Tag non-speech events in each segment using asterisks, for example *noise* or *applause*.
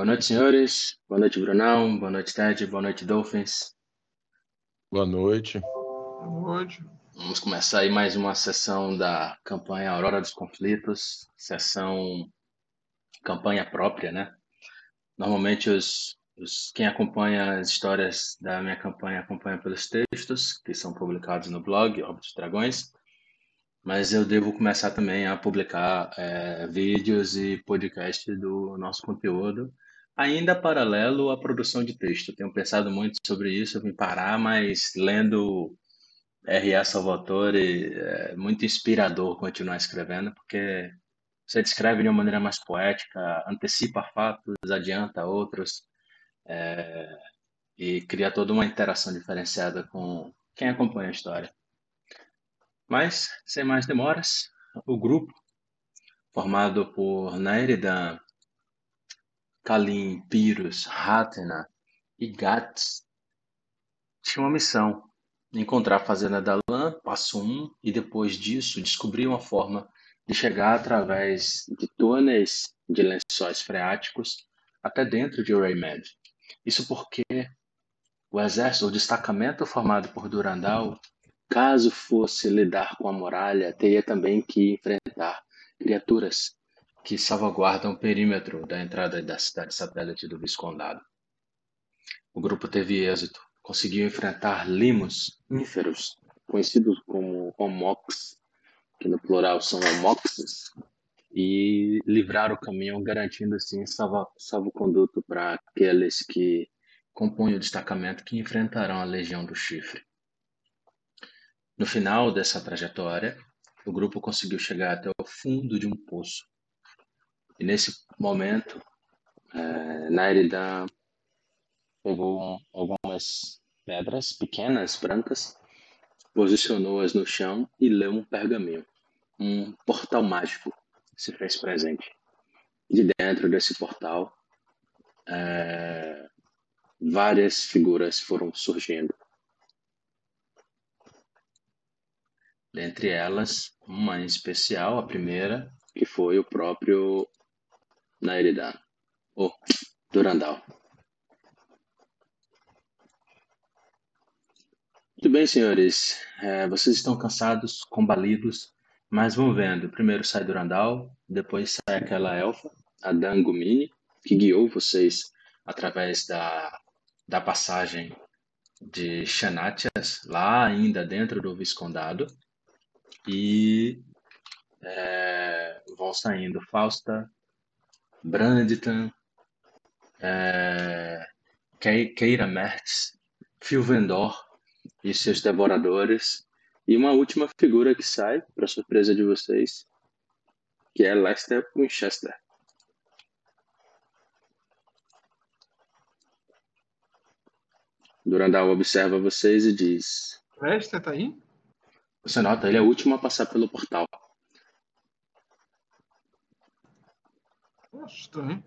Boa noite, senhores. Boa noite, Brunão. Boa noite, Ted. Boa noite, Dolphins. Boa noite. Boa noite. Vamos começar aí mais uma sessão da campanha Aurora dos Conflitos, sessão campanha própria, né? Normalmente os, os quem acompanha as histórias da minha campanha acompanha pelos textos que são publicados no blog dos Dragões, mas eu devo começar também a publicar é, vídeos e podcasts do nosso conteúdo, ainda paralelo à produção de texto. Tenho pensado muito sobre isso, eu vim parar, mas lendo R.A. Salvatore é muito inspirador continuar escrevendo, porque você descreve de uma maneira mais poética, antecipa fatos, adianta outros, é, e cria toda uma interação diferenciada com quem acompanha a história. Mas, sem mais demoras, o grupo, formado por Naeridan, Kalim, Pyrrhus, Hatena e Gats, tinha uma missão encontrar a fazenda da lã, passo 1, e depois disso descobrir uma forma de chegar através de túneis de lençóis freáticos até dentro de Raymed. Isso porque o exército, o destacamento formado por Durandal, caso fosse lidar com a muralha, teria também que enfrentar criaturas que salvaguardam o perímetro da entrada da cidade satélite do Viscondado. O grupo teve êxito conseguiu enfrentar limos ínferos, conhecidos como homox, que no plural são homoxes, e livrar o caminho, garantindo assim salvo-conduto para aqueles que compõem o destacamento que enfrentarão a Legião do Chifre. No final dessa trajetória, o grupo conseguiu chegar até o fundo de um poço. E nesse momento, é, Nairidan pegou algumas pedras pequenas, brancas, posicionou-as no chão e leu um pergaminho. Um portal mágico se fez presente. De dentro desse portal, é, várias figuras foram surgindo. Dentre elas, uma em especial, a primeira, que foi o próprio Nairidan, ou Durandal. Muito bem, senhores. É, vocês estão cansados, combalidos, mas vão vendo. Primeiro sai Durandal, depois sai aquela elfa, a Dangumini, que guiou vocês através da, da passagem de Xanatias, lá ainda dentro do Viscondado. E é, vão saindo Fausta, Branditan, é, Keira Mertz, Filvendor, e seus devoradores. E uma última figura que sai, para surpresa de vocês, que é Lester Winchester. Durandal observa vocês e diz: Lester tá aí? Você nota, ele é o último a passar pelo portal. Estranho.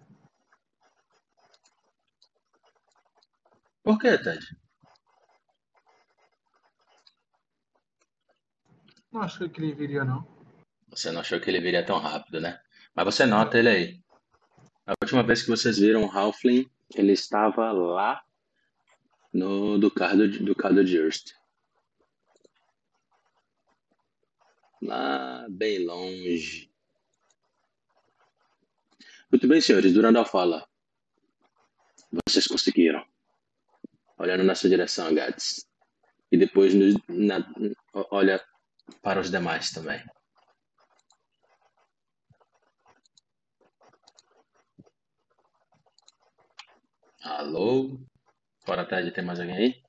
Por que, Ted? Não achei que ele viria, não. Você não achou que ele viria tão rápido, né? Mas você nota ele aí. A última vez que vocês viram o Halfling, ele estava lá no Ducado, Ducado de Urst. Lá bem longe. Muito bem, senhores. Durandal fala. Vocês conseguiram. Olhando na sua direção, Gads. E depois no, na, olha para os demais também. Alô? Fora tarde, tem mais alguém aí?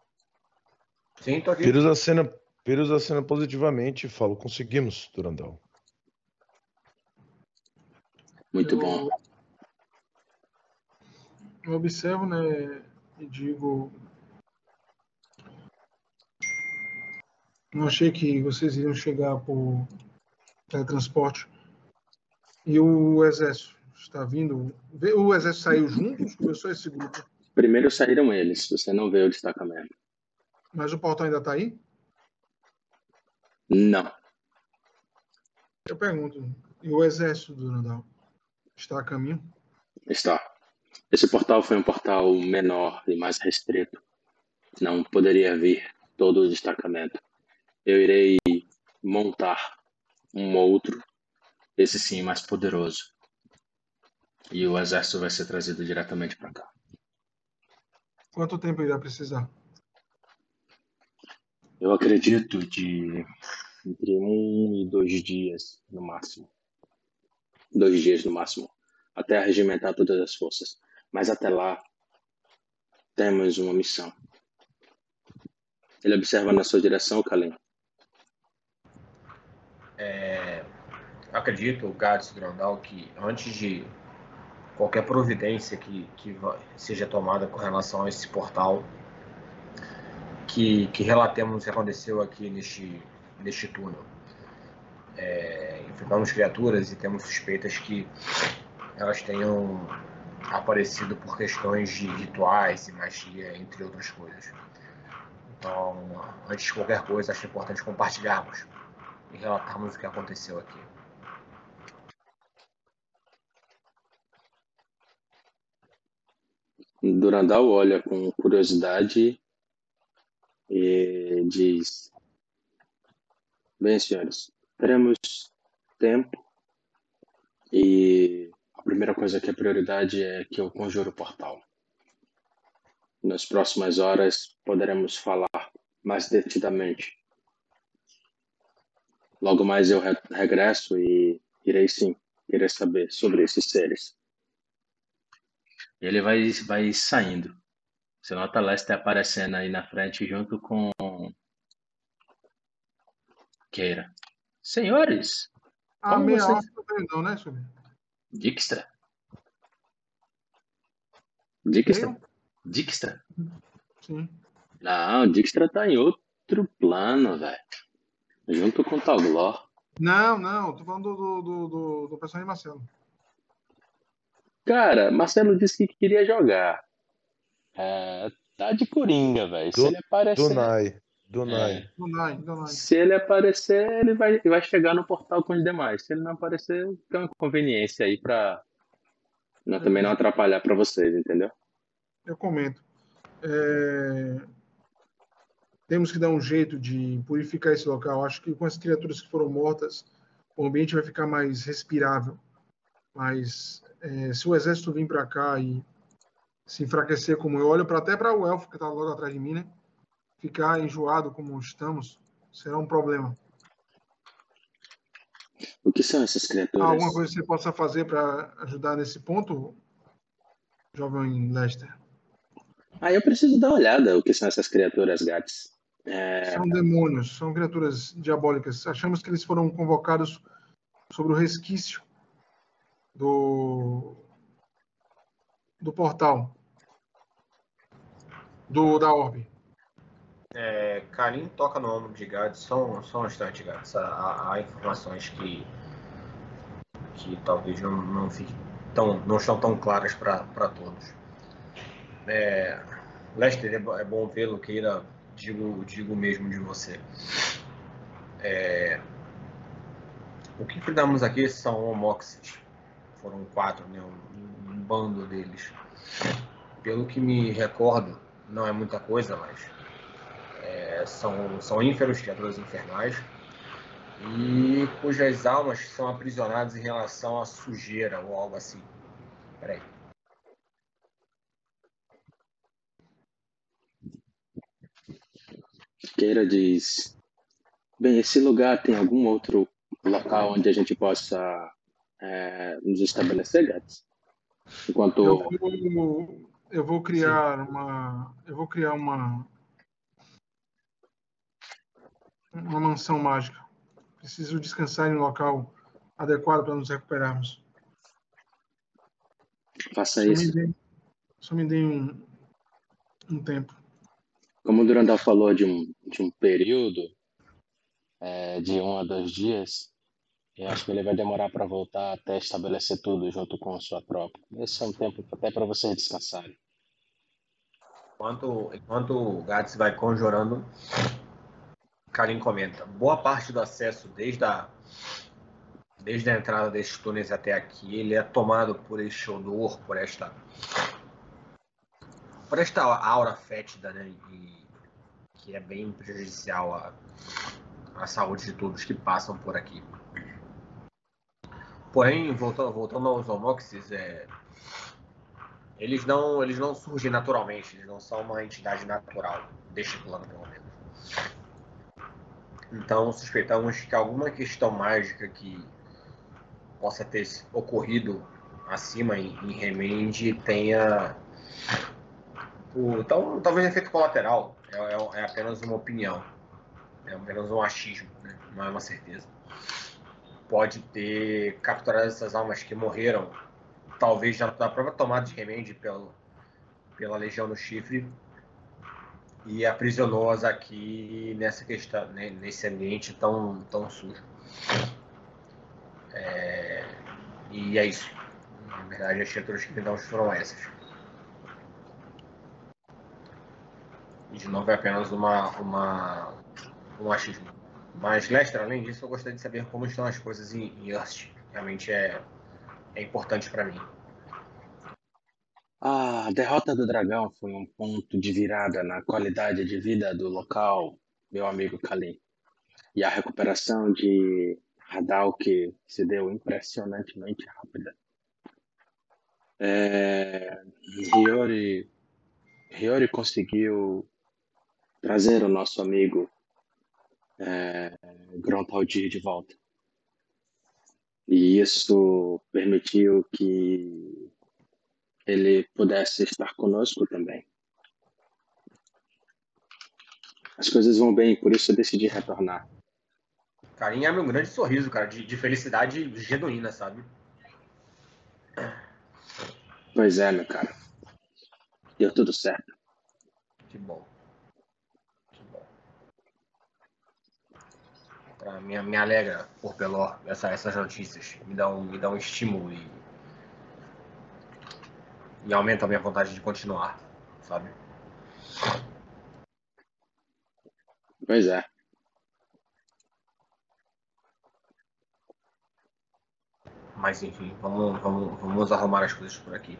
Sim, tô aqui. Pires acena, Pires acena positivamente e falo, conseguimos, Durandal. Muito Eu- bom. Eu observo, né, e digo. Não achei que vocês iriam chegar por teletransporte. E o exército está vindo. O exército saiu juntos? Começou esse grupo. Primeiro saíram eles, você não vê o destacamento. Mas o portal ainda está aí? Não. Eu pergunto. E o exército do Nandal? Está a caminho? Está. Esse portal foi um portal menor e mais restrito. Não poderia vir todo o destacamento. Eu irei montar um outro, esse sim mais poderoso. E o exército vai ser trazido diretamente para cá. Quanto tempo irá precisar? Eu acredito de entre um e dois dias no máximo. Dois dias no máximo. Até regimentar todas as forças. Mas até lá, temos uma missão. Ele observa na sua direção, Kalim. É, acredito, Gades Grandal, que antes de qualquer providência que, que seja tomada com relação a esse portal, que, que relatemos o que aconteceu aqui neste, neste túnel. É, enfrentamos criaturas e temos suspeitas que elas tenham aparecido por questões de rituais e magia, entre outras coisas. Então, antes de qualquer coisa, acho importante compartilharmos e relatarmos o que aconteceu aqui. Durandal olha com curiosidade e diz: Bem, senhores, teremos tempo e a primeira coisa que é prioridade é que eu conjuro o portal. Nas próximas horas poderemos falar mais detidamente. Logo mais eu re regresso e irei sim querer saber sobre esses seres. Ele vai, vai saindo. Você nota Lester aparecendo aí na frente junto com Queira. Senhores! A meia você... alça não, né, senhor? Dijkstra. Dijkstra. Dijkstra. Sim. Não, Dijkstra tá em outro plano, velho. Junto com o Taglor. Não, não, tô falando do, do, do, do personagem Marcelo. Cara, Marcelo disse que queria jogar. É, tá de coringa, velho. Se ele aparecer. Dunai. Dunai. É. Dunai, Dunai. Se ele aparecer, ele vai, vai chegar no portal com os demais. Se ele não aparecer, tem uma conveniência aí pra não, também não atrapalhar pra vocês, entendeu? Eu comento. É... Temos que dar um jeito de purificar esse local. Acho que com as criaturas que foram mortas, o ambiente vai ficar mais respirável. Mas é, se o exército vir para cá e se enfraquecer como eu olho para até para o elfo que está logo atrás de mim, né? Ficar enjoado como estamos será um problema. O que são essas criaturas? Há alguma coisa que você possa fazer para ajudar nesse ponto, jovem Lester? Ah, eu preciso dar uma olhada o que são essas criaturas gatos. É... São demônios, são criaturas diabólicas. Achamos que eles foram convocados sobre o resquício do, do portal do, da Orbe. É, toca no ombro de Gads, só, só um instante, Gads. Há, há, informações que, que talvez não, não, tão, não estão tão claras para todos. É, Lester, é, é bom vê-lo, queira, digo, digo mesmo de você. É, o que cuidamos aqui são homoxes foram quatro, né? Um, um, bando deles. Pelo que me recordo, não é muita coisa, mas é, são, são ínferos, criaturas infernais, e cujas almas são aprisionadas em relação à sujeira ou algo assim. Peraí. Queira diz: Bem, esse lugar tem algum outro local onde a gente possa é, nos estabelecer, Gats? Enquanto eu vou, eu vou criar Sim. uma, eu vou criar uma uma mansão mágica. Preciso descansar em um local adequado para nos recuperarmos. Faça só isso. Me dê, só me dê um, um tempo. Como o Durandal falou de um, de um período é, de um a dois dias, eu acho que ele vai demorar para voltar até estabelecer tudo junto com a sua tropa. Esse é um tempo até para vocês descansarem. Enquanto, enquanto o Gats vai conjurando, Karim comenta: boa parte do acesso, desde a desde a entrada desses túneis até aqui, ele é tomado por este odor, por esta por esta aura fétida, né? E, que é bem prejudicial à, à saúde de todos que passam por aqui. Porém, voltando, voltando aos homoxes, é, eles não eles não surgem naturalmente, eles não são uma entidade natural deste plano, pelo menos. Então, suspeitamos que alguma questão mágica que possa ter ocorrido acima em, em Remende tenha. O, então, talvez efeito colateral. É, é, é, apenas uma opinião. É apenas um achismo, né? não é uma certeza. Pode ter capturado essas almas que morreram, talvez na, na própria tomada de Remende pelo, pela Legião do Chifre, e aprisionou-as aqui nessa questão, né, nesse ambiente tão, tão sujo. É, e é isso. Na verdade, as criaturas que me foram essas. E de novo é apenas uma, uma, um achismo. Mas, Lester, além disso, eu gostaria de saber como estão as coisas em, em Earth. Realmente é, é importante para mim. A derrota do dragão foi um ponto de virada na qualidade de vida do local, meu amigo Kalim. E a recuperação de Hadalk se deu impressionantemente rápida. É, Hiyori, Hiyori conseguiu trazer o nosso amigo é, Grontaldir de volta. E isso permitiu que ele pudesse estar conosco também. As coisas vão bem, por isso eu decidi retornar. Carinha abre um grande sorriso, cara, de, de felicidade genuína, sabe? Pois é, meu cara. Deu tudo certo. Que bom. Que bom. Pra, me, me alegra por Pelor essa, essas notícias. Me dá um, me dá um estímulo e e aumenta a minha vontade de continuar, sabe? Pois é. Mas enfim, vamos, vamos, vamos arrumar as coisas por aqui.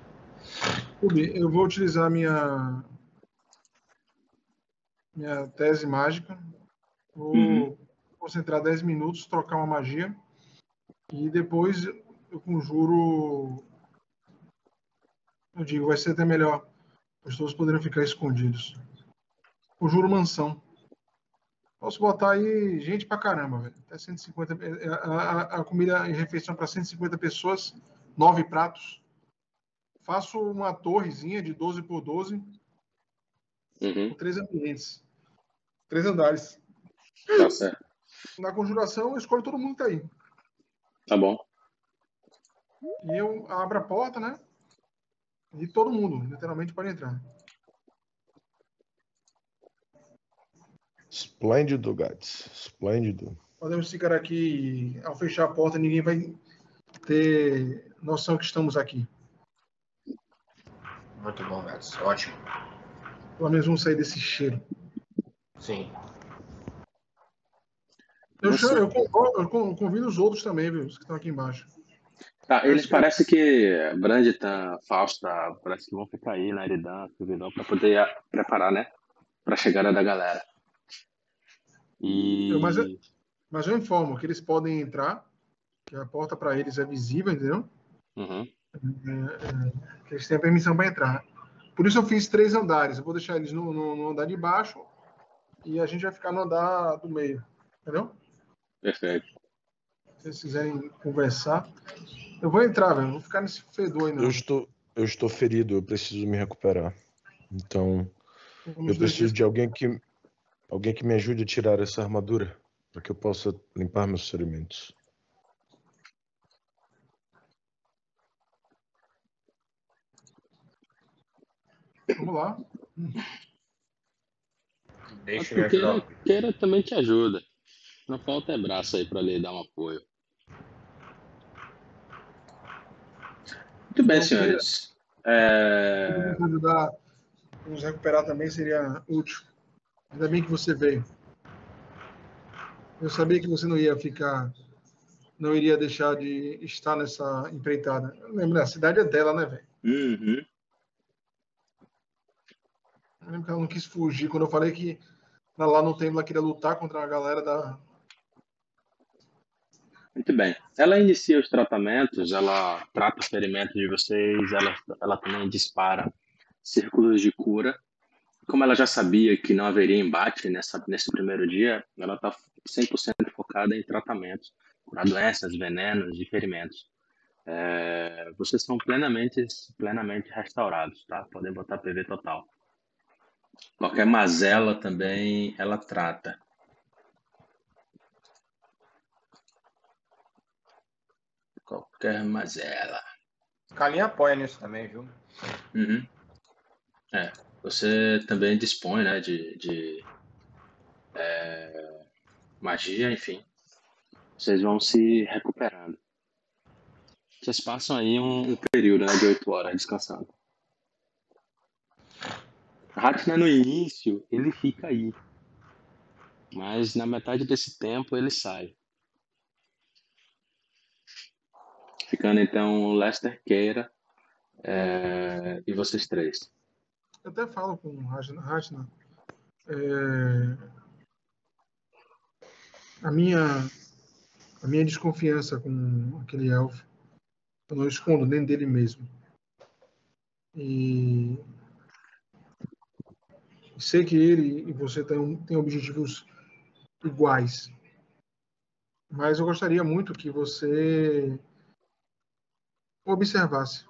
Eu vou utilizar minha minha tese mágica. Vou uhum. concentrar 10 minutos, trocar uma magia. E depois eu conjuro eu digo, vai ser até melhor. Os todos poderiam ficar escondidos. O juro mansão. Posso botar aí gente pra caramba, velho. Até 150. É, a, a, a comida em refeição para 150 pessoas, nove pratos. Faço uma torrezinha de 12 por 12. Uhum. Com três ambientes. Três andares. Tá certo. Na conjuração, eu escolho todo mundo que tá aí. Tá bom. E eu abro a porta, né? E todo mundo, literalmente, pode entrar. Esplêndido, Gats. Esplêndido. Podemos ficar aqui, ao fechar a porta, ninguém vai ter noção que estamos aqui. Muito bom, Gats. Ótimo. Pelo menos vamos sair desse cheiro. Sim. Eu, eu, convido, eu convido os outros também, viu? Os que estão aqui embaixo. Tá, eles parece que Branditan, Fausta, parece que vão ficar aí na Eridan, Servidão, para poder preparar, né? Para a chegada da galera. E... Eu, mas, eu, mas eu informo que eles podem entrar, que a porta para eles é visível, entendeu? Uhum. É, é, eles têm a permissão para entrar. Por isso eu fiz três andares. Eu vou deixar eles no, no, no andar de baixo e a gente vai ficar no andar do meio. Entendeu? Perfeito. Se vocês quiserem conversar. Eu vou entrar, velho. Não vou ficar nesse fedor aí, não. Eu estou, eu estou ferido, eu preciso me recuperar. Então, Vamos eu preciso de alguém que alguém que me ajude a tirar essa armadura para que eu possa limpar meus ferimentos. Vamos lá. Deixa eu queira, queira também te ajuda. Não falta é braço aí para lhe dar um apoio. Muito bem, senhores. É... ajudar nos recuperar também seria útil. Ainda bem que você veio. Eu sabia que você não ia ficar não iria deixar de estar nessa empreitada. Lembra, a cidade é dela, né, velho? Uhum. Eu lembro que ela não quis fugir quando eu falei que lá no templo ela queria lutar contra a galera da. Muito bem. Ela inicia os tratamentos, ela trata os ferimentos de vocês, ela, ela também dispara círculos de cura. Como ela já sabia que não haveria embate nessa, nesse primeiro dia, ela está 100% focada em tratamentos, curar doenças, venenos e ferimentos. É, vocês são plenamente, plenamente restaurados, tá? Podem botar PV total. Qualquer mazela também ela trata. Qualquer mazela. Calinha apoia nisso também, viu? Uhum. É, você também dispõe né, de, de é, magia, enfim. Vocês vão se recuperando. Vocês passam aí um, um período né, de oito horas descansando. Ratna no início, ele fica aí. Mas na metade desse tempo ele sai. Ficando então Lester Queira é, e vocês três. Eu até falo com o Ratna. É, a minha a minha desconfiança com aquele elfo eu não escondo nem dele mesmo. E sei que ele e você têm, têm objetivos iguais. Mas eu gostaria muito que você observasse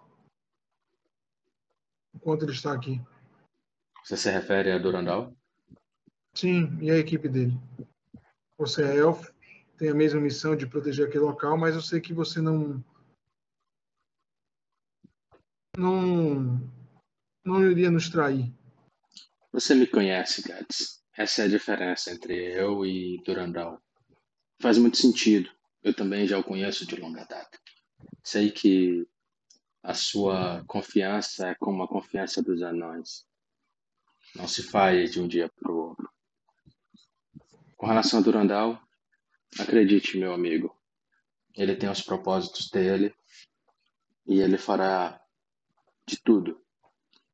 enquanto ele está aqui. Você se refere a Durandal? Sim, e a equipe dele. Você é elfo, tem a mesma missão de proteger aquele local, mas eu sei que você não não não iria nos trair. Você me conhece, Gads. Essa é a diferença entre eu e Durandal. Faz muito sentido. Eu também já o conheço de longa data. Sei que a sua confiança é como a confiança dos anões. Não se faz de um dia para o outro. Com relação a Durandal, acredite, meu amigo. Ele tem os propósitos dele e ele fará de tudo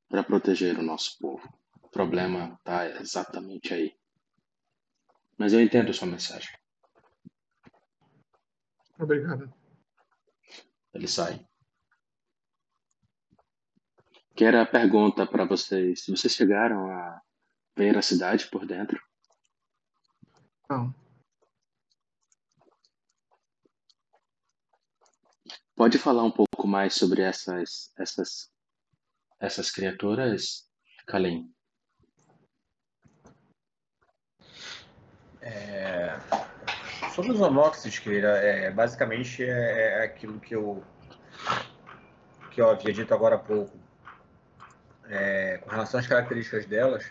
para proteger o nosso povo. O problema está exatamente aí. Mas eu entendo sua mensagem. Obrigado. Ele sai. Quero a pergunta para vocês. Vocês chegaram a ver a cidade por dentro? Não. Pode falar um pouco mais sobre essas essas essas criaturas, Kalim? É... Sobre os Onoxes, querida, é, basicamente é, é, aquilo que eu, que eu havia dito agora há pouco. É, com relação às características delas,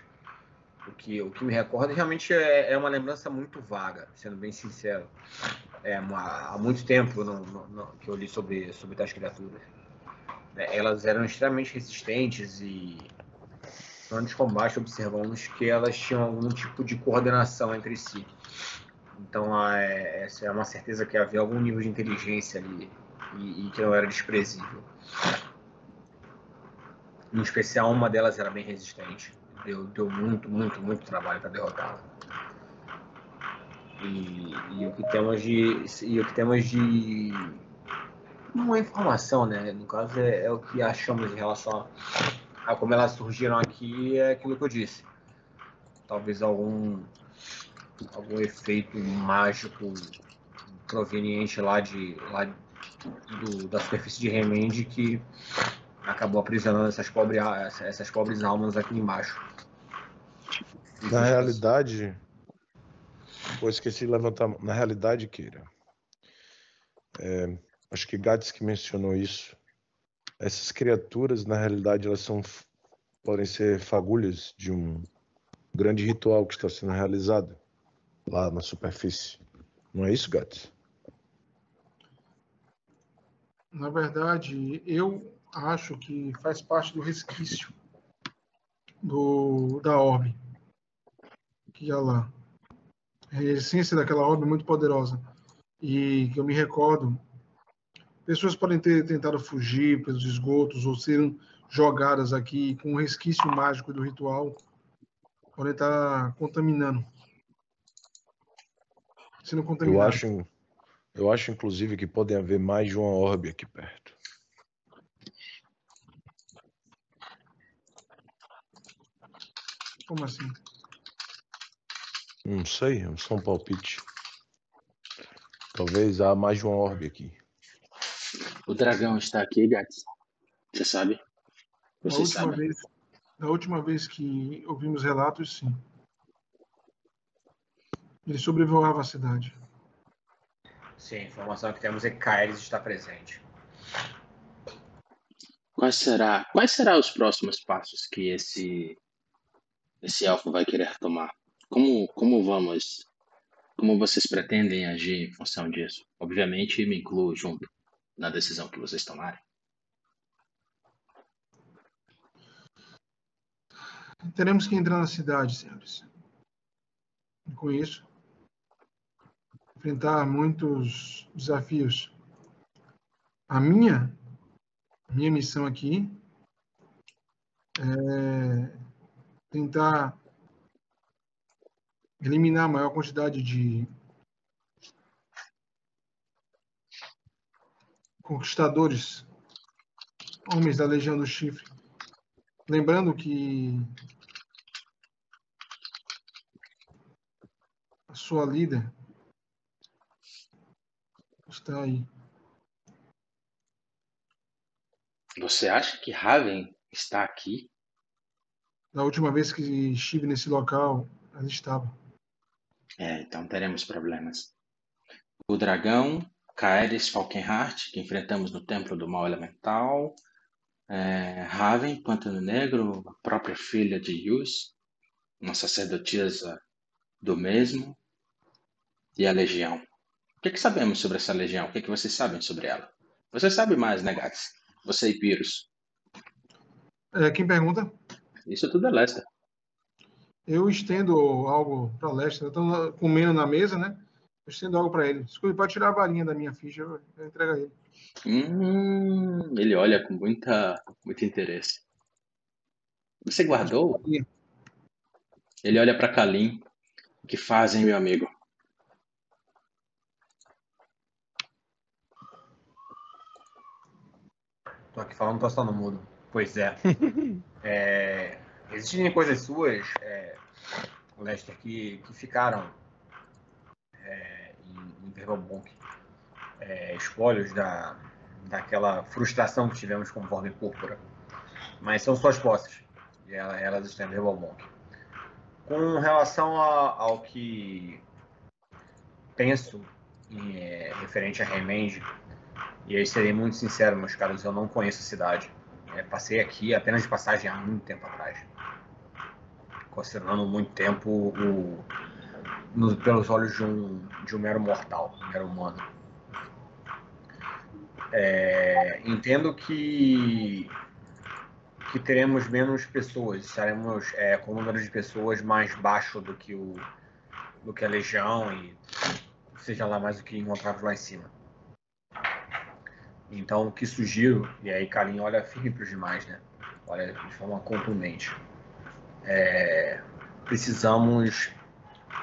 o que, o que me recorda realmente é, é uma lembrança muito vaga, sendo bem sincero. É, uma, há muito tempo que eu li sobre, sobre tais criaturas. É, elas eram extremamente resistentes e Durante os combates, observamos que elas tinham algum tipo de coordenação entre si. Então, é, essa é uma certeza que havia algum nível de inteligência ali e, e que não era desprezível. Em especial, uma delas era bem resistente. Deu, deu muito, muito, muito trabalho para derrotá-la. E, e, o que temos de e o que temos de uma informação, né? No caso é, é o que achamos em relação a a como elas surgiram aqui é aquilo que eu disse. Talvez algum algum efeito mágico proveniente lá de lá do, da superfície de Remende que acabou aprisionando essas pobres essas pobres almas aqui embaixo. Na realidade, pô, esqueci de levantar. Na realidade, Keira, é, acho que Gades que mencionou isso. Essas criaturas, na realidade, elas são podem ser fagulhas de um grande ritual que está sendo realizado lá na superfície. Não é isso, Gats? Na verdade, eu acho que faz parte do resquício do, da orbe que há lá. A essência daquela orbe é muito poderosa. e que eu me recordo, pessoas podem ter tentado fugir pelos esgotos ou serem jogadas aqui com um resquício mágico do ritual, podem estar contaminando. Sendo Eu acho, eu acho, inclusive, que podem haver mais de uma orbe aqui perto. Como assim? Não sei, é só um palpite. Talvez há mais de uma orbe aqui. O dragão está aqui, Gats. Você sabe? Você da última, sabe. Vez, da última vez que ouvimos relatos, sim. Ele sobrevoava a cidade. Sim, a informação que temos é que Caeres está presente. Quais será, quais serão os próximos passos que esse esse elfo vai querer tomar? Como como vamos como vocês pretendem agir em função disso? Obviamente me incluo junto na decisão que vocês tomarem. Teremos que entrar na cidade, senhores. E com isso, enfrentar muitos desafios. A minha, minha missão aqui é tentar eliminar a maior quantidade de conquistadores, homens da Legião do Chifre. Lembrando que a sua líder está aí. Você acha que Raven está aqui? Da última vez que estive nesse local, ela estava. É, então teremos problemas. O dragão, Kaeris Falkenhart, que enfrentamos no Templo do Mal Elemental. É, Raven, Pântano Negro, a própria filha de Yus, uma sacerdotisa do mesmo. E a Legião. O que, que, sabemos sobre essa legião? O que, que vocês sabem sobre ela? Você sabe mais, né, Gats? Você e Pyrrhus. É, quem pergunta? Isso tudo é Lester. Eu estendo algo para Lester. Estão comendo na mesa, né? Eu estendo algo para ele. Desculpe, pode tirar a varinha da minha ficha, eu, eu entrego a ele. Hum, ele olha com muita, muito interesse. Você guardou? Ele olha para Kalim. O que fazem, meu amigo? Tô aqui falando, tô só no mudo. Pois é. *laughs* é existem coisas suas, é, Lester, que, que ficaram é, em, em Verbalbonk, é, espólios da, daquela frustração que tivemos com Vorme Púrpura. Mas são suas posses, e elas estão em Verbalbonk. Com relação a, ao que penso em, é, referente a Remende, e aí serei muito sincero, meus caros, eu não conheço a cidade. É, passei aqui apenas de passagem há muito tempo atrás. Considerando muito tempo o, no, pelos olhos de um, de um mero mortal, um mero humano. É, entendo que que teremos menos pessoas, estaremos é, com um número de pessoas mais baixo do que o do que a legião e seja lá mais o que encontrarmos lá em cima. Então, o que sugiro, e aí Kalim olha firme para os demais, né? Olha de forma contundente. É, precisamos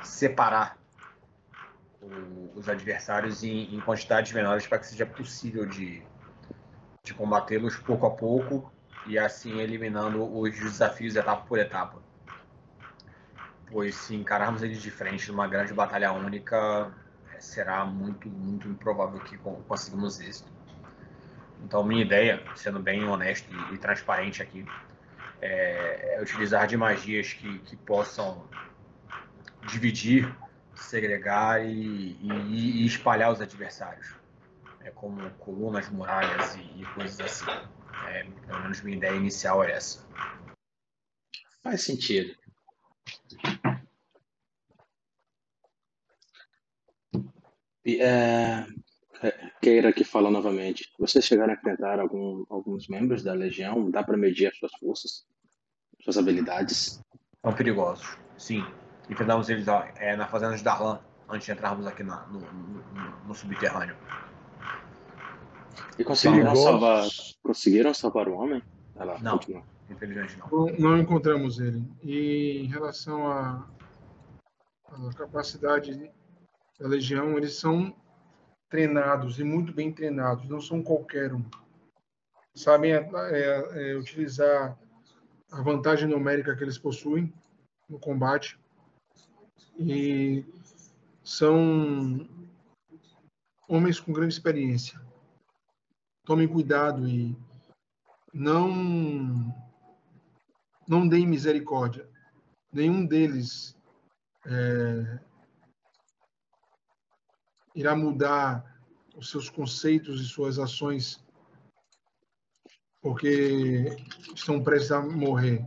separar o, os adversários em, em, quantidades menores para que seja possível de, de combatê-los pouco a pouco e assim eliminando os desafios etapa por etapa. Pois se encararmos eles de frente numa grande batalha única, será muito, muito improvável que conseguimos êxito. Então, minha ideia, sendo bem honesto e, transparente aqui, é, é, utilizar de magias que, que possam dividir, segregar e, e, e, espalhar os adversários, é, como colunas, muralhas e, e coisas assim. É, pelo menos minha ideia inicial é essa. Faz sentido. É, Queira que fala novamente. Vocês chegaram a enfrentar algum, alguns membros da Legião? Dá para medir as suas forças? Suas habilidades? São perigosos, sim. Enfrentamos eles é, na fazenda de Darlan, antes de entrarmos aqui na, no, no, no, subterrâneo. E conseguiram salvar, conseguiram salvar o homem? Lá, não, continua. infelizmente não. não. Não encontramos ele. E em relação à capacidade da Legião, eles são treinados e muito bem treinados, não são qualquer um. Sabem é, é, é, utilizar a vantagem numérica que eles possuem no combate e são homens com grande experiência. Tomem cuidado e não não deem misericórdia. Nenhum deles é, irá mudar os seus conceitos e suas ações porque estão prestes a morrer.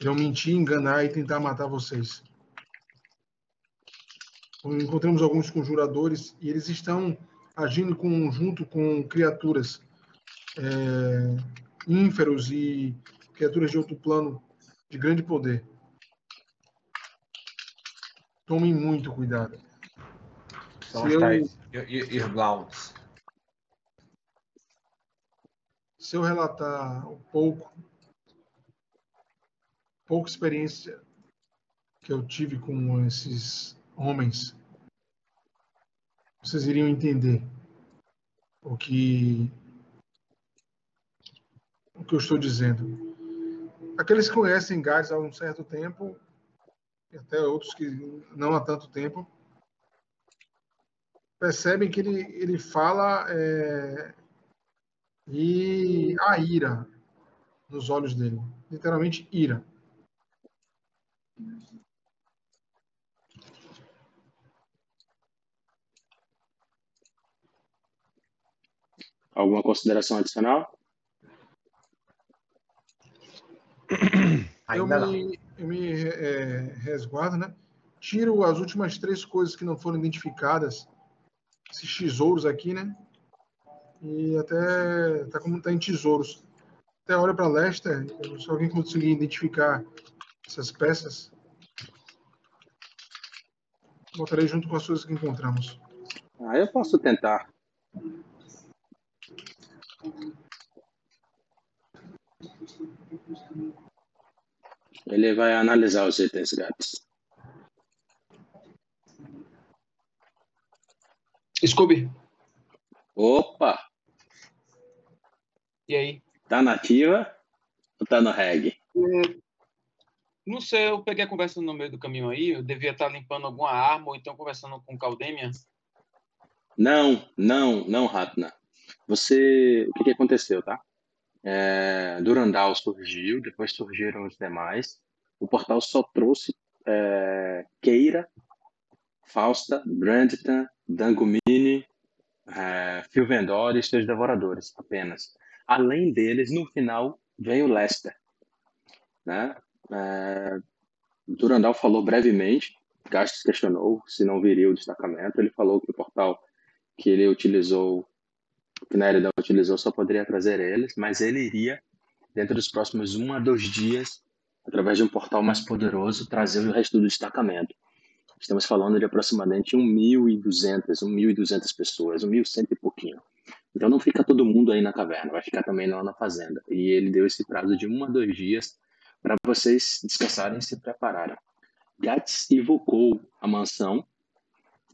Irão mentir, enganar e tentar matar vocês. Encontramos alguns conjuradores e eles estão agindo junto com criaturas é, ínferos e criaturas de outro plano de grande poder. Tomem muito cuidado. São os tais. Se eu relatar um pouco, pouca experiência que eu tive com esses homens, vocês iriam entender o que o que eu estou dizendo. Aqueles que conhecem Gades há um certo tempo, e até outros que não há tanto tempo, percebem que ele, ele fala é, e a ira nos olhos dele. Literalmente ira. Alguma consideração adicional? Eu me, eu me é, resguardo, né? Tiro as últimas três coisas que não foram identificadas esses tesouros aqui, né? E até tá como tá em tesouros. Até olha para Lester, se alguém conseguir identificar essas peças, botarei junto com as coisas que encontramos. Ah, eu posso tentar. Ele vai analisar os itens gatos. Scooby. Opa! E aí? Tá nativa ou tá no reggae? É, não sei, eu peguei a conversa no meio do caminho aí, eu devia estar limpando alguma arma ou então conversando com o Caldemian. Não, não, não, Ratna. Você, o que, que aconteceu, tá? É, Durandal surgiu, depois surgiram os demais. O portal só trouxe é, Keira, Fausta, Brandon, Dangumini, é, Phil Vendor e seus devoradores, apenas. Além deles, no final, vem o Lester. Né? É, Durandal falou brevemente, Gastos questionou se não viria o destacamento. Ele falou que o portal que ele utilizou, que na Eridão utilizou, só poderia trazer eles, mas ele iria, dentro dos próximos um a dois dias, através de um portal mais poderoso, trazer o resto do destacamento. Estamos falando de aproximadamente 1.200, 1.200 pessoas, 1.100 e pouquinho. Então não fica todo mundo aí na caverna, vai ficar também lá na fazenda. E ele deu esse prazo de um a dois dias para vocês descansarem e se prepararem. Gats evocou a mansão,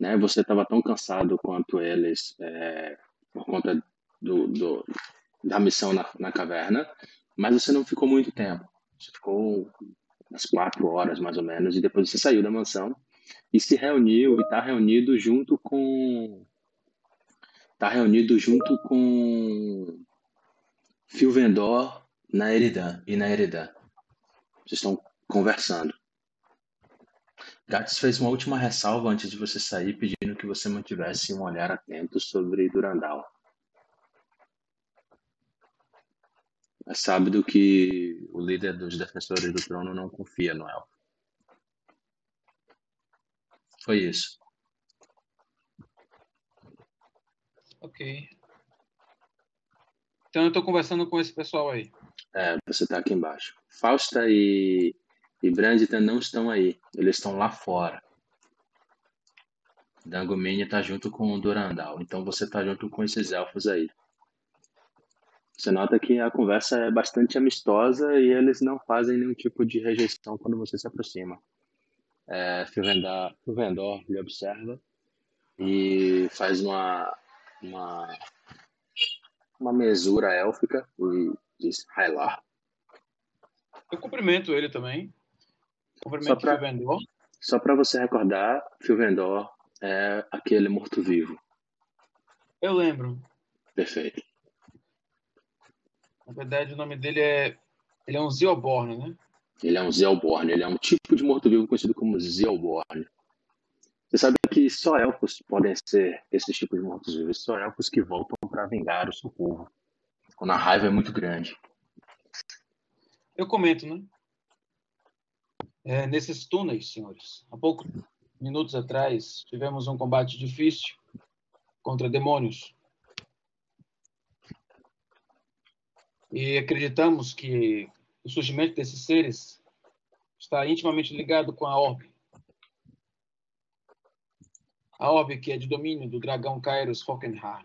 né? Você estava tão cansado quanto eles é, por conta do, do, da missão na, na caverna, mas você não ficou muito tempo. Você ficou umas quatro horas mais ou menos e depois você saiu da mansão e se reuniu e está reunido junto com está reunido junto com Phil Vendor na Eridan e na Eridan. Vocês estão conversando. Gats fez uma última ressalva antes de você sair, pedindo que você mantivesse um olhar atento sobre Durandal. É sábio que o líder dos defensores do trono não confia no elfo. Foi isso. Ok. Então eu estou conversando com esse pessoal aí. É, você está aqui embaixo. Fausta e, e Brandita não estão aí. Eles estão lá fora. Dangumini está junto com o Durandal. Então você está junto com esses elfos aí. Você nota que a conversa é bastante amistosa e eles não fazem nenhum tipo de rejeição quando você se aproxima. É, Filvendor lhe observa e faz uma, uma, uma mesura élfica e diz Hylar. Eu cumprimento ele também. Cumprimento Só pra- Filvendor. Só para você recordar, Filvendor é aquele morto-vivo. Eu lembro. Perfeito. Na verdade, o nome dele é. Ele é um Zioborn, né? Ele é um Zelborn, ele é um tipo de morto-vivo conhecido como Zelborn. Você sabe que só elfos podem ser esses tipos de mortos-vivos, só elfos que voltam para vingar o seu povo. Quando a raiva é muito grande. Eu comento, né? É, nesses túneis, senhores, há poucos minutos atrás tivemos um combate difícil contra demônios. E acreditamos que o surgimento desses seres está intimamente ligado com a orbe. A orbe que é de domínio do dragão Kairos Falkenhar.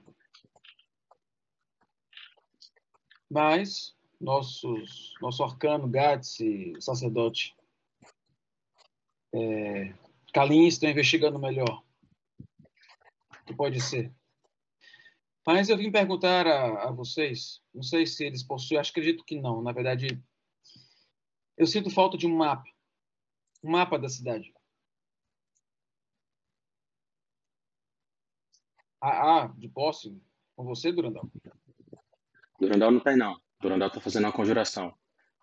Mas nossos, nosso arcano, Gats e sacerdote é, Kalim estão investigando melhor o que pode ser. Mas eu vim perguntar a, a vocês, não sei se eles possuem, acho acredito que não. Na verdade, eu sinto falta de um mapa, um mapa da cidade. Ah, ah de posse com você, Durandal. Durandal não tem, não. Durandal tá fazendo uma conjuração.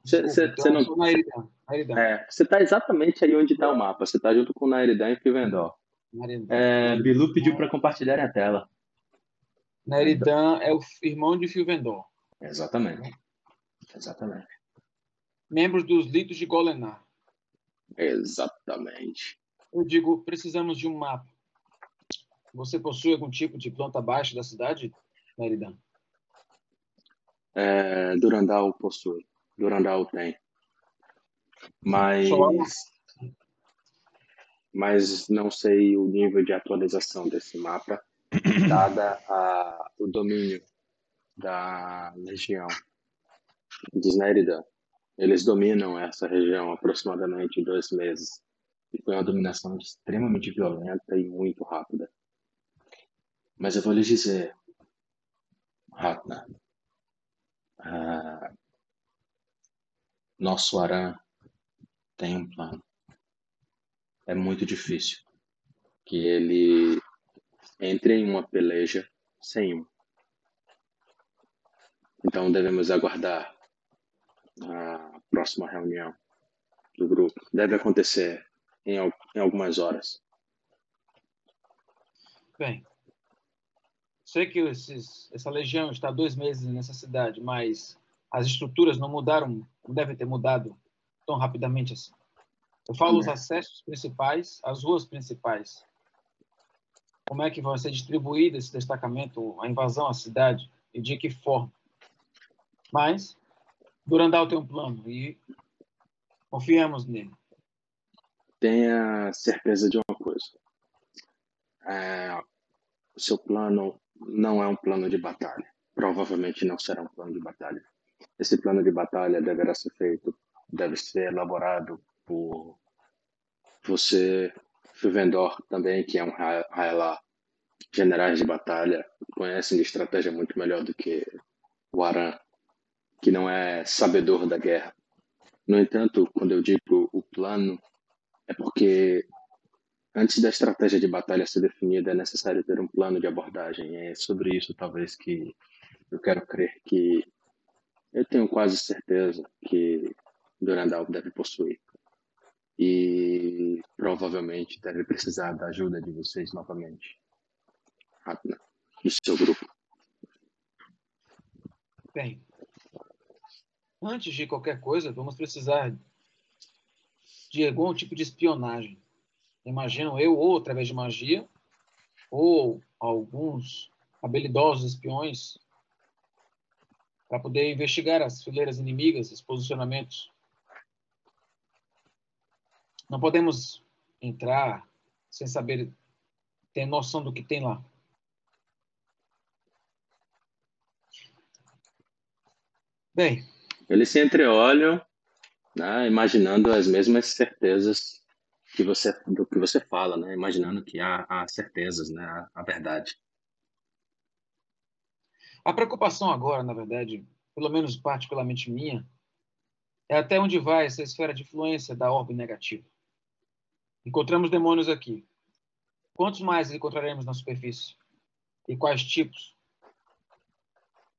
Cê- Desculpa, cê- então não- eu sou Nairidan. Nairidan. É, você tá exatamente aí onde tá o mapa. Você tá junto com Nairidan e Filvendor. Nairidan. É, Bilu pediu para compartilhar a tela. Nairidan é o irmão de Filvendor. Exatamente. Exatamente. Membros dos litos de Golenar. Exatamente. Eu digo, precisamos de um mapa. Você possui algum tipo de planta baixa da cidade, Nairidan? É, Durandal possui. Durandal tem. Mas. Mas não sei o nível de atualização desse mapa, *coughs* dada a, o domínio da legião de Sneridan. Eles dominam essa região aproximadamente dois meses. E foi uma dominação extremamente violenta e muito rápida. Mas eu vou lhes dizer, Ratna, ah, nosso Aran tem um plano. É muito difícil que ele entre em uma peleja sem um. Então devemos aguardar a próxima reunião do grupo. Deve acontecer em, em algumas horas. Bem, sei que esses, essa legião está há dois meses nessa cidade, mas as estruturas não mudaram, não devem ter mudado tão rapidamente assim. Eu falo os acessos principais, as ruas principais. Como é que vai ser distribuído esse destacamento, a invasão à cidade e de que forma? Mas Durandal tem um plano e confiamos nele. Tenha certeza de uma coisa. É, o seu plano não é um plano de batalha. Provavelmente não será um plano de batalha. Esse plano de batalha deverá ser feito, deve ser elaborado por você, Fivendor também, que é um Raelá. Generais de batalha conhecem de estratégia muito melhor do que o Aran, que não é sabedor da guerra. No entanto, quando eu digo o plano, é porque antes da estratégia de batalha ser definida, é necessário ter um plano de abordagem. É sobre isso, talvez, que eu quero crer que eu tenho quase certeza que Durandal deve possuir. E provavelmente deve precisar da ajuda de vocês novamente. E seu grupo. Bem, antes de qualquer coisa, vamos precisar de algum tipo de espionagem. Imagino eu, ou através de magia, ou alguns habilidosos espiões, para poder investigar as fileiras inimigas, os posicionamentos. Não podemos entrar sem saber tem noção do que tem lá. Bem. Eles se entreolham, né, imaginando as mesmas certezas que você, do que você fala, né, imaginando que há, há certezas, né, verdade. A preocupação agora, na verdade, pelo menos particularmente minha, é até onde vai essa esfera de influência da orbe negativa. Encontramos demônios aqui. Quantos mais encontraremos na superfície? E quais tipos?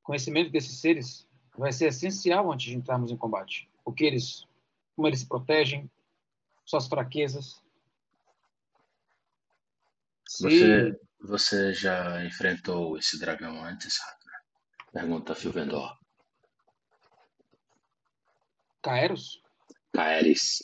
Conhecimento desses seres vai ser essencial antes de entrarmos em combate. O que eles, como eles se protegem, suas fraquezas. Você, você já enfrentou esse dragão antes, Ragnar? Pergunta Phil Vendor. Caeros? Caeres.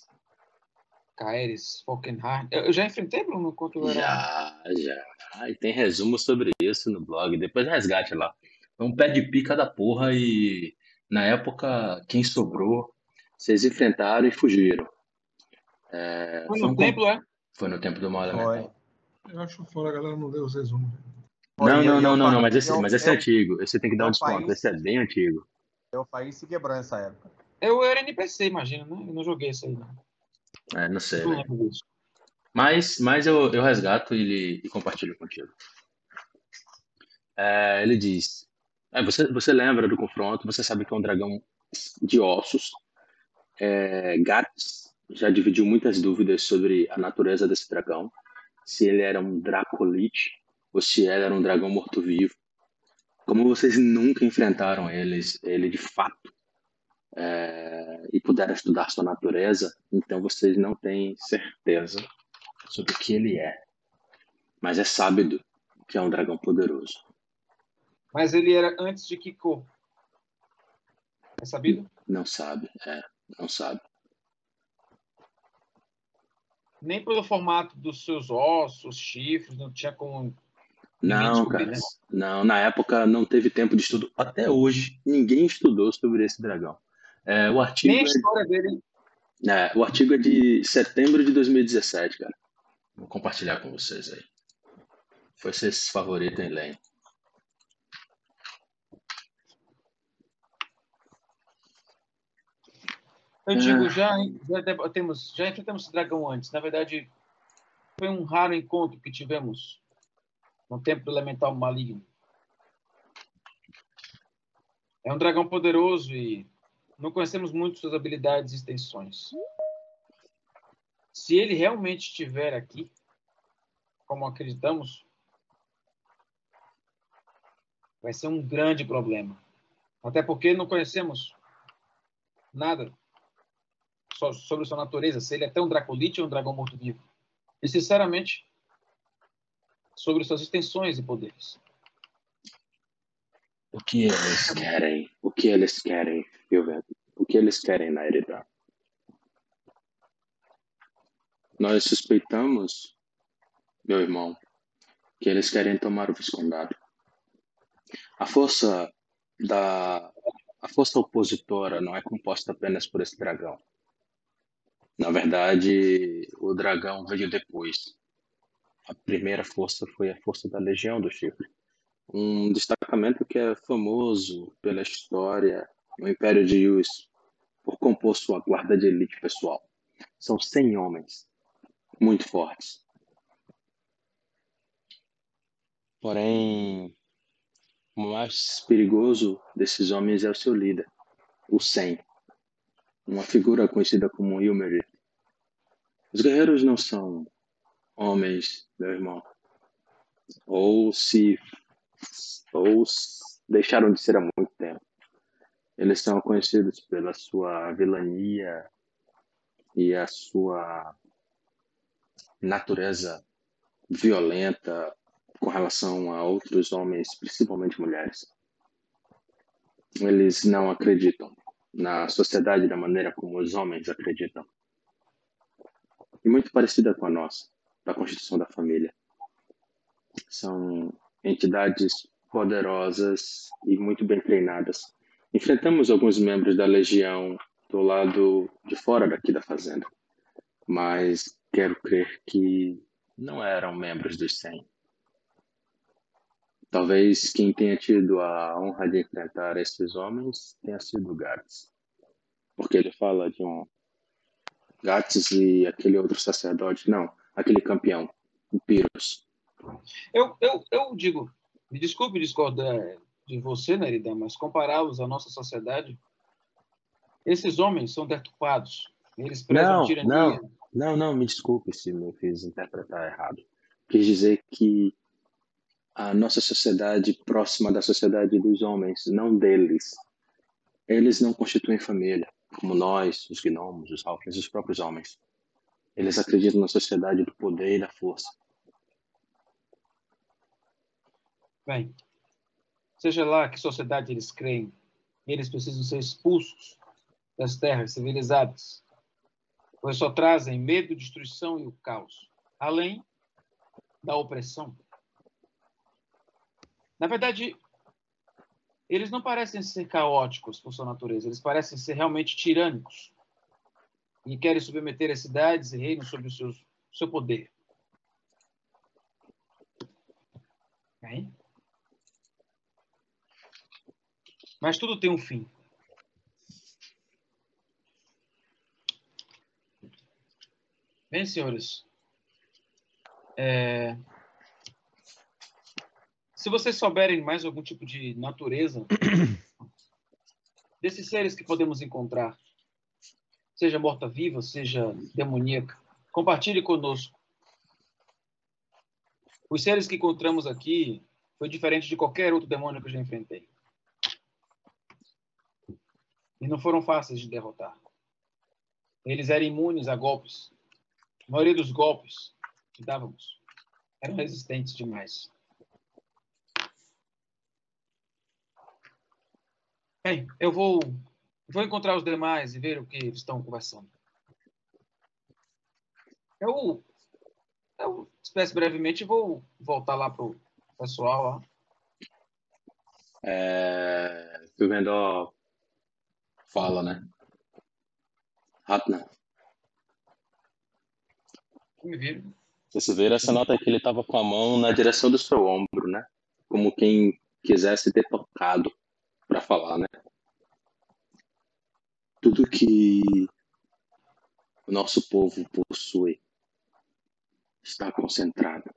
Caeres, Falkenhard. Eu já enfrentei, Bruno, era... Já, já. E tem resumo sobre isso no blog. Depois resgate lá. É um pé de pica da porra e na época quem sobrou, vocês enfrentaram e fugiram. É, foi no foi templo, é? Foi no tempo do mal elemental. Eu acho fora, a galera não deu os resumos. Não, não, não, não, não, mas esse, mas esse é antigo. Esse tem que dar um desconto. Esse é bem antigo. Eu país se quebrou nessa época. Eu era NPC, imagina, né? Eu não joguei isso aí, não. É, não sei. Não disso. Mas, mas eu, eu resgato e, e compartilho contigo. É, ele diz: é, você, você lembra do confronto, você sabe que é um dragão de ossos. É, Gats já dividiu muitas dúvidas sobre a natureza desse dragão, se ele era um Dracolite ou se ele era um dragão morto-vivo. Como vocês nunca enfrentaram eles, ele de fato é, e puderam estudar sua natureza, então vocês não têm certeza sobre o que ele é. Mas é sábio que é um dragão poderoso. Mas ele era antes de Kiko. É sabido? Não sabe, é, não sabe. Nem pelo formato dos seus ossos, chifres, não tinha como não, cara. Né? Não, na época não teve tempo de estudo. Até hoje, ninguém estudou sobre esse dragão. É, o artigo Nem a é história é... dele. É, o artigo é de setembro de 2017, cara. Vou compartilhar com vocês aí. Foi seu favorito em Lane. Eu digo, já, já temos, já enfrentamos esse dragão antes. Na verdade, foi um raro encontro que tivemos no tempo elemental maligno. É um dragão poderoso e não conhecemos muito suas habilidades e extensões. Se ele realmente estiver aqui, como acreditamos, vai ser um grande problema. Até porque não conhecemos nada sobre sua natureza, se ele é tão dracolite ou um dragão morto-vivo. E, sinceramente, sobre suas extensões e poderes. O que eles querem? O que eles querem, Gilberto? O que eles querem na Eridá? Nós suspeitamos, meu irmão, que eles querem tomar o Viscondado. A força da a força opositora não é composta apenas por esse dragão. Na verdade, o dragão veio depois. A primeira força foi a força da Legião do Chifre um destacamento que é famoso pela história no Império de Yus por compor sua guarda de elite pessoal. São 100 homens, muito fortes. Porém, o mais perigoso desses homens é o seu líder, o Sen, uma figura conhecida como Ilmerit. Os guerreiros não são homens, meu irmão. Ou se ou deixaram de ser há muito tempo. Eles são conhecidos pela sua vilania e a sua natureza violenta com relação a outros homens, principalmente mulheres. Eles não acreditam na sociedade da maneira como os homens acreditam. E muito parecida com a nossa, da constituição da família. São entidades poderosas e muito bem treinadas. Enfrentamos alguns membros da legião do lado de fora daqui da fazenda, mas quero crer que não eram membros dos 100. Talvez quem tenha tido a honra de enfrentar esses homens tenha sido Gats. Porque ele fala de um Gats e aquele outro sacerdote, não, aquele campeão, o Pyrrhus. Eu, eu, eu digo, me desculpe discordar de você, Nerida, mas compará-los à nossa sociedade, esses homens são deturpados. Eles prezam Não, tirania. não, não, não, me desculpe se me fiz interpretar errado. Quis dizer que a nossa sociedade próxima da sociedade dos homens, não deles. Eles não constituem família, como nós, os gnomos, os halflings, os próprios homens. Eles acreditam na sociedade do poder e da força. Bem, seja lá que sociedade eles creem, eles precisam ser expulsos das terras civilizadas, pois só trazem medo, destruição e o caos, além da opressão. Na verdade, eles não parecem ser caóticos por sua natureza, eles parecem ser realmente tirânicos e querem submeter as cidades e reinos sob o seu, seu poder. Bem, Mas tudo tem um fim. Bem, senhores. é, Se vocês souberem mais algum tipo de natureza desses seres que podemos encontrar, seja morta-viva, seja demoníaca, compartilhe conosco. Os seres que encontramos aqui foi diferente de qualquer outro demônio que eu já enfrentei. E não foram fáceis de derrotar. Eles eram imunes a golpes. A maioria dos golpes que dávamos eram resistentes demais. Bem, eu vou, vou encontrar os demais e ver o que eles estão conversando. Eu, eu espécie brevemente e vou voltar lá pro pessoal. Ó. É, o fala, né? Ratna, Me viram. Vocês viram essa nota que ele estava com a mão na direção do seu ombro, né? Como quem quisesse ter tocado para falar, né? Tudo que o nosso povo possui está concentrado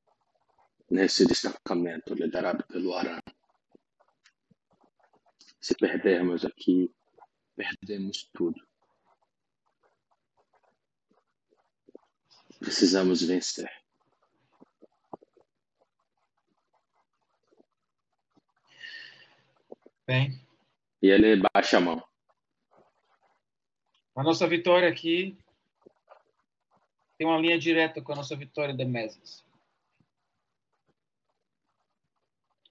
nesse destacamento liderado pelo Aran. Se perdermos aqui, perdemos tudo. Precisamos vencer. Bem, E ele baixa a mão. a nossa vitória aqui tem uma linha direta com a nossa vitória de Mesas.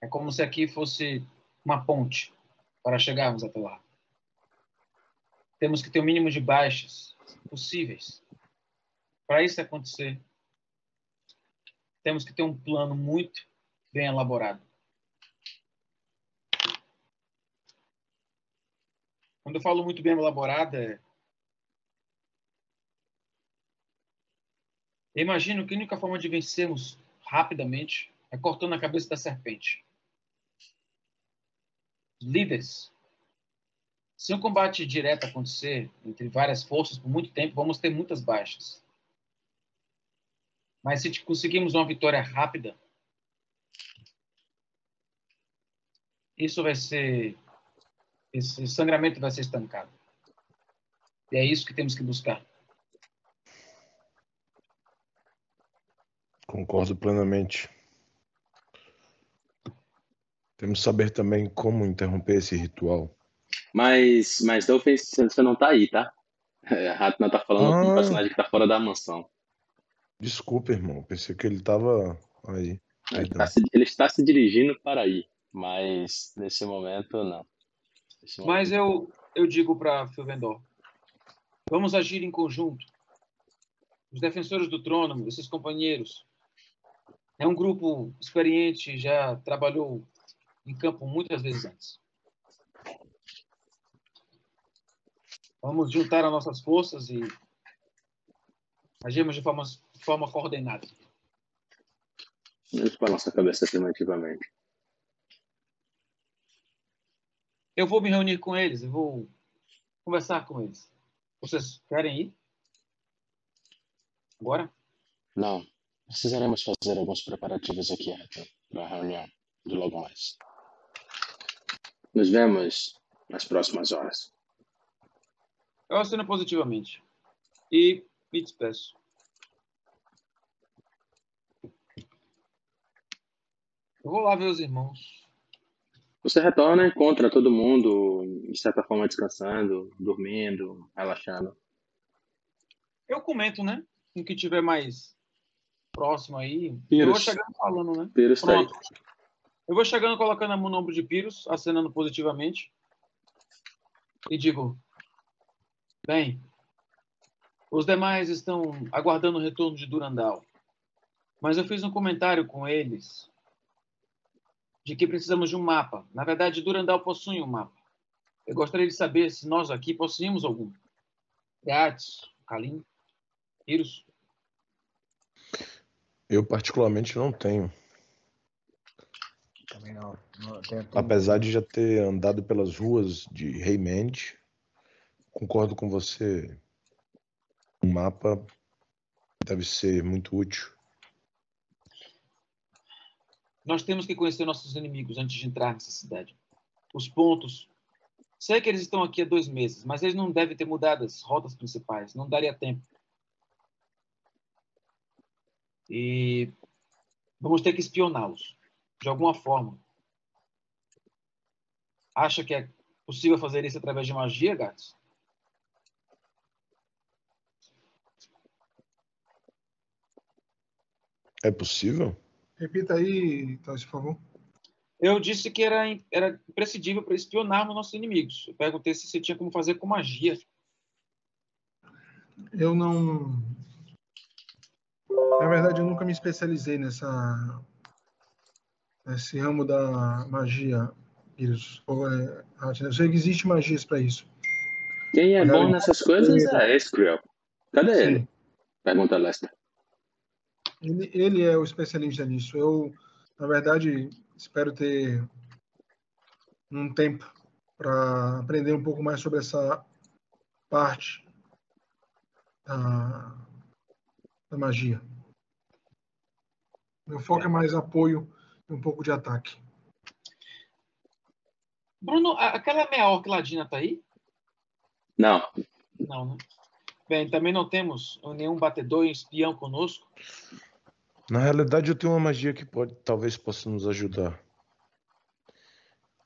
É como se aqui fosse uma ponte para chegarmos até lá. Temos que ter o mínimo de baixas possíveis. Para isso acontecer, temos que ter um plano muito bem elaborado. Quando eu falo muito bem elaborado, é Eu imagino que a única forma de vencermos rapidamente é cortando a cabeça da serpente. Líderes. Se um combate direto acontecer entre várias forças por muito tempo, vamos ter muitas baixas. Mas se conseguirmos uma vitória rápida, isso vai ser. Esse sangramento vai ser estancado. E é isso que temos que buscar. Concordo plenamente. Temos que saber também como interromper esse ritual. Mas, mas Dolphin, você não tá aí, tá? É, Ratna tá falando com um Ah. personagem que tá fora da mansão. Desculpa, irmão. Pensei que ele tava aí. Ele, tá se, ele está se dirigindo para aí, mas nesse momento não. Mas eu, eu digo para Filvendor, vamos agir em conjunto. Os defensores do trono, esses companheiros, é um grupo experiente, já trabalhou em campo muitas vezes antes. Vamos juntar as nossas forças e agirmos de forma, de forma coordenada. Ele balança a cabeça afirmativamente. Eu vou me reunir com eles, eu vou conversar com eles. Vocês querem ir? Agora? Não. Precisaremos fazer alguns preparativos aqui para a reunião de logo mais. Nos vemos nas próximas horas. Eu assino positivamente. E me despeço. Eu vou lá ver os irmãos. Você retorna e encontra todo mundo, de certa forma, descansando, dormindo, relaxando. Eu comento, né? Com que tiver mais próximo aí. Eu Pyrrhus. vou chegando falando, né? Pyrrhus tá aí. Eu vou chegando colocando a mão no ombro de Pyrrhus, acenando positivamente. E digo: Bem, os demais estão aguardando o retorno de Durandal. Mas eu fiz um comentário com eles de que precisamos de um mapa. Na verdade, Durandal possui um mapa. Eu gostaria de saber se nós aqui possuímos algum. Gats, Kalim, Pyrrhus. Eu, particularmente, não tenho. Também não. não tem- Apesar de já ter andado pelas ruas de Raymond, concordo com você. Um mapa deve ser muito útil. Nós temos que conhecer nossos inimigos antes de entrar nessa cidade. Os pontos. Sei que eles estão aqui há dois meses, mas eles não devem ter mudado as rotas principais. Não daria tempo. E vamos ter que espioná-los de alguma forma. Acha que é possível fazer isso através de magia, gatos? É possível? Repita aí, Thales, por favor. Eu disse que era, era imprescindível para espionarmos nossos inimigos. Eu perguntei se você tinha como fazer com magia. Eu não. Na verdade, eu nunca me especializei nessa. nesse ramo da magia. Ou é, né? Eu sei que existe magias para isso. Quem é bom nessas coisas é Escriel. Cadê ele? Sim. Pergunta Lester. Ele, ele é o especialista nisso. Eu, na verdade, espero ter um tempo para aprender um pouco mais sobre essa parte da, da magia. Meu foco é mais apoio e um pouco de ataque. Bruno, aquela meia orc ladina tá aí? Não, Não, né? Bem, também não temos nenhum batedor e espião conosco. Na realidade, eu tenho uma magia que pode, talvez possa nos ajudar.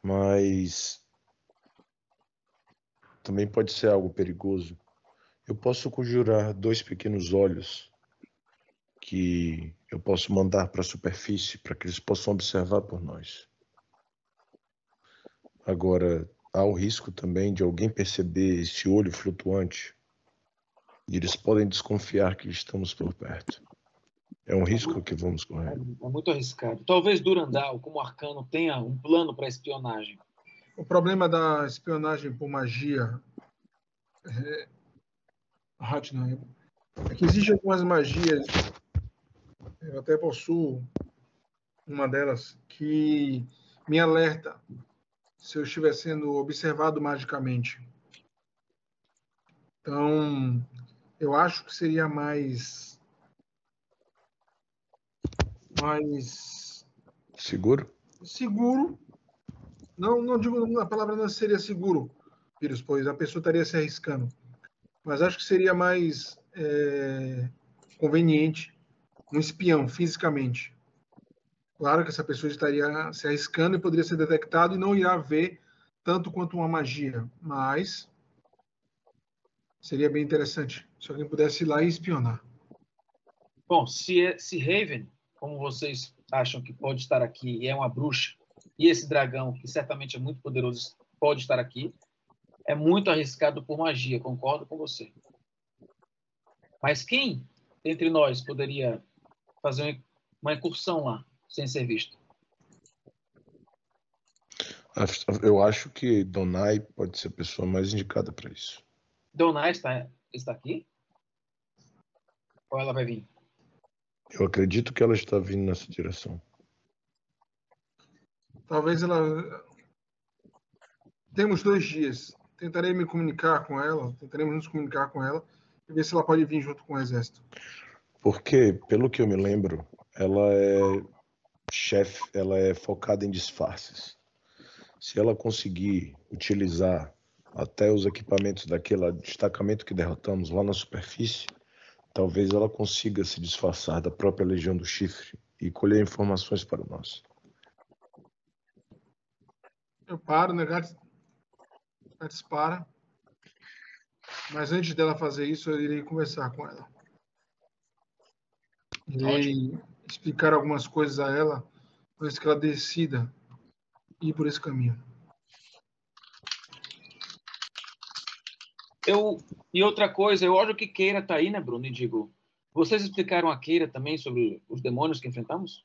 Mas também pode ser algo perigoso. Eu posso conjurar dois pequenos olhos que eu posso mandar para a superfície para que eles possam observar por nós. Agora, há o risco também de alguém perceber esse olho flutuante e eles podem desconfiar que estamos por perto. É um risco que vamos É, correr. é muito arriscado. Talvez Durandal, como arcano, tenha um plano para espionagem. O problema da espionagem por magia, é, Ratna, é que existem algumas magias, eu até possuo uma delas, que me alerta se eu estiver sendo observado magicamente. Então, eu acho que seria mais. Mais Seguro? seguro. Não, não digo a palavra não seria seguro, Pires, pois a pessoa estaria se arriscando. Mas acho que seria mais é, conveniente um espião fisicamente. Claro que essa pessoa estaria se arriscando e poderia ser detectado e não irá ver tanto quanto uma magia, mas seria bem interessante se alguém pudesse ir lá e espionar. Bom, se, é- se Raven, como vocês acham que pode estar aqui e é uma bruxa, e esse dragão, que certamente é muito poderoso, pode estar aqui, é muito arriscado por magia, concordo com você. Mas quem entre nós poderia fazer uma incursão lá, sem ser visto? Eu acho que Donai pode ser a pessoa mais indicada para isso. Donai está, está aqui? Ou ela vai vir? Eu acredito que ela está vindo nessa direção. Talvez ela Temos dois dias. Tentarei me comunicar com ela, tentaremos nos comunicar com ela e ver se ela pode vir junto com o exército. Porque, pelo que eu me lembro, ela é chefe, ela é focada em disfarces. Se ela conseguir utilizar até os equipamentos daquele destacamento que derrotamos lá na superfície, talvez ela consiga se disfarçar da própria Legião do Chifre e colher informações para nós. Eu paro, né? Gats, Gats para. Mas antes dela fazer isso, eu irei conversar com ela. Irei explicar algumas coisas a ela, antes que ela decida ir por esse caminho. Eu, e outra coisa, eu olho que Keira tá aí, né, Bruno? E digo, vocês explicaram a Keira também sobre os demônios que enfrentamos?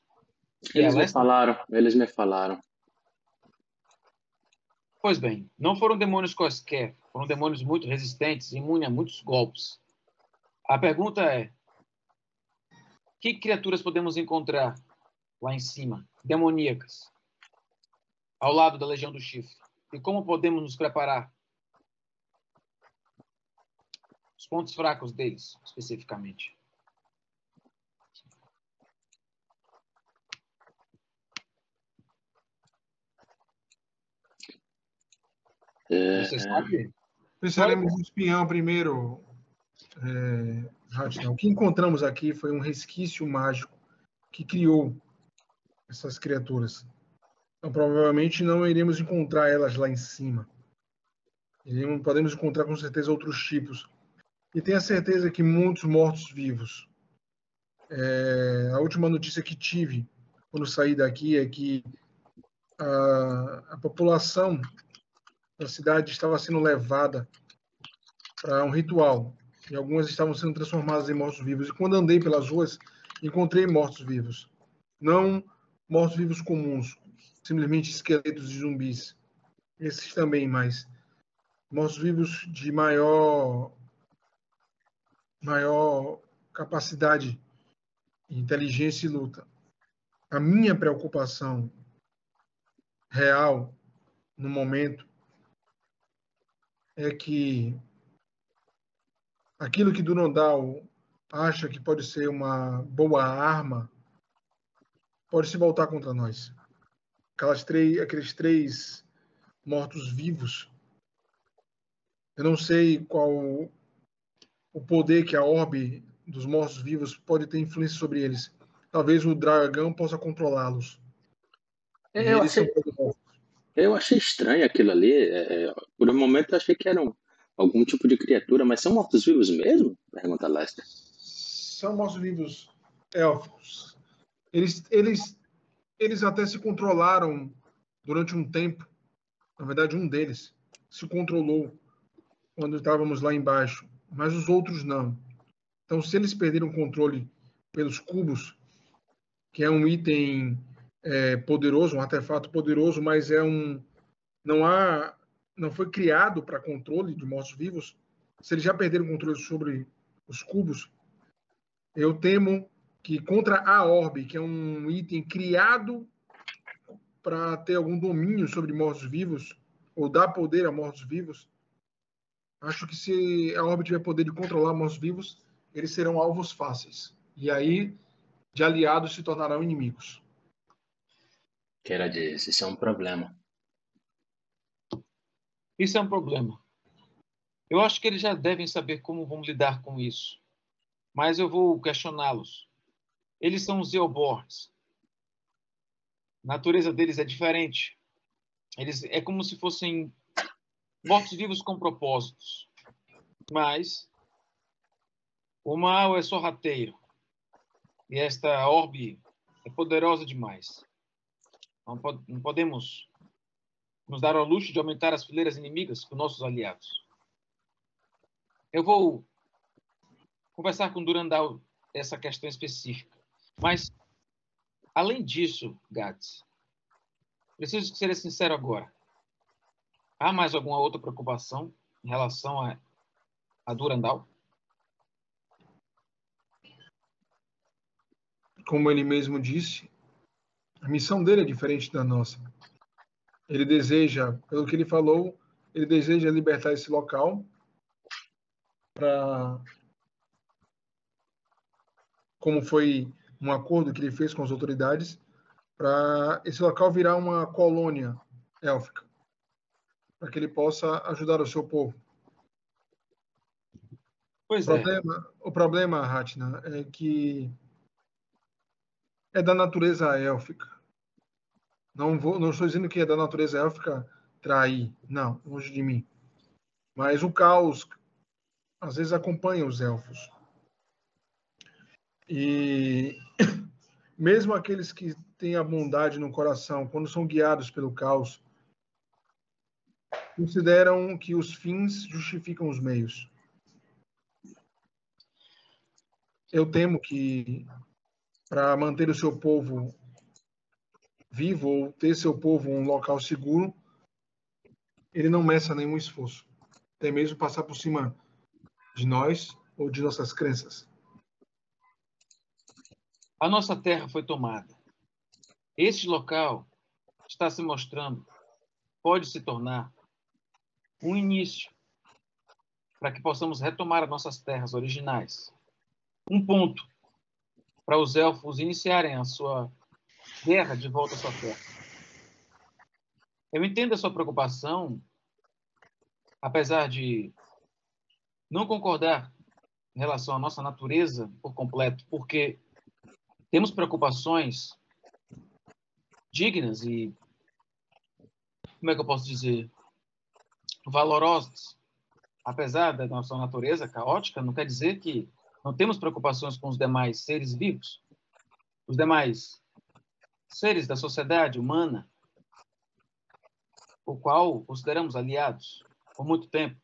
Eles a me falaram, eles me falaram. Pois bem, não foram demônios quaisquer, foram demônios muito resistentes, imunes a muitos golpes. A pergunta é: que criaturas podemos encontrar lá em cima, demoníacas, ao lado da Legião do Chifre? E como podemos nos preparar? Os pontos fracos deles, especificamente. É, Você sabe? Pensaremos no espião primeiro, é. O que encontramos aqui foi um resquício mágico que criou essas criaturas. Então, provavelmente não iremos encontrar elas lá em cima. Iremos, podemos encontrar com certeza outros tipos. E tenha certeza que muitos mortos-vivos. É, a última notícia que tive quando saí daqui é que a, a população da cidade estava sendo levada para um ritual e algumas estavam sendo transformadas em mortos-vivos. E quando andei pelas ruas, encontrei mortos-vivos. Não mortos-vivos comuns, simplesmente esqueletos de zumbis. Esses também, mas mortos-vivos de maior maior capacidade, inteligência e luta. A minha preocupação real no momento é que aquilo que Durandal acha que pode ser uma boa arma pode se voltar contra nós. Três, aqueles três mortos-vivos. Eu não sei qual o poder que a orbe dos mortos-vivos pode ter influência sobre eles. Talvez o dragão possa controlá-los. E eu, achei, eu achei estranho aquilo ali. é, é, por um momento eu achei que eram algum tipo de criatura, mas são mortos-vivos mesmo? Pergunta Lester. são mortos-vivos elfos. Eles, eles, eles até se controlaram durante um tempo. Na verdade, um deles se controlou quando estávamos lá embaixo, mas os outros não. Então, se eles perderam o controle pelos cubos, que é um item é, poderoso, um artefato poderoso, mas é um não há não foi criado para controle de mortos-vivos. Se eles já perderam o controle sobre os cubos, eu temo que contra a orbe, que é um item criado para ter algum domínio sobre mortos-vivos, ou dar poder a mortos-vivos, acho que se a orbe tiver poder de controlar mortos-vivos, eles serão alvos fáceis. E aí, de aliados, se tornarão inimigos. Queira dizer, isso é um problema. Isso é um problema. Eu acho que eles já devem saber como vão lidar com isso. Mas eu vou questioná-los. Eles são os Eoborns. A natureza deles é diferente. Eles é como se fossem mortos-vivos com propósitos. Mas o mal é sorrateiro. E esta orbe é poderosa demais. Não, não podemos nos dar ao luxo de aumentar as fileiras inimigas com nossos aliados. Eu vou conversar com Durandal essa questão específica. Mas, além disso, Gats, preciso ser sincero agora. Há mais alguma outra preocupação em relação a, a Durandal? Como ele mesmo disse, a missão dele é diferente da nossa. Ele deseja, pelo que ele falou, ele deseja libertar esse local para como foi um acordo que ele fez com as autoridades para esse local virar uma colônia élfica, para que ele possa ajudar o seu povo. Pois o é. problema, o problema, Ratna, é que é da natureza élfica. Não, vou, não estou dizendo que é da natureza élfica trair, não, longe de mim. Mas o caos às vezes acompanha os elfos. E *coughs* mesmo aqueles que têm a bondade no coração, quando são guiados pelo caos, consideram que os fins justificam os meios. Eu temo que para manter o seu povo vivo ou ter seu povo um local seguro, ele não meça nenhum esforço, até mesmo passar por cima de nós ou de nossas crenças. A nossa terra foi tomada. Este local está se mostrando, pode se tornar um início para que possamos retomar as nossas terras originais. Um ponto para os elfos iniciarem a sua guerra de volta à sua terra. Eu entendo a sua preocupação, apesar de não concordar em relação à nossa natureza por completo, porque temos preocupações dignas e, como é que eu posso dizer, valorosas. Apesar da nossa natureza caótica, não quer dizer que não temos preocupações com os demais seres vivos, os demais seres da sociedade humana, o qual consideramos aliados por muito tempo.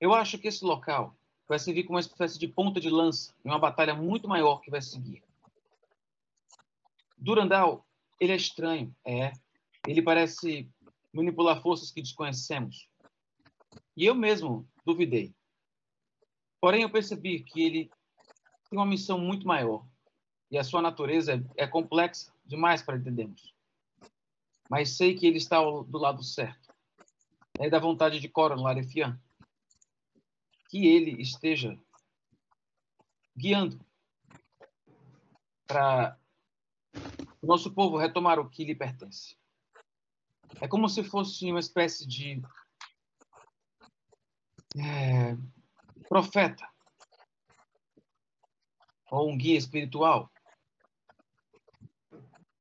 Eu acho que esse local vai servir como uma espécie de ponta de lança em uma batalha muito maior que vai seguir. Durandal, ele é estranho, é. Ele parece manipular forças que desconhecemos. E eu mesmo duvidei. Porém, eu percebi que ele tem uma missão muito maior e a sua natureza é, complexa demais para entendermos. Mas sei que ele está do lado certo. É da vontade de Coron Larefian que ele esteja guiando para o nosso povo retomar o que lhe pertence. É como se fosse uma espécie de é, profeta ou um guia espiritual.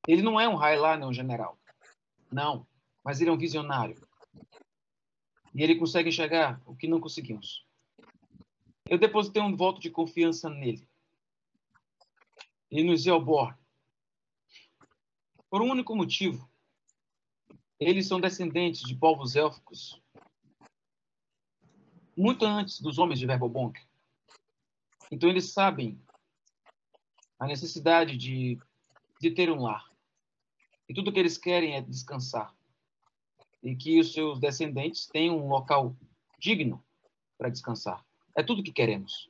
Ele não é um Highlander, um general. Não, mas ele é um visionário. E ele consegue enxergar o que não conseguimos. Eu depositei um voto de confiança nele. E no Zelbor. Por um único motivo. Eles são descendentes de povos élficos muito antes dos homens de Verbobonk. Então eles sabem a necessidade de, de ter um lar. E tudo que eles querem é descansar. E que os seus descendentes tenham um local digno para descansar. É tudo que queremos.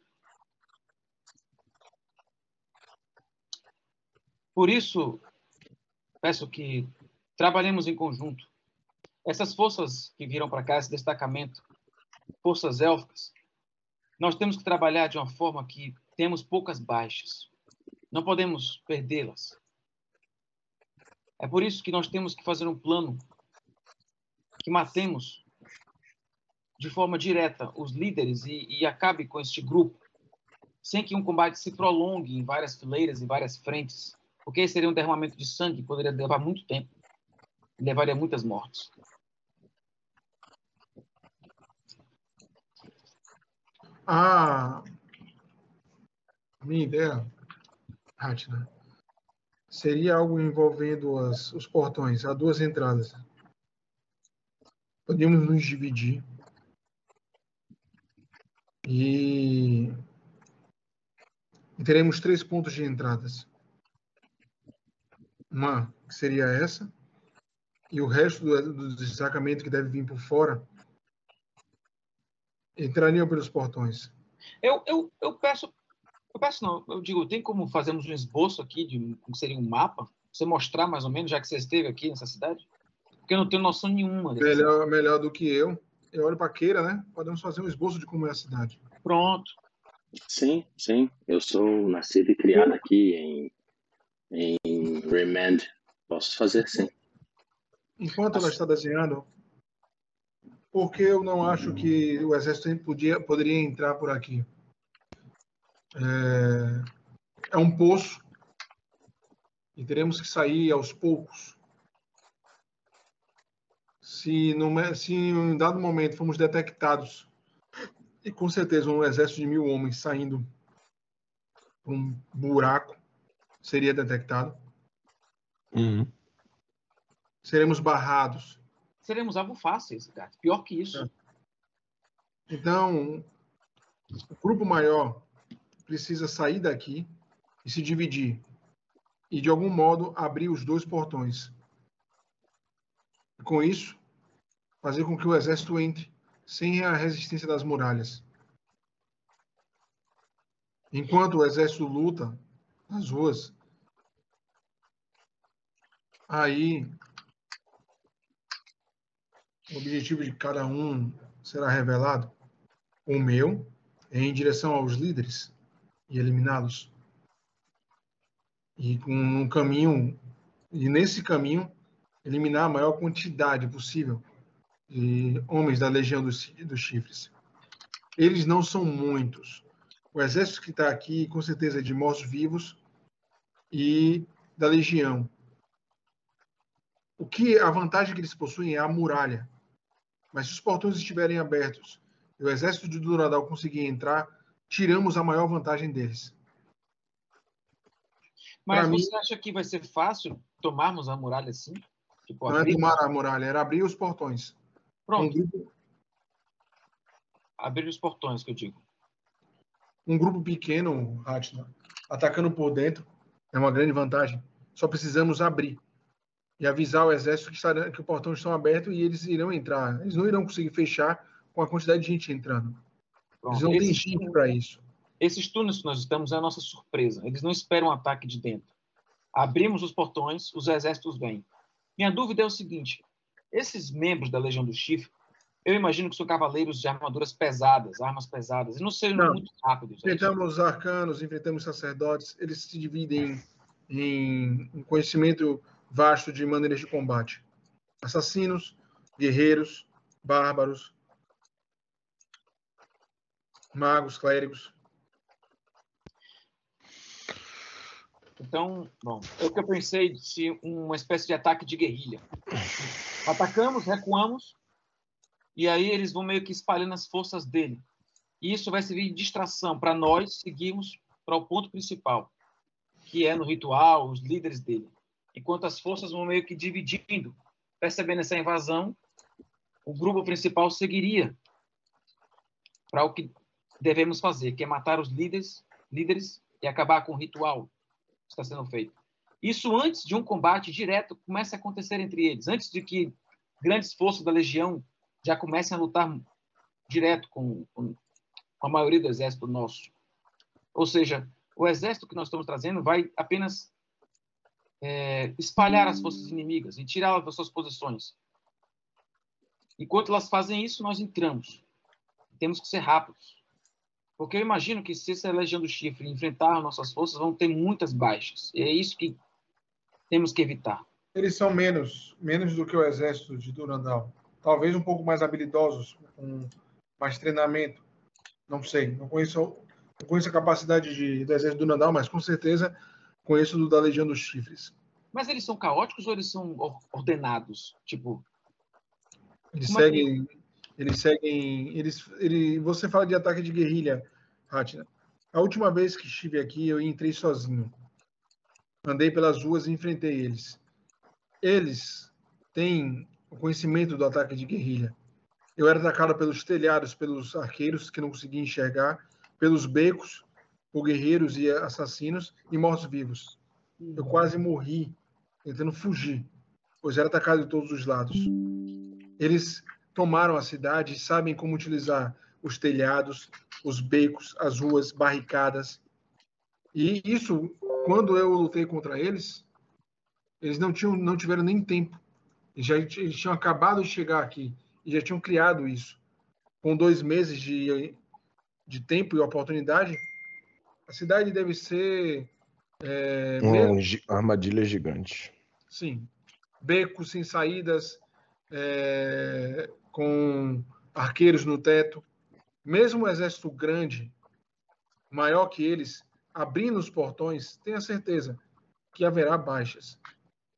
Por isso, peço que trabalhemos em conjunto. Essas forças que viram para cá, esse destacamento, forças élficas, nós temos que trabalhar de uma forma que temos poucas baixas. Não podemos perdê-las. É por isso que nós temos que fazer um plano que matemos de forma direta os líderes e, e acabe com este grupo, sem que um combate se prolongue em várias fileiras e várias frentes, porque seria um derramamento de sangue, poderia levar muito tempo levaria muitas mortes. A minha ideia, Ratna, seria algo envolvendo as, os portões, há duas entradas. Podíamos nos dividir e teremos três pontos de entradas. Uma que seria essa, e o resto do, do destacamento que deve vir por fora entrariam pelos portões. Eu, eu, eu peço, eu peço não, eu digo, tem como fazermos um esboço aqui de como seria um mapa? Você mostrar mais ou menos, já que você esteve aqui nessa cidade? porque eu não tenho noção nenhuma. Melhor, melhor do que eu. Eu olho para Queira, né? Podemos fazer um esboço de como é a cidade. cidade. Pronto. Sim, sim. Eu sou nascido e criado aqui em, em Remand. Posso fazer sim. Enquanto ela está desenhando, por que eu não acho que o exército podia, poderia entrar por aqui? É, é um poço e teremos que sair aos poucos. Se, se em um dado momento fomos detectados, e com certeza um exército de mil homens saindo por um buraco seria detectado, Uhum. Seremos barrados. Seremos algo fácil, esse gato. Pior que isso. Então, o grupo maior precisa sair daqui e se dividir. E, de algum modo, abrir os dois portões. Com isso, fazer com que o exército entre sem a resistência das muralhas. Enquanto o exército luta nas ruas, aí o objetivo de cada um será revelado. O meu é em direção aos líderes e eliminá-los. E com um caminho, e nesse caminho, eliminar a maior quantidade possível de homens da legião dos, dos chifres. Eles não são muitos. O exército que está aqui, com certeza, é de mortos-vivos e da legião. O que a vantagem que eles possuem é a muralha. Mas se os portões estiverem abertos e o exército de Duradal conseguir entrar, tiramos a maior vantagem deles. Mas Pra mim- você acha que vai ser fácil tomarmos a muralha assim? Tipo, Não é abrir, tomar a muralha, era abrir os portões. Um pronto, grupo, abrir os portões, que eu digo. um grupo pequeno, Ratna, atacando por dentro, é uma grande vantagem. Só precisamos abrir e avisar o exército que, estará, que os portões estão abertos e eles irão entrar. Eles não irão conseguir fechar com a quantidade de gente entrando. Pronto. Eles não têm gente para isso. esses túneis que nós estamos é a nossa surpresa. Eles não esperam um ataque de dentro. Abrimos os portões, os exércitos vêm. Minha dúvida é o seguinte: esses membros da Legião do Chifre, eu imagino que são cavaleiros de armaduras pesadas, armas pesadas, e não sejam Não. muito rápidos. é isso? Enfrentamos arcanos, enfrentamos sacerdotes, eles se dividem em um conhecimento vasto de maneiras de combate. Assassinos, guerreiros, bárbaros, magos, clérigos. Então, bom, é o que eu pensei de ser uma espécie de ataque de guerrilha. Atacamos, recuamos, e aí eles vão meio que espalhando as forças dele. E isso vai servir de distração para nós seguirmos para o ponto principal, que é no ritual, os líderes dele. Enquanto as forças vão meio que dividindo, percebendo essa invasão, o grupo principal seguiria para o que devemos fazer, que é matar os líderes, líderes e acabar com o ritual que está sendo feito. Isso antes de um combate direto comece a acontecer entre eles, antes de que grandes forças da legião já comecem a lutar direto com, com a maioria do exército nosso. Ou seja, o exército que nós estamos trazendo vai apenas é, espalhar as forças inimigas e tirá-las das suas posições. Enquanto elas fazem isso, nós entramos. Temos que ser rápidos. Porque eu imagino que se essa legião do chifre enfrentar nossas forças, vão ter muitas baixas. E é isso que temos que evitar. Eles são menos, menos do que o exército de Durandal. Talvez um pouco mais habilidosos, com mais treinamento. Não sei, não conheço, não conheço a capacidade de, do exército de Durandal, mas com certeza conheço do da Legião dos Chifres. Mas eles são caóticos ou eles são or- ordenados? Tipo, Eles é seguem, eles seguem, eles, ele, você fala de ataque de guerrilha, Ratna. A última vez que estive aqui, eu entrei sozinho. Andei pelas ruas e enfrentei eles. Eles têm o conhecimento do ataque de guerrilha. Eu era atacado pelos telhados, pelos arqueiros que não conseguia enxergar, pelos becos, por guerreiros e assassinos e mortos-vivos. Eu quase morri tentando fugir, pois era atacado de todos os lados. Eles tomaram a cidade e sabem como utilizar os telhados, os becos, as ruas, barricadas. E isso, quando eu lutei contra eles, eles não tinham, não tiveram nem tempo Eles já eles tinham acabado de chegar aqui e já tinham criado isso. Com dois meses de, de tempo e oportunidade, a cidade deve ser. É, uma gi- armadilha gigante. Sim. Becos sem saídas, é, com arqueiros no teto. Mesmo um exército grande, maior que eles, abrindo os portões, tenha certeza que haverá baixas.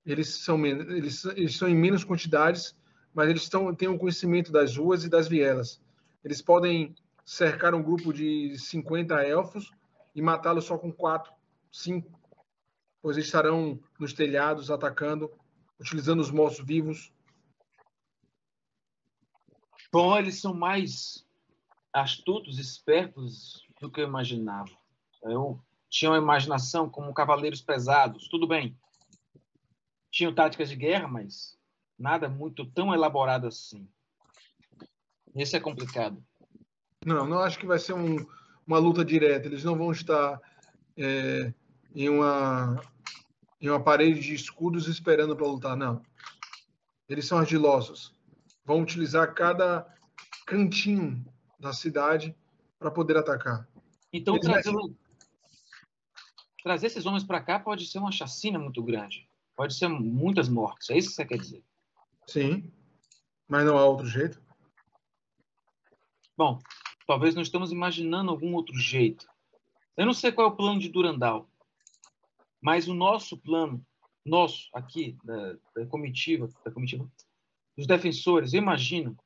Eles são, eles, eles são em menos quantidades, mas eles têm o conhecimento das ruas e das vielas. Eles podem cercar um grupo de 50 elfos e matá-los só com quatro, cinco, pois eles estarão nos telhados atacando, utilizando os mortos-vivos. Bom, eles são mais astutos, espertos do que eu imaginava. Eu tinha uma imaginação como cavaleiros pesados, tudo bem. Tinham táticas de guerra, mas nada muito tão elaborado assim. Esse é complicado. Não, não acho que vai ser um- uma luta direta. Eles não vão estar é, em, uma, em uma parede de escudos esperando para lutar, não. Eles são ardilosos. Vão utilizar cada cantinho da cidade para poder atacar. Então, Eles trazer, trazer esses homens para cá pode ser uma chacina muito grande. Pode ser muitas mortes. É isso que você quer dizer? Sim, mas não há outro jeito. Bom, talvez nós estamos imaginando algum outro jeito. Eu não sei qual é o plano de Durandal, mas o nosso plano, nosso aqui da, da comitiva, da comitiva, dos defensores, eu imagino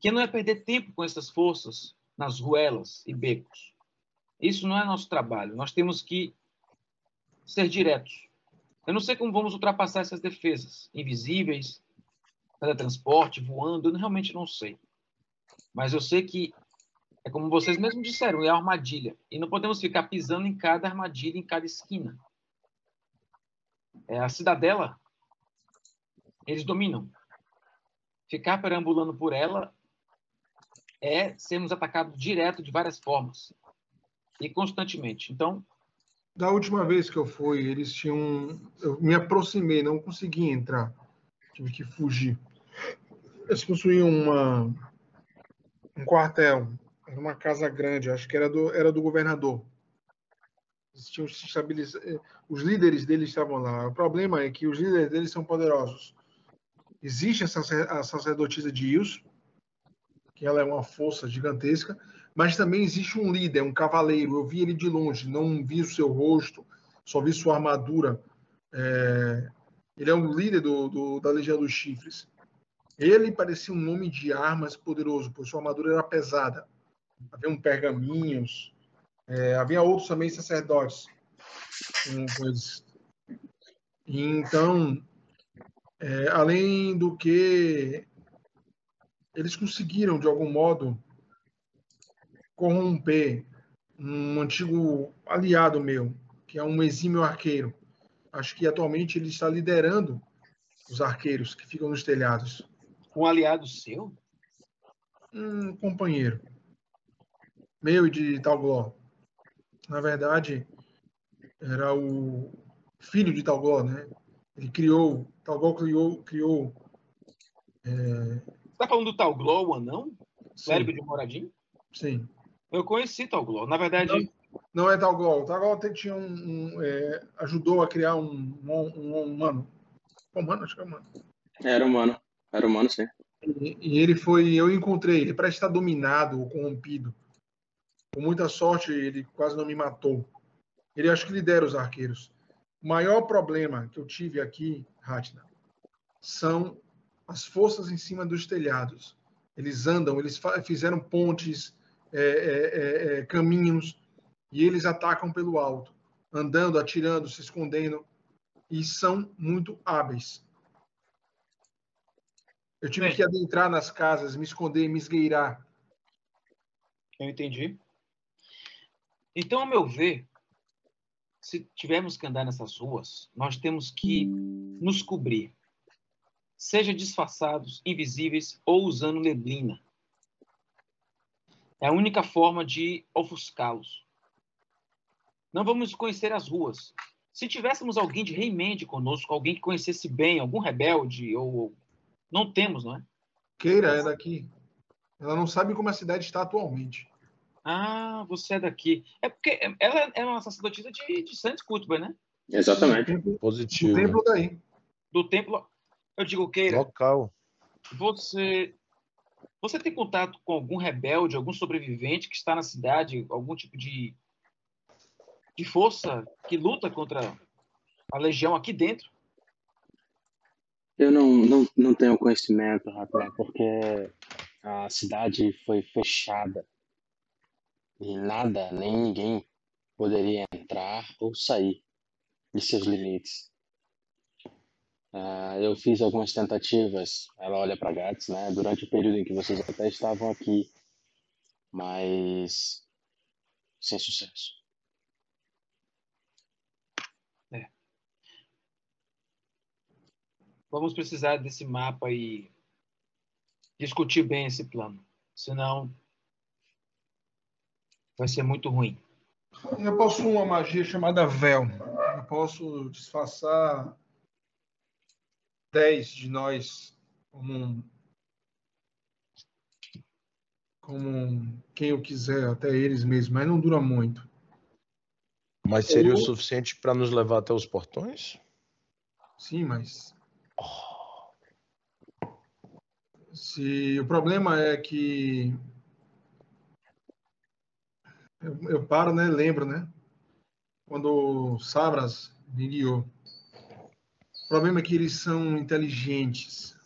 que não é perder tempo com essas forças nas ruelas e becos. Isso não é nosso trabalho. Nós temos que ser diretos. Eu não sei como vamos ultrapassar essas defesas invisíveis, teletransporte, voando, eu realmente não sei. Mas eu sei que é como vocês mesmos disseram, é a armadilha. E não podemos ficar pisando em cada armadilha, em cada esquina. É a cidadela, eles dominam. Ficar perambulando por ela é sermos atacados direto de várias formas e constantemente. Então, Da última vez que eu fui, eles tinham. Eu me aproximei, não consegui entrar. Tive que fugir. Eles possuíam uma, um quartel, era uma casa grande, acho que era do, era do governador. Tinham se estabilizado. Os líderes deles estavam lá. O problema é que os líderes deles são poderosos. Existe a sacer- a sacerdotisa de Ilso, que ela é uma força gigantesca, mas também existe um líder, um cavaleiro. Eu vi ele de longe, não vi o seu rosto, só vi sua armadura. É, Ele é um líder do, do- da Legião dos Chifres. Ele parecia um nome de armas poderoso, pois sua armadura era pesada. Havia um pergaminhos, é, havia outros também sacerdotes. com- com eles. E Então, é, além do que eles conseguiram, de algum modo, corromper um antigo aliado meu, que é um exímio arqueiro. Acho que atualmente ele está liderando os arqueiros que ficam nos telhados. um aliado seu? Um companheiro meu e de Talgló. Na verdade, era o filho de Talgló, né? Ele criou, Talgló criou, criou Você está falando do tal Glow, o anão? Cérebro de Moradinho? sim. Eu conheci tal Glow. Na verdade, Não é Talgló. O Talgló até tinha um, um, é, ajudou a criar um, um, um humano. Humano, acho que é humano. Era humano. Era humano, sim. E, e ele foi, eu encontrei ele, parece estar dominado ou corrompido. Com muita sorte, ele quase não me matou. Ele acho que lidera os arqueiros. O maior problema que eu tive aqui, Ratna, são as forças em cima dos telhados. Eles andam, eles fizeram pontes, é, é, é, é, caminhos, e eles atacam pelo alto, andando, atirando, se escondendo, e são muito hábeis. Eu tive Bem. que adentrar nas casas, me esconder, me esgueirar. eu entendi. Então, ao meu ver, se tivermos que andar nessas ruas, nós temos que nos cobrir. Seja disfarçados, invisíveis ou usando neblina. É a única forma de ofuscá-los. Não vamos conhecer as ruas. Se tivéssemos alguém de Reimende conosco, alguém que conhecesse bem, algum rebelde, ou. Não temos, não é? Keira é daqui. Ela não sabe como a cidade está atualmente. Ah, você é daqui. É porque ela é uma sacerdotisa de, de Santos Cuthbert, né? Exatamente. Do templo, Positivo. do templo daí. Do templo. Eu digo, Keira, Local. você. Você tem contato com algum rebelde, algum sobrevivente que está na cidade, algum tipo de, de força que luta contra a legião aqui dentro? Eu não, não, não tenho conhecimento, Rafael, porque a cidade foi fechada e nada, nem ninguém poderia entrar ou sair de seus limites. Ah, eu fiz algumas tentativas, ela olha para Gats, né, durante o período em que vocês até estavam aqui, mas sem sucesso. Vamos precisar desse mapa e discutir bem esse plano. Senão, vai ser muito ruim. Eu posso uma magia chamada véu. Eu posso disfarçar 10 de nós como um, como um- quem eu quiser, até eles mesmos, mas não dura muito. Mas seria o Ou- suficiente para nos levar até os portões? Sim, mas se o problema é que eu, eu paro, né? Lembro, né? Quando Sabras me guiou. O problema é que eles são inteligentes.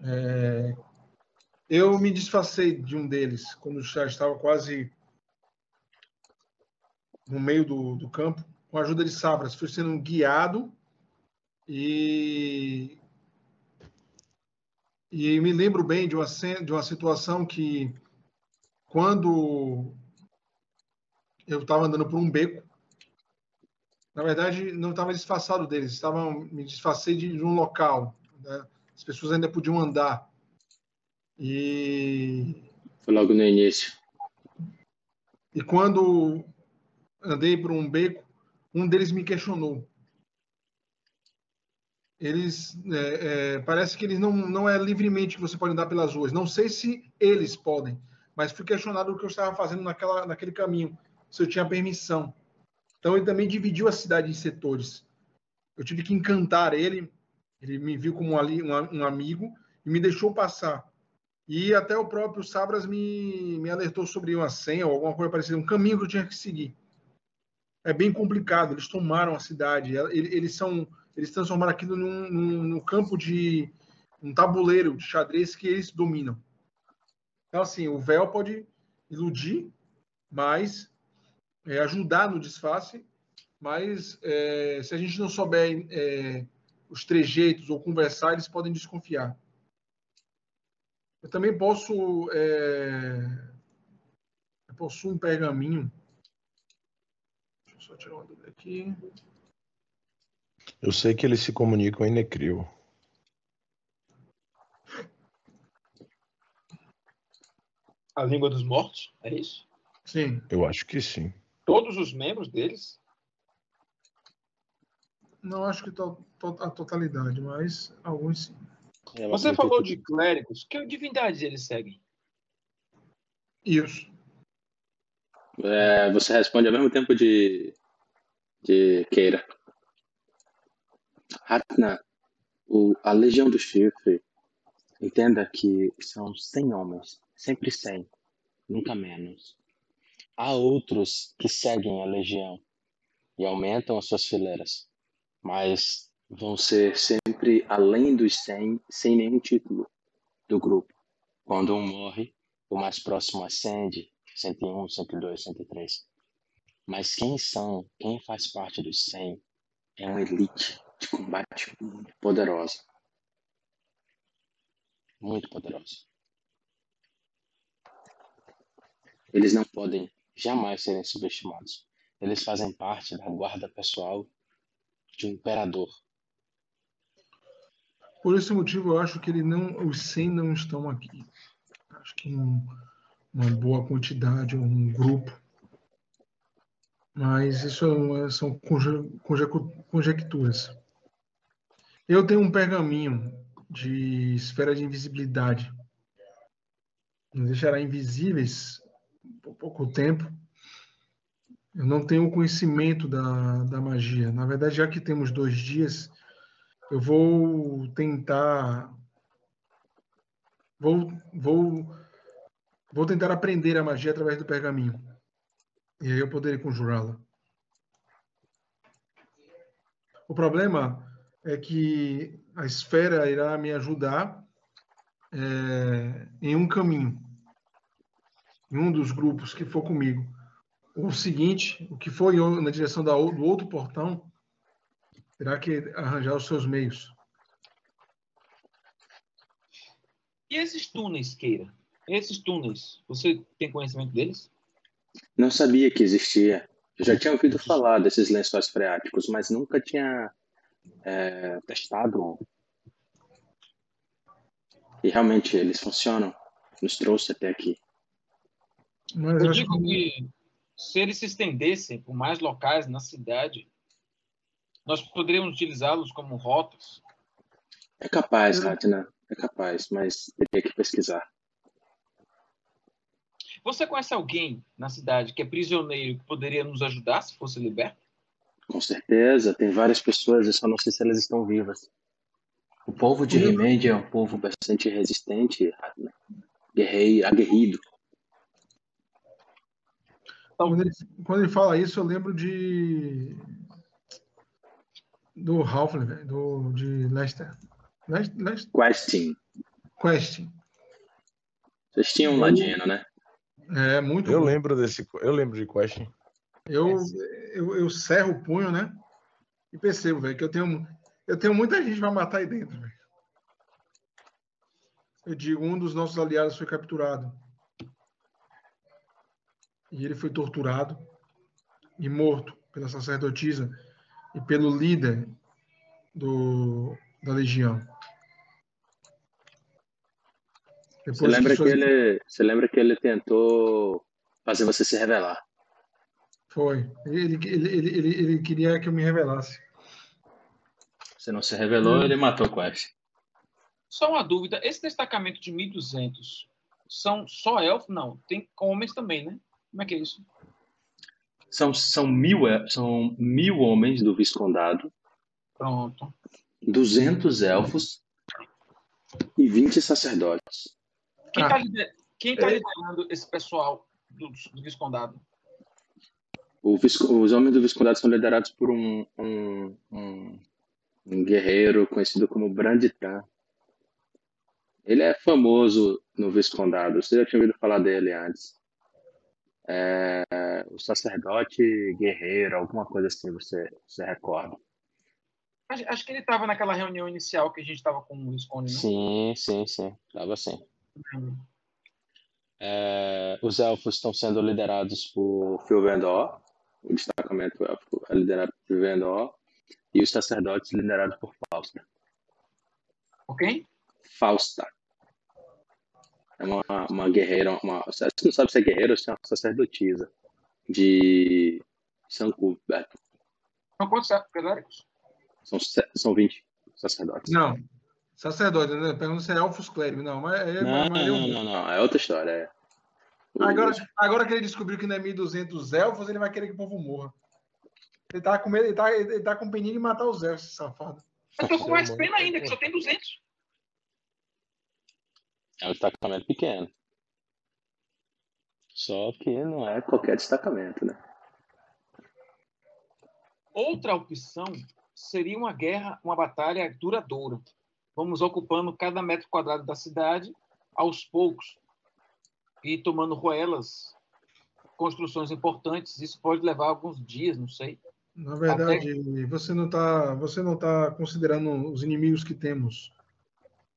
É, eu me disfarcei de um deles quando já estava quase no meio do, do campo, com a ajuda de Sabras. Fui sendo guiado e e me lembro bem de uma de uma situação que quando eu estava andando por um beco, na verdade não estava disfarçado deles, estava me disfarcei de, de um local, né? as pessoas ainda podiam andar e Foi logo no início. E quando andei por um beco, um deles me questionou. Eles é, é, parece que eles não não é livremente que você pode andar pelas ruas. Não sei se eles podem, mas fui questionado do que eu estava fazendo naquela naquele caminho, se eu tinha permissão. Então ele também dividiu a cidade em setores. Eu tive que encantar ele. Ele me viu como um, um, amigo e me deixou passar. E até o próprio Sabras me, me alertou sobre uma senha ou alguma coisa parecida, um caminho que eu tinha que seguir. É bem complicado. Eles tomaram a cidade. Eles são, eles transformaram aquilo num, num, num campo de um tabuleiro de xadrez que eles dominam. Então, assim, o véu pode iludir, mas é, ajudar no disfarce. Mas é, se a gente não souber é, os trejeitos ou conversar, eles podem desconfiar. Eu também posso. É... Eu possuo um pergaminho. Deixa eu só tirar uma dúvida aqui. Eu sei que eles se comunicam em Necril. A língua dos mortos, é isso? Sim. Eu acho que sim. Todos os membros deles? Não acho que to, to, a totalidade, mas alguns sim. Ela Você falou que- de clérigos. Que divindades eles seguem? Isso. É, você responde ao mesmo tempo de, de Keira. Ratna, o, a Legião do Chifre, entenda que são 100 homens, sempre 100, nunca menos. Há outros que seguem a Legião e aumentam as suas fileiras, mas vão ser sempre além dos 100, sem nenhum título do grupo. Quando um morre, o mais próximo ascende, 101, 102, 103. Mas quem são, quem faz parte dos 100 é uma elite de combate muito poderosa. Muito poderosa. Eles não podem jamais serem subestimados. Eles fazem parte da guarda pessoal de um imperador. Por esse motivo, eu acho que ele não, os 100 não estão aqui. Acho que um, uma boa quantidade, um grupo, Mas isso é- são conje- conje- conjecturas. Eu tenho um pergaminho de esfera de invisibilidade. Nos deixará invisíveis pouco tempo. Eu não tenho conhecimento da, da magia. Na verdade, já que temos dois dias, eu vou tentar. Vou, vou, vou tentar aprender a magia através do pergaminho. E aí eu poderei conjurá-la. O problema é que a esfera irá me ajudar é, em um caminho, em um dos grupos que for comigo. O seguinte, o que for em- na direção da, do outro portão, terá que arranjar os seus meios. E esses túneis, Keira? Esses túneis, você tem conhecimento deles? Não sabia que existia. Eu já tinha ouvido falar desses lençóis freáticos, mas nunca tinha é, testado. E realmente eles funcionam. Nos trouxe até aqui. Mas Eu digo que que se eles se estendessem por mais locais na cidade, nós poderíamos utilizá-los como rotas. É capaz, Ratna. É capaz, mas teria que pesquisar. Você conhece alguém na cidade que é prisioneiro que poderia nos ajudar se fosse liberto? Com certeza, tem várias pessoas, eu só não sei se elas estão vivas. O povo de Eu- Remende é um povo bastante resistente, Ratna. Guerrei, aguerrido. Quando ele, quando ele fala isso, eu lembro de. Do Ralph, né, do, de Lester. Lester, Lester Questing. Quest. Vocês tinham um ladino, né? É muito Eu bom. lembro desse. Eu lembro de Question. Eu, eu, eu cerro o punho, né? E percebo, velho, que eu tenho, eu tenho muita gente para matar aí dentro, velho. Eu digo, um dos nossos aliados foi capturado. E ele foi torturado e morto pela sacerdotisa e pelo líder do, da legião. Você Depois lembra, que ele, você lembra que ele tentou fazer você se revelar? Foi. Ele, ele, ele, ele, ele queria que eu me revelasse. Você não se revelou, ele matou o Quest. Só uma dúvida, esse destacamento de 1.200 são só elfos? Não, tem homens também, né? Como é que é isso? São, são, mil, el- são mil homens do Viscondado, Pronto. 200 elfos e 20 sacerdotes. Quem Ah. está quem tá É. liderando esse pessoal do, do Viscondado? O Visco- os homens do Viscondado são liderados por um, um, um, um guerreiro conhecido como Branditan. Ele é famoso no Viscondado. Você já tinha ouvido falar dele antes. É, o sacerdote guerreiro, alguma coisa assim, você, você recorda? Acho, acho que ele estava naquela reunião inicial que a gente estava com o Visconde, né? Sim, sim, sim. Tava assim. É, os elfos estão sendo liderados por Filvendor, o destacamento élfico é liderado por Filvendor, e os sacerdotes liderados por Fausta. Ok? Fausta. É uma, uma guerreira, uma, você não sabe se é guerreira ou se é uma sacerdotisa de São Cuthbert. São quantos clérigos? São, são 20 sacerdotes. Não. Sacerdote, né? Pergunta se é elfos clérigos. Não, mas é. Não, mas não, não, não, é outra história. É. O- Agora, agora que ele descobriu que não é 1.200 elfos, ele vai querer que o povo morra. Ele tá com medo, ele tá, ele tá com peninha de matar os elfos, esse safado. Eu tô com mais pena mano, ainda, que só tem 200. É um destacamento pequeno. Só que não é qualquer destacamento, né? Outra opção seria uma guerra, uma batalha duradoura. Vamos ocupando cada metro quadrado da cidade aos poucos e tomando ruelas, construções importantes. Isso pode levar alguns dias, não sei. Na verdade, você não tá, você não tá considerando os inimigos que temos.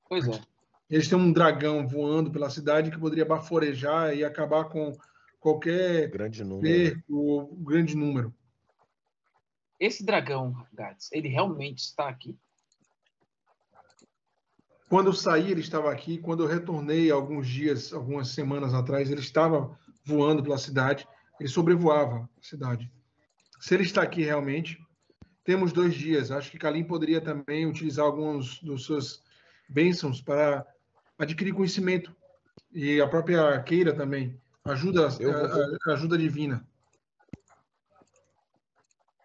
Pois é. Eles têm um dragão voando pela cidade que poderia baforejar e acabar com qualquer Grande número. né? perco ou grande número. Esse dragão, Gats, ele realmente está aqui? Quando eu saí, ele estava aqui. Quando eu retornei alguns dias, algumas semanas atrás, ele estava voando pela cidade. Ele sobrevoava a cidade. se ele está aqui realmente. Temos dois dias. Acho que Kalim poderia também utilizar alguns dos seus bênçãos para adquirir conhecimento. E a própria Keira também. Ajuda, Eu vou- a- a- ajuda divina.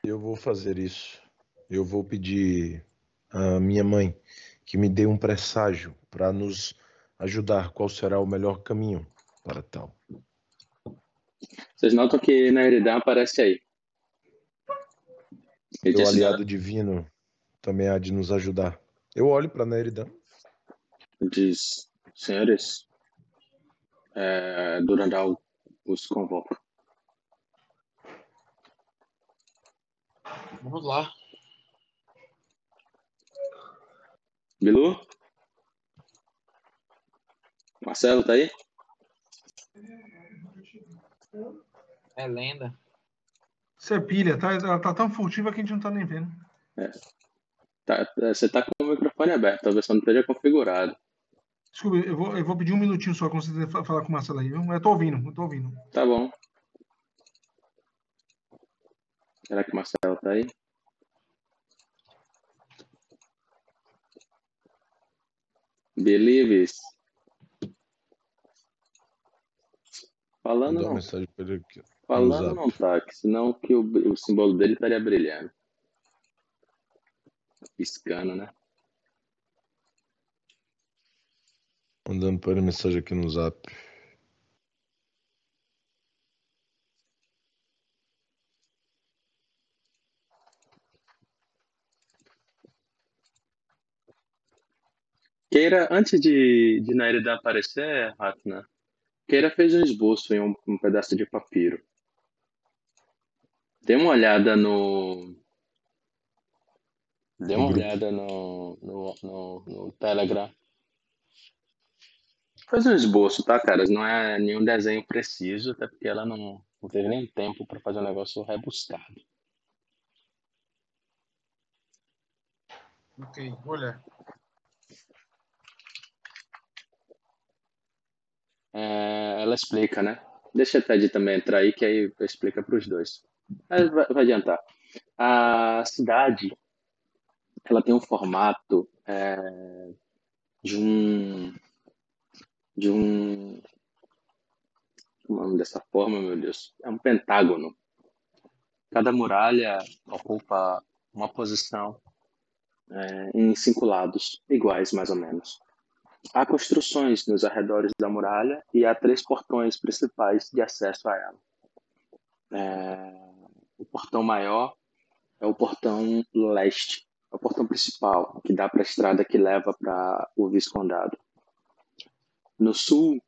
Eu vou fazer isso. Eu vou pedir à minha mãe que me dê um presságio para nos ajudar qual será o melhor caminho para tal. Vocês notam que na Eridan aparece aí. Meu disse, aliado divino também há de nos ajudar. Eu olho para Neridan. Diz, senhores, é, Durandal os convoca. Vamos lá. Bilu? Marcelo, tá aí? É lenda. Você é pilha, tá? Ela tá tão furtiva que a gente não tá nem vendo. Tá, é, você tá com o microfone aberto, talvez só não esteja configurado. Desculpa, eu vou, eu vou pedir um minutinho só quando você fa- falar com o Marcelo aí, viu? Eu tô ouvindo, eu tô ouvindo. Tá bom. Será que o Marcelo tá aí? Believes. Falando não. mensagem para ele aqui. Falando não tá, que senão que o, o símbolo dele estaria brilhando. Piscando, né? Mandando para mensagem aqui no zap. Keira, antes de, de Nairida aparecer, Ratna, Keira fez um esboço em um, um pedaço de papiro. Dê uma olhada no. Dê uma olhada no, no, no, no Telegram. Faz um esboço, tá, caras? Não é nenhum desenho preciso, até porque ela não, não teve nem tempo para fazer um negócio rebuscado. Ok, vou olhar. É, ela explica, né? Deixa a Ted também entrar aí, que aí explica para os dois. Mas vai, vai adiantar. A cidade, ela tem um formato é, de um de um é o dessa forma, meu Deus? É um pentágono. Cada muralha ocupa uma posição é, em cinco lados, iguais mais ou menos. Há construções nos arredores da muralha e há três portões principais de acesso a ela. É, o portão maior é o portão leste, é o portão principal, que dá para a estrada que leva para o Viscondado. No sul,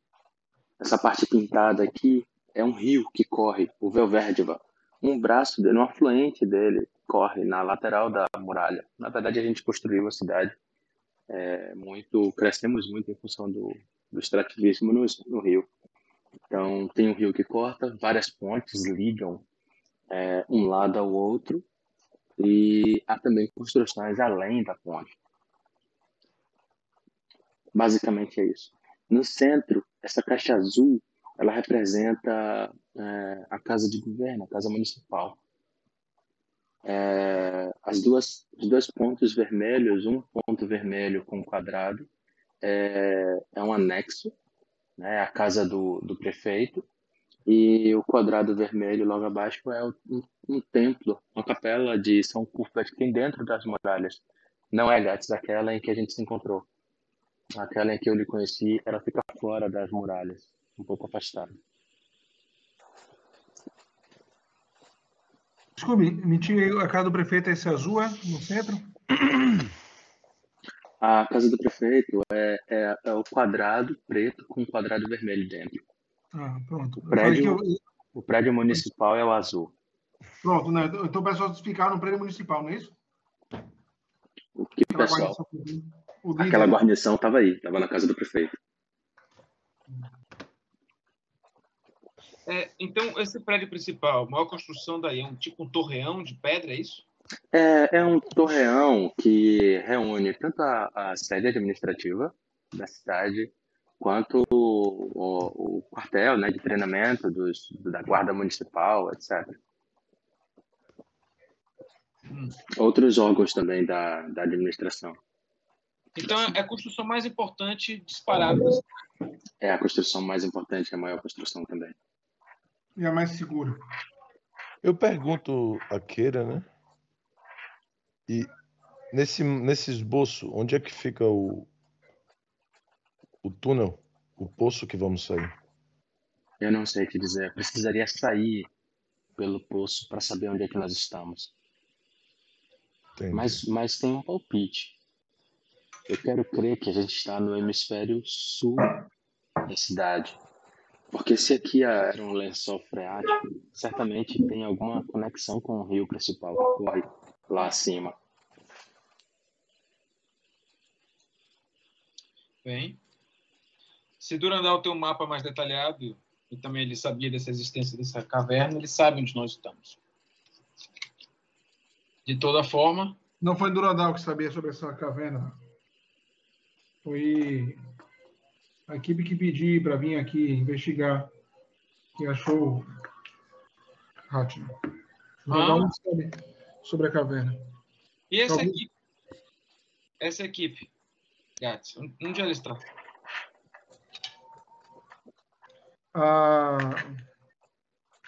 essa parte pintada aqui é um rio que corre, o Velverdeva. Um braço dele, um afluente dele, corre na lateral da muralha. Na verdade, a gente construiu a cidade é, muito, crescemos muito em função do, do extrativismo no, no rio. Então, tem um rio que corta, várias pontes ligam é, um lado ao outro e há também construções além da ponte. Basicamente é isso. No centro, essa caixa azul, ela representa é, a casa de governo, a casa municipal. É, as duas, os dois pontos vermelhos, um ponto vermelho com um quadrado, é, é um anexo, né, a casa do, do prefeito, e o quadrado vermelho logo abaixo é um, um templo, uma capela de São Curva que tem dentro das muralhas. Não é Gats, aquela em que a gente se encontrou. Aquela em que eu lhe conheci, ela fica fora das muralhas, um pouco afastada. Desculpe, me tira a casa do prefeito, esse azul, é? No centro? A casa do prefeito é, é, é o quadrado preto com um quadrado vermelho dentro. Ah, pronto. Eu prédio- eu- O prédio municipal é o azul. Pronto, né? Então o pessoal ficar no prédio municipal, não é isso? O que, pessoal? Líder- Aquela guarnição estava aí, estava na casa do prefeito. É, então, esse prédio principal, maior construção daí, é um tipo um torreão de pedra, é isso? É, é um torreão que reúne tanto a, a sede administrativa da cidade quanto o, o- o quartel né, de treinamento dos, da guarda municipal, etc. Outros órgãos também da, da administração. Então é a construção mais importante disparada. É a construção mais importante, a maior construção também. E a mais segura. Eu pergunto a Keira, né? E nesse, nesse esboço, onde é que fica o, o túnel, o poço que vamos sair? Eu não sei te dizer. Eu precisaria sair pelo poço para saber onde é que nós estamos. Entendi. Mas, mas tem um palpite. Eu quero crer que a gente está no hemisfério sul da cidade. Porque se aqui era um lençol freático, certamente tem alguma conexão com o rio principal que corre lá acima. Bem, se Durandal tem um mapa mais detalhado, e também ele sabia dessa existência dessa caverna, ele sabe onde nós estamos. De toda forma, Não foi Durandal que sabia sobre essa caverna. Foi a equipe que pedi para vir aqui investigar, que achou Hatman. Sabe sobre a caverna. e essa Talvez- equipe? Essa equipe, Gats, onde ela está? A,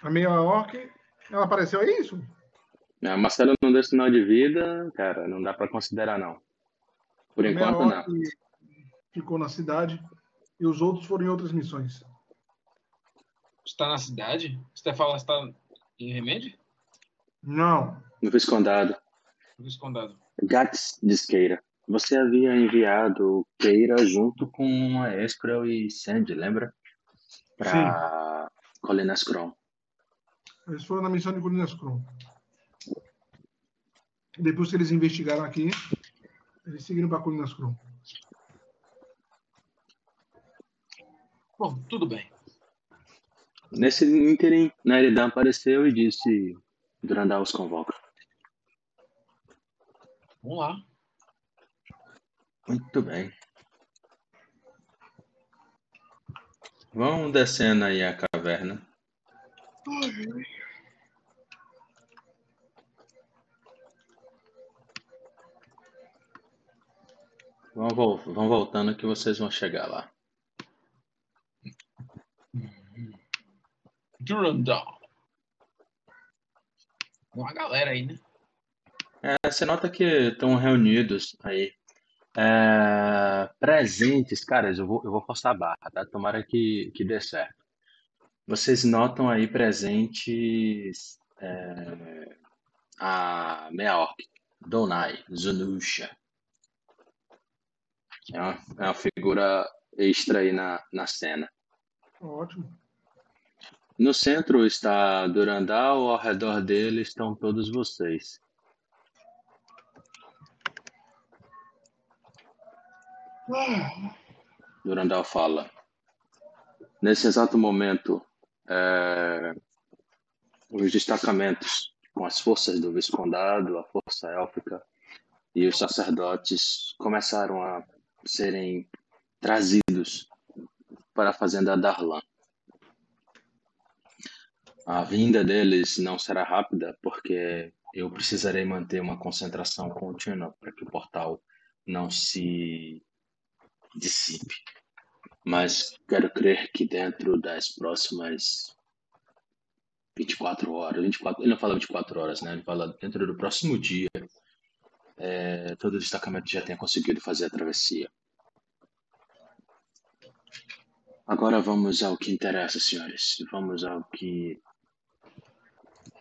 a meia orc, ela apareceu aí, isso? A Marcelo não deu sinal de vida, cara, não dá para considerar não. Por a enquanto orc não. Ficou na cidade e os outros foram em outras missões. Está na cidade? Você fala está em remédio? Não, No Viscondado. No Viscondado. Gats Disqueira. Você havia enviado Keira junto com a Esprel e Sandy, lembra? Para Colinas Cron. eles foram na missão de Colinas Kron. Depois que eles investigaram aqui, eles seguiram para Colinas Kron. Bom, tudo bem. Nesse ínterim, Neridan apareceu e disse: Durandal os convoca. Vamos lá. Muito bem. Vão descendo aí a caverna. Vão, vão voltando que vocês vão chegar lá. Durandal. Uma galera aí, né? É, você nota que estão reunidos aí. É, presentes, caras, eu vou, eu vou forçar a barra, tá? Tomara que, que dê certo. Vocês notam aí presentes é, a Meia Orc, Donai, Zunusha. É uma, é uma figura extra aí na, na cena. Ótimo. No centro está Durandal, ao redor dele estão todos vocês. Durandal fala. Nesse exato momento, é, os destacamentos com as forças do Viscondado, a força élfica e os sacerdotes começaram a serem trazidos para a fazenda Darlan. A vinda deles não será rápida, porque eu precisarei manter uma concentração contínua para que o portal não se dissipe. Mas quero crer que dentro das próximas 24 horas, 24, ele não fala 24 horas, né? Ele fala dentro do próximo dia, é, todo o destacamento já tenha conseguido fazer a travessia. Agora vamos ao que interessa, senhores. Vamos ao que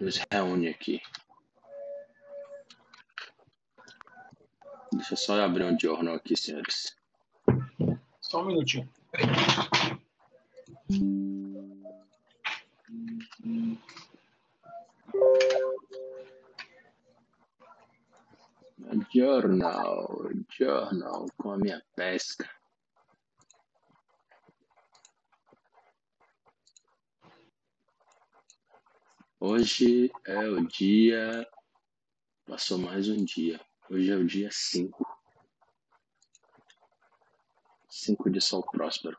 nos reúne aqui. Deixa eu só abrir um jornal aqui, senhores. Só um minutinho. Jornal, jornal com a minha pesca. Hoje é o dia. Passou mais um dia. Hoje é o dia 5. 5 de Sol Próspero.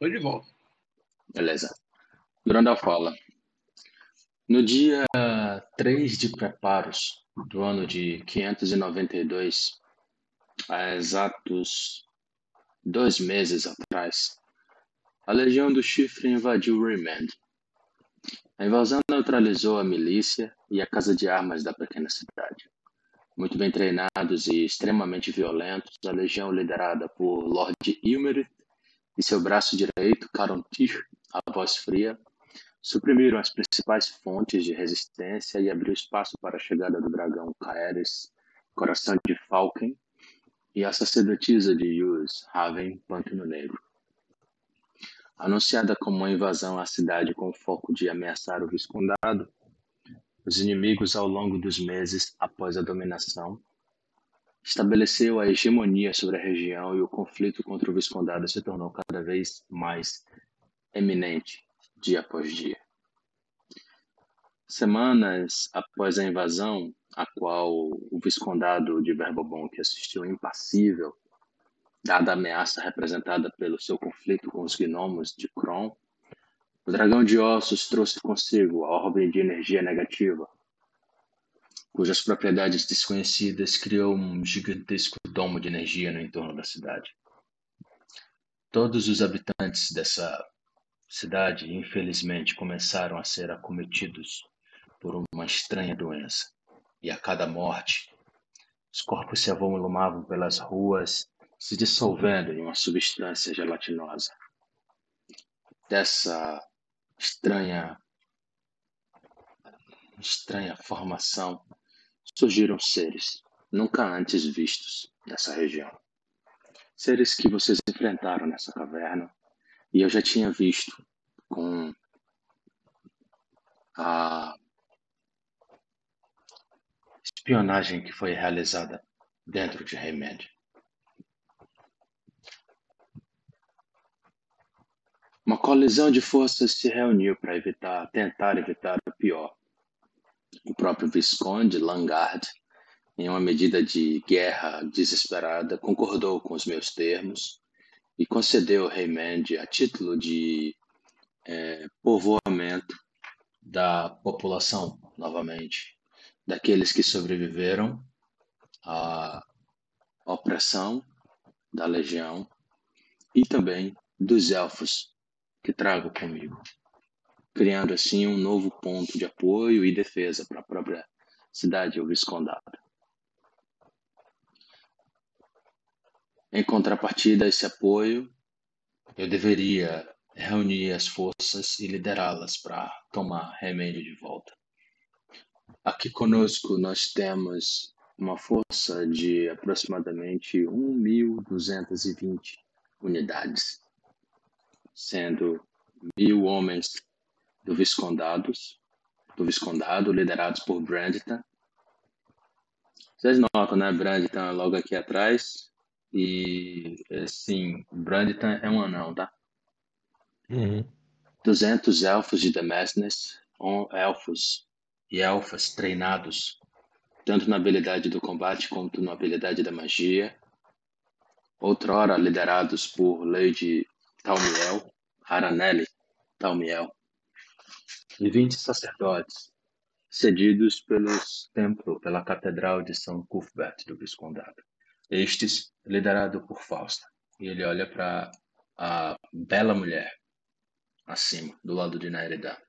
Tô de volta. Beleza. Durante a fala. No dia 3 de preparos do ano de 592, há exatos dois meses atrás, a Legião do Chifre invadiu Raymond. A invasão neutralizou a milícia e a casa de armas da pequena cidade. Muito bem treinados e extremamente violentos, a legião liderada por Lord Ilmerith e seu braço direito, Caron Tyr, a voz fria, suprimiram as principais fontes de resistência e abriu espaço para a chegada do dragão Caeres, coração de Falken, e a sacerdotisa de Yus, Raven, Pântano Negro. Anunciada como uma invasão à cidade com o foco de ameaçar o Viscondado, os inimigos ao longo dos meses após a dominação estabeleceu a hegemonia sobre a região e o conflito contra o Viscondado se tornou cada vez mais eminente dia após dia. Semanas após a invasão, a qual o Viscondado de que assistiu impassível, dada a ameaça representada pelo seu conflito com os gnomos de Kron, o dragão de ossos trouxe consigo a orbe de energia negativa, cujas propriedades desconhecidas criou um gigantesco domo de energia no entorno da cidade. Todos os habitantes dessa cidade, infelizmente, começaram a ser acometidos por uma estranha doença. E a cada morte, os corpos se avolumavam pelas ruas, se dissolvendo em uma substância gelatinosa. Dessa estranha estranha formação surgiram seres nunca antes vistos nessa região. Seres que vocês enfrentaram nessa caverna e eu já tinha visto com a espionagem que foi realizada dentro de Remédio. Uma colisão de forças se reuniu para evitar, tentar evitar o pior. O próprio Visconde Langard, em uma medida de guerra desesperada, concordou com os meus termos e concedeu ao rei Mende a título de é, povoamento da população, novamente, daqueles que sobreviveram à opressão da legião e também dos elfos que trago comigo, criando assim um novo ponto de apoio e defesa para a própria cidade ou viscondado. Em contrapartida a esse apoio, eu deveria reunir as forças e liderá-las para tomar remédio de volta. Aqui conosco nós temos uma força de aproximadamente 1.220 unidades, sendo mil homens do Viscondados, do Viscondado, liderados por Brandon. Vocês notam, né? Brandon logo aqui atrás, e, assim, Branditan é um anão, tá? Uhum. 200 elfos de Demesnes, elfos e elfas treinados, tanto na habilidade do combate quanto na habilidade da magia. Outrora liderados por Lady Talmiel, Haranelli Talmiel. E 20 sacerdotes, cedidos pelos templo, pela Catedral de São Cuthbert do Viscondado. Estes, liderado por Fausta. E ele olha para a bela mulher acima, do lado de Naeredá.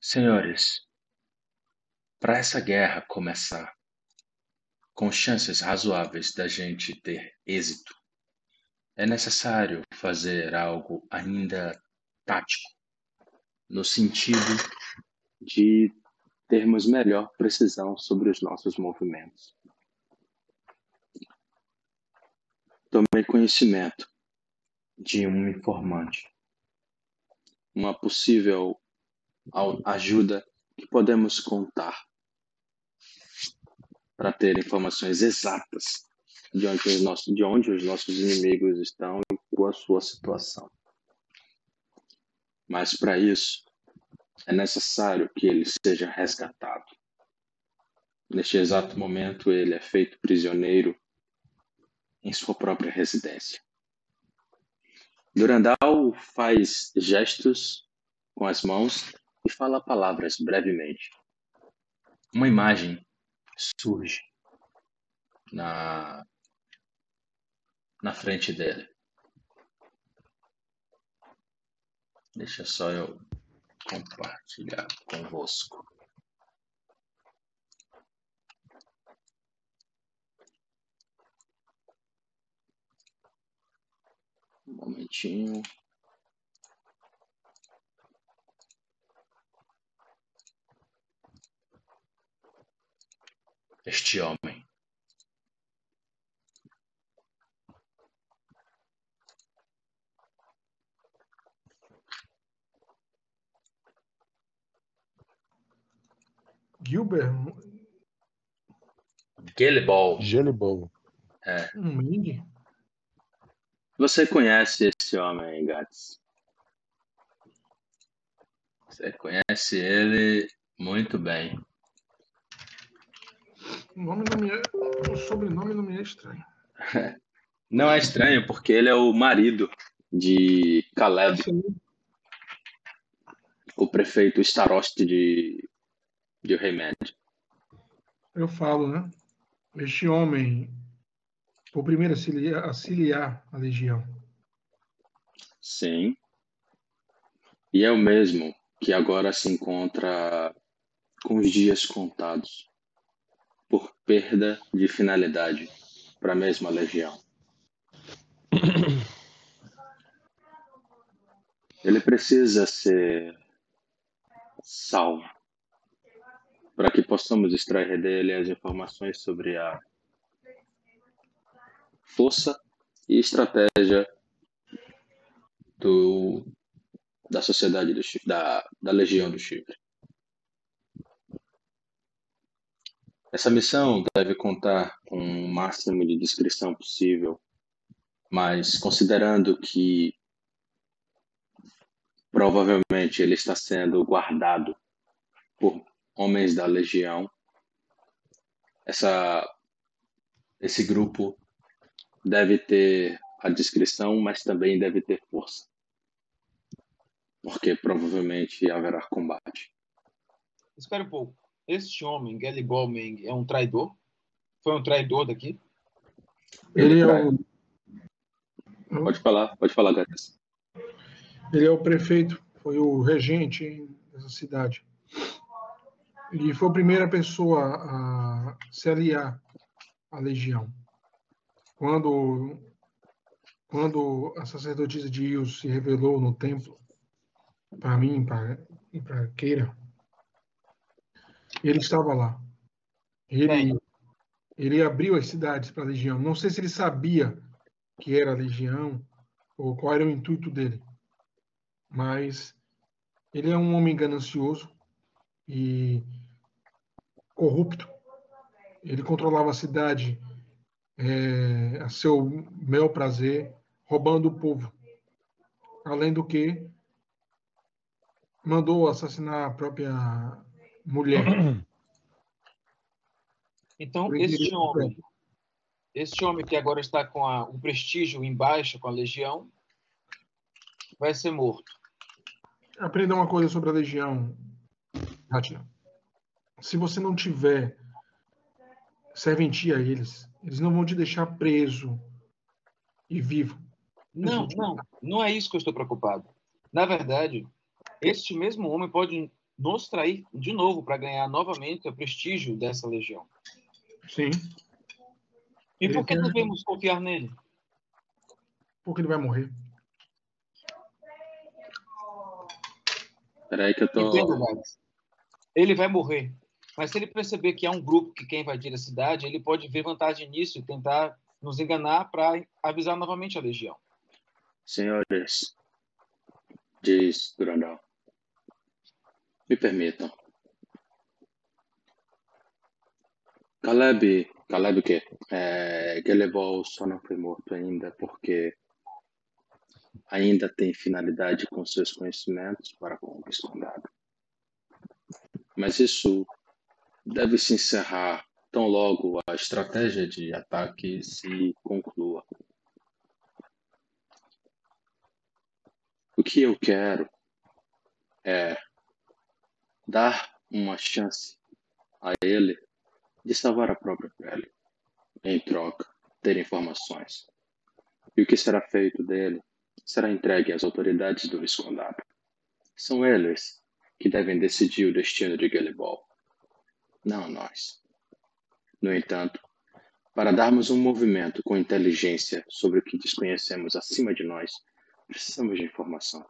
Senhores, para essa guerra começar com chances razoáveis da gente ter êxito, é necessário fazer algo ainda tático, no sentido de termos melhor precisão sobre os nossos movimentos. Tomei conhecimento de um informante, uma possível ajuda que podemos contar para ter informações exatas de onde, os nossos, de onde os nossos inimigos estão e qual a sua situação. Mas para isso, é necessário que ele seja resgatado. Neste exato momento, ele é feito prisioneiro em sua própria residência. Durandal faz gestos com as mãos e fala palavras brevemente. Uma imagem surge na, na frente dele. Deixa só eu compartilhar convosco. Um momentinho. Este homem Gilbert, Guilebol. Gelibol. um Ming? Você conhece esse homem, Gats? Você conhece ele muito bem. O nome não me é, o sobrenome não me é estranho. *laughs* Não é estranho, porque ele é o marido de Caleb, Sim. o prefeito Starost de, de Reimed. Eu falo, né? Este homem foi o primeiro a auxiliar a legião. Sim. E é o mesmo que agora se encontra com os dias contados por perda de finalidade para a mesma legião. Ele precisa ser salvo para que possamos extrair dele as informações sobre a força e estratégia do, da sociedade do da, da Legião do Chifre. Essa missão deve contar com o máximo de descrição possível, mas considerando que provavelmente ele está sendo guardado por homens da Legião, essa, esse grupo deve ter a descrição, mas também deve ter força. Porque provavelmente haverá combate. Espera um pouco. Este homem, Gelly Bowman, é um traidor? Foi um traidor daqui? Ele é o, Pode falar, pode falar, Gats. ele é o prefeito, foi o regente dessa cidade. E foi a primeira pessoa a se aliar à legião. Quando, quando a sacerdotisa de Ios se revelou no templo, para mim pra- e para Keira, ele estava lá. Ele, Bem. ele abriu as cidades para a legião. Não sei se ele sabia que era a legião ou qual era o intuito dele, mas ele é um homem ganancioso e corrupto. Ele controlava a cidade é, a seu bel prazer, roubando o povo. Além do que, mandou assassinar a própria mulher. *clears throat* Então, este homem, este homem que agora está com a- o prestígio em baixa com a legião, vai ser morto. Aprenda uma coisa sobre a legião, Ratina. Se você não tiver serventia a eles, eles não vão te deixar preso e vivo. Não, não, não é isso que eu estou preocupado. Na verdade, este mesmo homem pode nos trair de novo para ganhar novamente o prestígio dessa legião. Sim, E Ele por que devemos confiar nele? porque ele vai morrer. Peraí que eu tô. Entenda, Gabs. Ele vai morrer. Mas se ele perceber que há um grupo que quer invadir a cidade, ele pode ver vantagem nisso e tentar nos enganar para avisar novamente a legião. Senhores, diz Durandal, me permitam. Caleb, Caleb o quê? É, Gelebol só não foi morto ainda porque ainda tem finalidade com seus conhecimentos para com o Viscondado. Mas isso deve se encerrar tão logo a estratégia de ataque se conclua. O que eu quero é dar uma chance a ele de salvar a própria pele, em troca, ter informações. E o que será feito dele será entregue às autoridades do Viscondado. São eles que devem decidir o destino de Gelibol não nós. No entanto, para darmos um movimento com inteligência sobre o que desconhecemos acima de nós, precisamos de informação.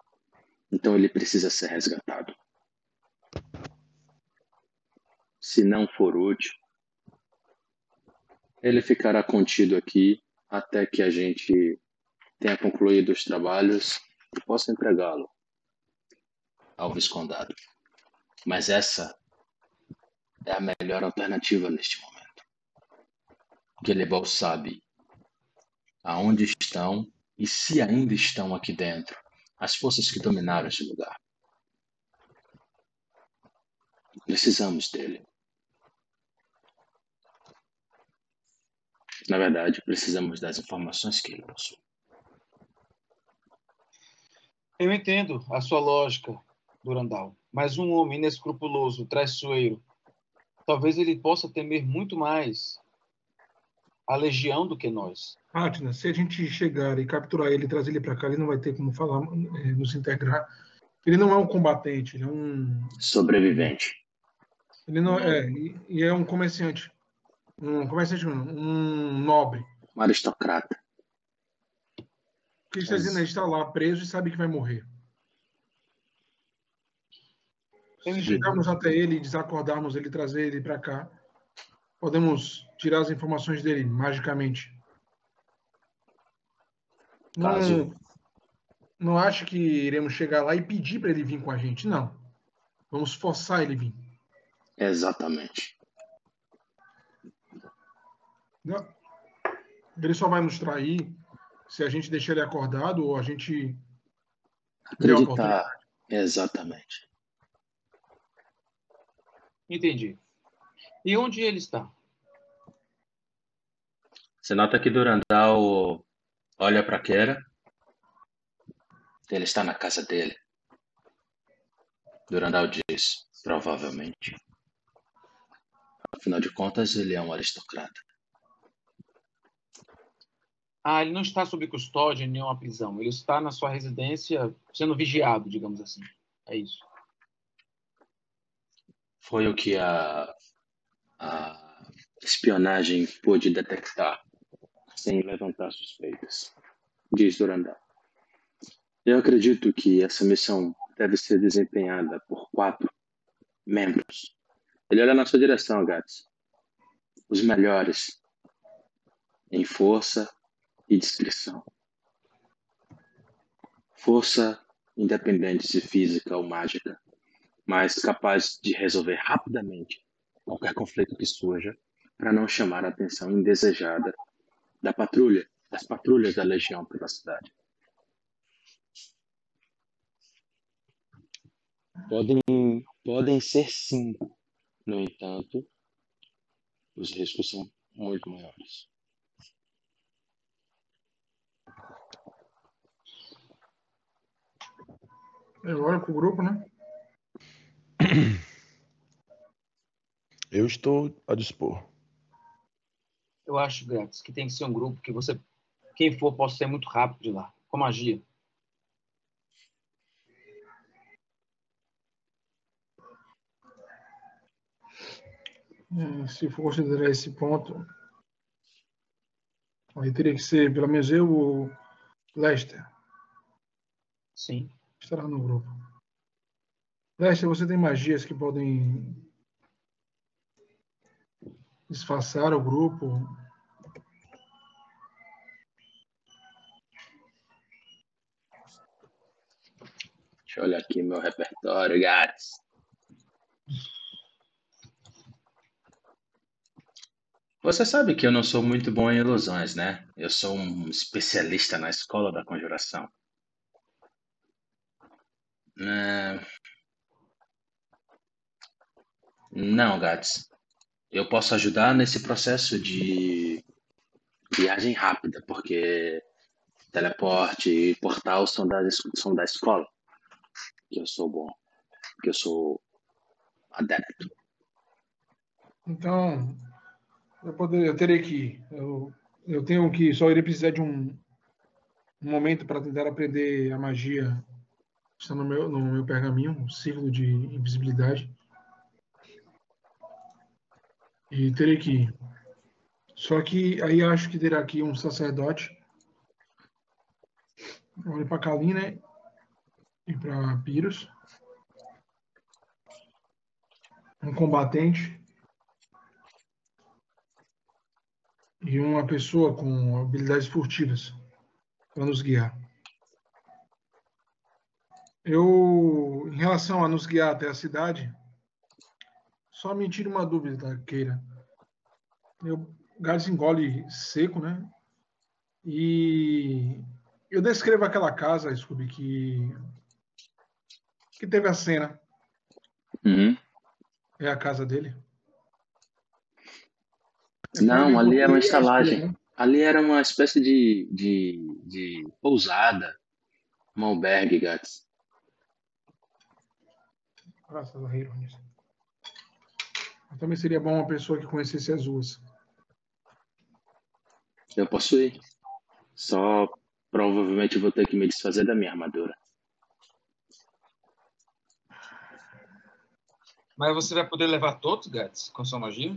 Então ele precisa ser resgatado. Se não for útil, ele ficará contido aqui até que a gente tenha concluído os trabalhos e possa entregá-lo ao Viscondado. Mas essa é a melhor alternativa neste momento. Gelebal sabe aonde estão e se ainda estão aqui dentro as forças que dominaram esse lugar. Precisamos dele. Na verdade, precisamos das informações que ele possui. Eu entendo a sua lógica, Durandal, mas um homem inescrupuloso, traiçoeiro, talvez ele possa temer muito mais a legião do que nós. Atna, se a gente chegar e capturar ele e trazer ele para cá, ele não vai ter como falar, é, nos integrar. Ele não é um combatente, ele é um sobrevivente. Ele não é, e, e é um comerciante. Um comerciante, um nobre. Um aristocrata. O que está dizendo? Ele está lá preso e sabe que vai morrer. Se chegarmos até ele e desacordarmos ele, trazer ele para cá, podemos tirar as informações dele magicamente. Caso... Não, não acho que iremos chegar lá e pedir para ele vir com a gente, não. Vamos forçar ele vir. Exatamente. Não. Ele só vai nos trair se a gente deixar ele acordado ou a gente. Acreditar. Exatamente. Entendi. E onde ele está? Você nota que Durandal olha para Kera. Ele está na casa dele. Durandal diz, provavelmente. Afinal de contas, ele é um aristocrata. Ah, ele não está sob custódia em nenhuma prisão. Ele está na sua residência sendo vigiado, digamos assim. É isso. Foi o que a, a espionagem pôde detectar sem levantar suspeitas, diz Durandal. Eu acredito que essa missão deve ser desempenhada por quatro membros. Ele olha na sua direção, Gats. Os melhores em força e discrição. Força independente se física ou mágica, mas capaz de resolver rapidamente qualquer conflito que surja para não chamar a atenção indesejada da patrulha, das patrulhas da legião pela cidade. Podem, podem ser cinco, no entanto, os riscos são muito maiores. Eu para o grupo, né? Eu estou a dispor. Eu acho, Gretz, que tem que ser um grupo que você, quem for, possa ser muito rápido de lá, com magia. É, se for considerar esse ponto, aí teria que ser, pelo menos eu, o Lester. Sim. Estará no grupo. Lester, você tem magias que podem disfarçar o grupo. Deixa eu olhar aqui meu repertório, gatos. Você sabe que eu não sou muito bom em ilusões, né? Eu sou um especialista na escola da conjuração. É... Não, Gats. Eu posso ajudar nesse processo de viagem rápida, porque teleporte e portal são da, são da escola. Que eu sou bom. Que eu sou adepto. Então, eu, poder, eu terei que. Eu, eu tenho que. Só irei precisar de um, um momento para tentar aprender a magia. Está no meu, no meu pergaminho, o círculo de invisibilidade. E terei que ir. Só que aí acho que terá aqui um sacerdote. Olha para Kalim, né? E para Pyrrhus. Um combatente. E uma pessoa com habilidades furtivas para nos guiar. Eu, em relação a nos guiar até a cidade, só me tira uma dúvida, Keira. Eu, Gades engole seco, né? E eu descrevo aquela casa, Scooby, que, que teve a cena. Uhum. É a casa dele? É Não, ali era uma estalagem. né? Ali era uma espécie de, de, de pousada, um albergue, Gats. Graças a Heirones. Também seria bom uma pessoa que conhecesse as ruas. Eu posso ir. Só provavelmente vou ter que me desfazer da minha armadura. Mas você vai poder levar todos, Gats, com sua magia?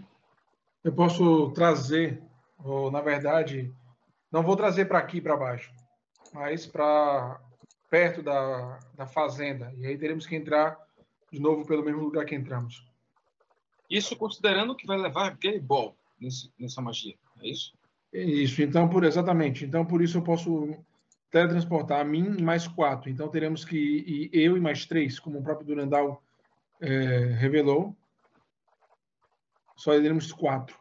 Eu posso trazer, ou na verdade, não vou trazer para aqui para baixo, mas para perto da, da fazenda. E aí teremos que entrar de novo pelo mesmo lugar que entramos. Isso considerando que vai levar Gay Ball nessa magia, é isso? Isso, então por exatamente. Então por isso eu posso teletransportar a mim mais quatro. Então teremos que ir eu e mais três, como o próprio Durandal eh, revelou. Só iremos quatro.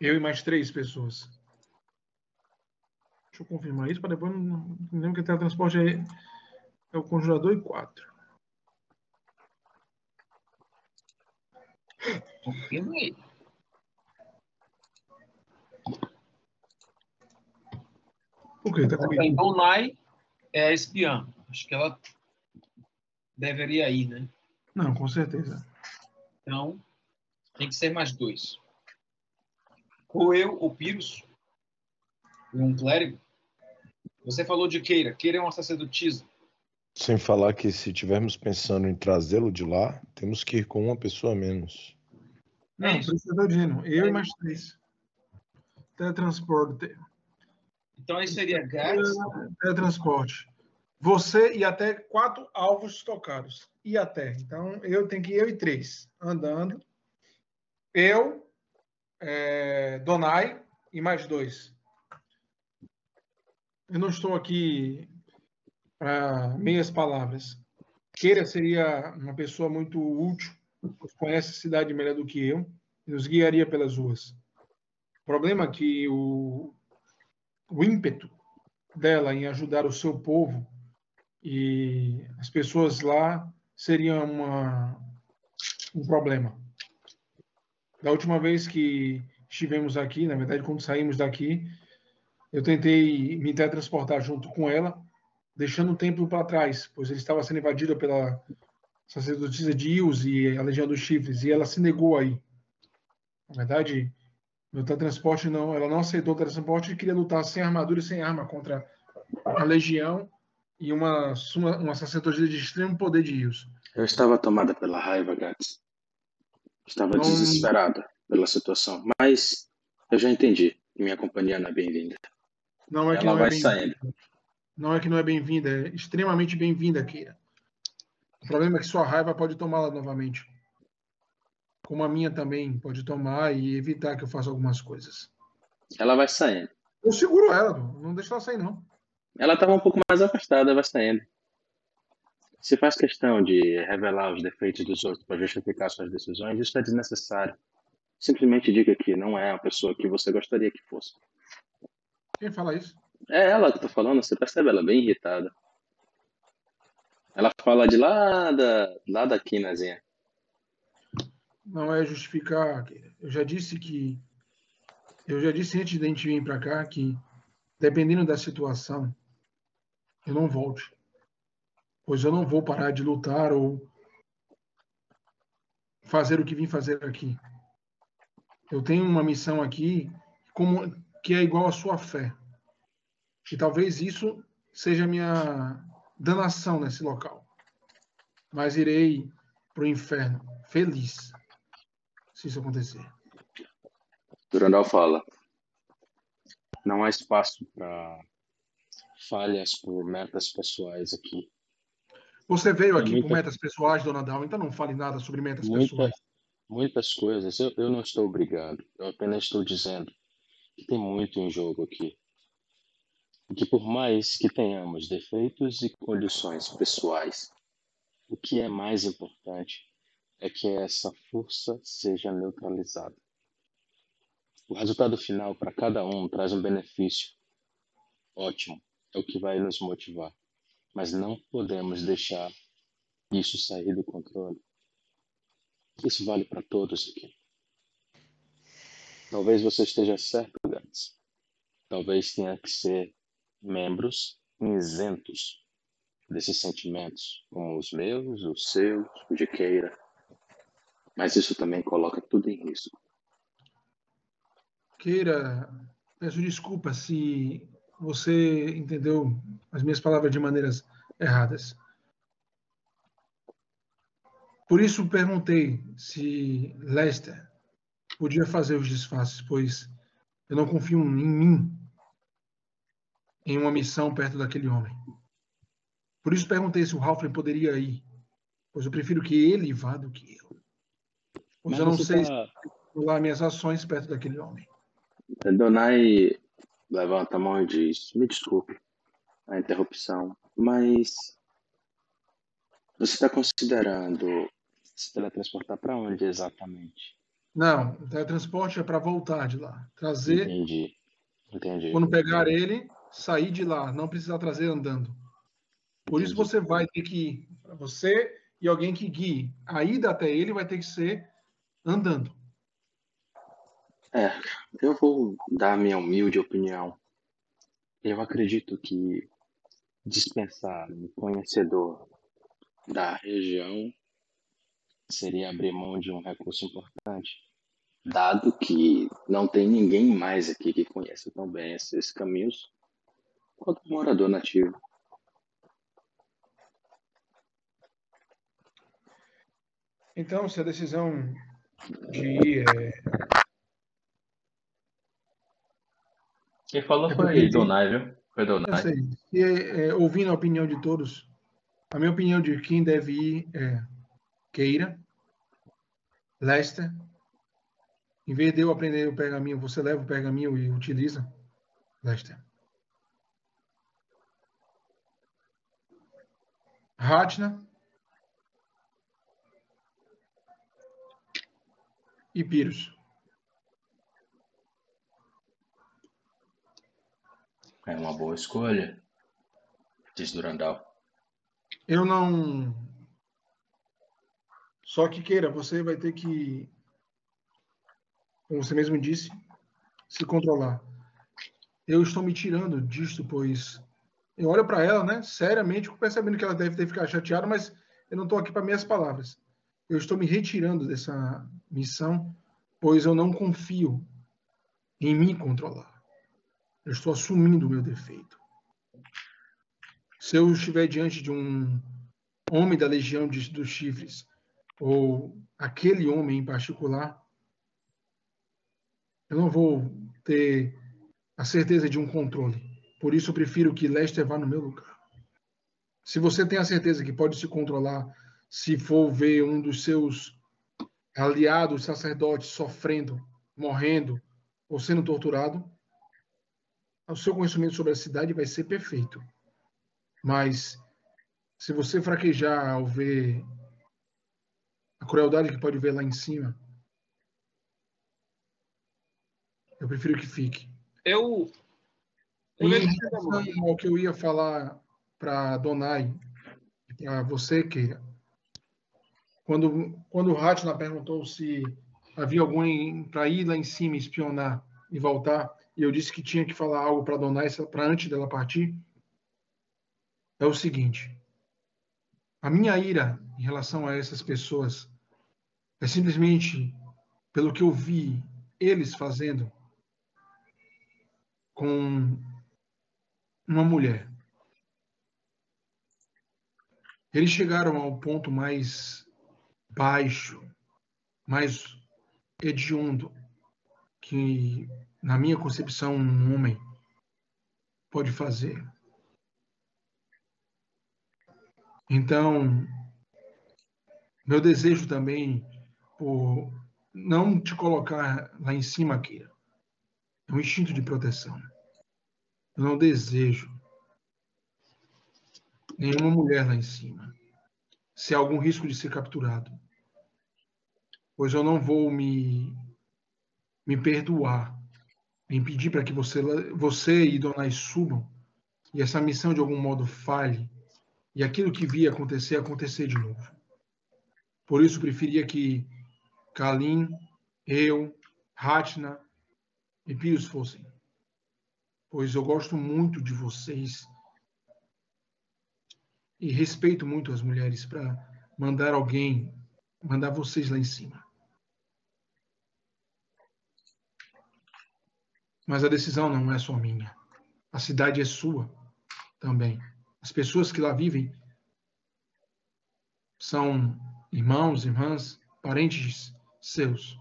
Eu e mais três pessoas. Deixa eu confirmar isso para depois não, não lembro que teletransporte é, é o conjurador e quatro. Confirma aí. Por quê? Tá comigo? Tem Donai é a espiã. Acho que ela deveria ir, né? Não, com certeza. Então, tem que ser mais dois. Ou eu, ou Pyrrhus, e um clérigo. Você falou de Keira. Keira é uma sacerdotisa. Sem falar que se estivermos pensando em trazê-lo de lá, temos que ir com uma pessoa a menos. Não, É precisa do Dino. Eu e mais três. Teletransporte. Então aí seria Gats, Teletransporte. Você e até quatro alvos tocados. E até. Então, eu tenho que ir eu e três. Andando. Eu, é, Donai e mais dois. Eu não estou aqui para meias palavras. Queira seria uma pessoa muito útil, conhece a cidade melhor do que eu, e nos guiaria pelas ruas. O problema é que o, o ímpeto dela em ajudar o seu povo e as pessoas lá seria uma, um problema. Da última vez que estivemos aqui, na verdade, quando saímos daqui, eu tentei me teletransportar junto com ela, deixando o templo para trás, pois ele estava sendo invadido pela sacerdotisa de Ios e a Legião dos Chifres, e ela se negou aí. Na verdade, meu teletransporte não, ela não aceitou o teletransporte e queria lutar sem armadura e sem arma contra a Legião e uma, uma, uma sacerdotisa de extremo poder de Ios. Eu estava tomada pela raiva, Gats. Estava Não- desesperada pela situação. Mas eu já entendi minha companhia não é bem-vinda. Não é que Ela não vai é saindo. Não é que não é bem-vinda, é extremamente bem-vinda, Keira. O problema é que sua raiva pode tomá-la novamente. Como a minha também pode tomar e evitar que eu faça algumas coisas. Ela vai saindo. Eu seguro ela, não deixa ela sair, não. Ela estava um pouco mais afastada, vai saindo. Se faz questão de revelar os defeitos dos outros para justificar suas decisões, isso é desnecessário. Simplesmente diga que não é a pessoa que você gostaria que fosse. Quem fala isso? É ela que tá falando, você percebe ela bem irritada. Ela fala de lá da, lá da quinazinha. Não é justificar. Eu já disse que. Eu já disse antes da gente vir para cá que dependendo da situação, eu não volte. Pois eu não vou parar de lutar ou fazer o que vim fazer aqui. Eu tenho uma missão aqui como que é igual à sua fé. E talvez isso seja a minha danação nesse local. Mas irei para o inferno feliz se isso acontecer. Durandal fala: não há espaço para falhas por metas pessoais aqui. Você veio aqui muita... por metas pessoais, Dona Dal, então não fale nada sobre metas muita, pessoais. Muitas coisas. Eu, eu não estou obrigado. Eu apenas estou dizendo que tem muito em jogo aqui. Que por mais que tenhamos defeitos e condições pessoais, o que é mais importante é que essa força seja neutralizada. O resultado final para cada um traz um benefício ótimo, é o que vai nos motivar. Mas não podemos deixar isso sair do controle. Isso vale para todos aqui. Talvez você esteja certo, Gantz. Talvez tenha que ser membros isentos desses sentimentos, como os meus, os seus, o de Keira. Mas isso também coloca tudo em risco. Keira, peço desculpa se você entendeu as minhas palavras de maneiras erradas. Por isso perguntei se Lester podia fazer os disfarces, pois eu não confio em mim em uma missão perto daquele homem. Por isso perguntei se o Halfling poderia ir, pois eu prefiro que ele vá do que eu. Pois Mas eu não sei tá... lá minhas ações perto daquele homem. Donai levanta a mão e diz: Me desculpe a interrupção, mas você está considerando se teletransportar para onde exatamente? Não, o teletransporte é para voltar de lá. Trazer. Entendi. Entendi. Quando pegar ele, sair de lá, não precisar trazer andando. Por isso você vai ter que ir. Você e alguém que guie. A ida até ele vai ter que ser andando. É, eu vou dar minha humilde opinião. Eu acredito que dispensar um conhecedor da região seria abrir mão de um recurso importante, dado que não tem ninguém mais aqui que conheça tão bem esses caminhos quanto morador nativo. Então, se a decisão de ir é Quem falou é foi Donai, viu? Foi Donai. E, é, ouvindo a opinião de todos, a minha opinião de quem deve ir é Keira, Lester. Em vez de eu aprender o pergaminho, você leva o pergaminho e utiliza, Lester. Ratna. E Pyrrhus. É uma boa escolha, diz Durandal. Eu não. Só que queira, você vai ter que, como você mesmo disse, se controlar. Eu estou me tirando disto, pois eu olho para ela, né, seriamente, percebendo que ela deve ter ficado chateada, mas eu não estou aqui para minhas palavras. Eu estou me retirando dessa missão, pois eu não confio em me controlar. Eu estou assumindo o meu defeito. Se eu estiver diante de um homem da legião de, dos chifres, ou aquele homem em particular, eu não vou ter a certeza de um controle. Por isso eu prefiro que Lester vá no meu lugar. Se você tem a certeza que pode se controlar se for ver um dos seus aliados sacerdotes sofrendo, morrendo ou sendo torturado, o seu conhecimento sobre a cidade vai ser perfeito. Mas se você fraquejar ao ver a crueldade que pode ver lá em cima, eu prefiro que fique. Eu. Em relação ao que eu ia falar para Donai para você, Keira, quando, quando o Ratna perguntou se havia alguém para ir lá em cima espionar e voltar, e eu disse que tinha que falar algo para Dona para antes dela partir, é o seguinte: a minha ira em relação a essas pessoas é simplesmente pelo que eu vi eles fazendo com uma mulher. Eles chegaram ao ponto mais baixo, mais hediondo que, na minha concepção, um homem pode fazer. Então, meu desejo também por não te colocar lá em cima, Kira, é um instinto de proteção. Eu não desejo nenhuma mulher lá em cima. Se há algum risco de ser capturado. Pois eu não vou me, me perdoar, impedir para que você, você e Donais subam e essa missão de algum modo falhe e aquilo que via acontecer, acontecer de novo. Por isso, preferia que Kalim, eu, Ratna e Pius fossem. Pois eu gosto muito de vocês e respeito muito as mulheres para mandar alguém, mandar vocês lá em cima. Mas a decisão não é só minha. A cidade é sua também. As pessoas que lá vivem são irmãos, irmãs, parentes seus.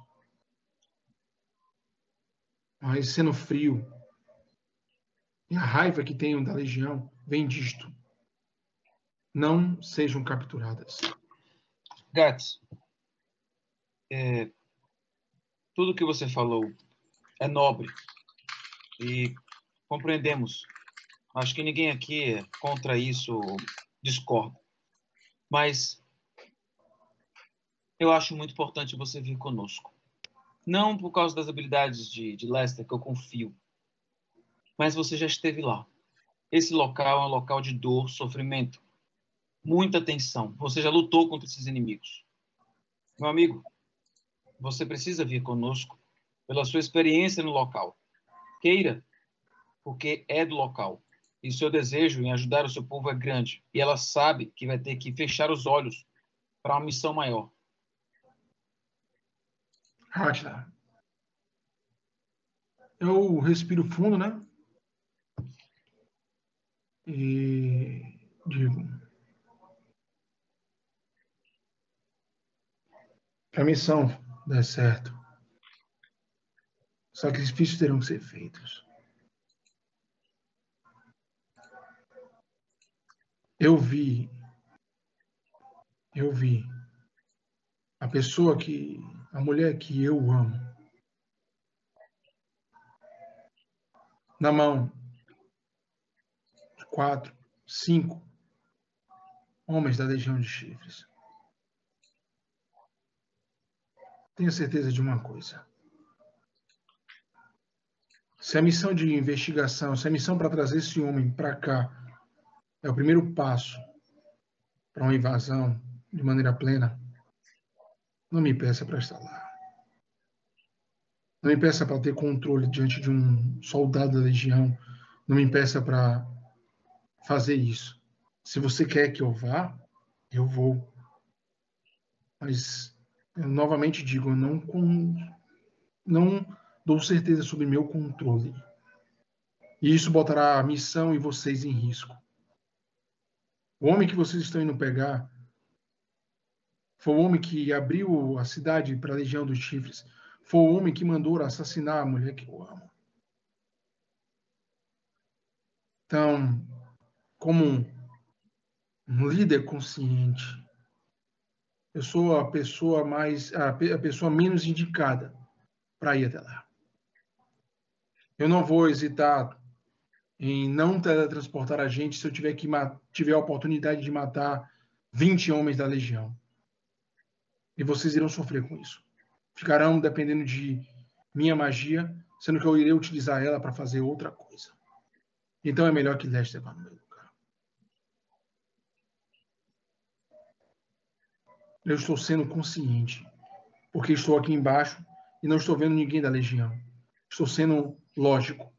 Mas sendo frio, e a raiva que tenho da legião vem disto. Não sejam capturadas. Gats, é, tudo que você falou é nobre e compreendemos Acho que ninguém aqui contra isso discorda. Mas eu acho muito importante você vir conosco. Não por causa das habilidades de, de Lester, que eu confio, mas você já esteve lá. Esse local é um local de dor, sofrimento, muita tensão. Você já lutou contra esses inimigos. Meu amigo, você precisa vir conosco pela sua experiência no local. Queira, porque é do local e seu desejo em ajudar o seu povo é grande. E ela sabe que vai ter que fechar os olhos para uma missão maior. Ratna. Eu respiro fundo, né? E digo. A missão der certo. Sacrifícios terão que ser feitos. Eu vi, eu vi a pessoa que, a mulher que eu amo, na mão quatro, cinco homens da Legião de Chifres. Tenho certeza de uma coisa. Se a missão de investigação, se a missão para trazer esse homem para cá é o primeiro passo para uma invasão de maneira plena. Não me peça para estar lá. Não me peça para ter controle diante de um soldado da legião. Não me peça para fazer isso. Se você quer que eu vá, eu vou. Mas eu novamente digo, eu não com, não dou certeza sobre meu controle. E isso botará a missão e vocês em risco. O homem que vocês estão indo pegar foi o homem que abriu a cidade para a legião dos chifres. Foi o homem que mandou assassinar a mulher que eu amo. Então, como um líder consciente, eu sou a pessoa mais a, a pessoa menos indicada para ir até lá. Eu não vou hesitar em não teletransportar a gente se eu tiver que tiver a oportunidade de matar 20 homens da legião. E vocês irão sofrer com isso. Ficarão dependendo de minha magia, sendo que eu irei utilizar ela para fazer outra coisa. Então é melhor que Lester vá no meu lugar. Eu estou sendo consciente, porque estou aqui embaixo e não estou vendo ninguém da legião. Estou sendo lógico.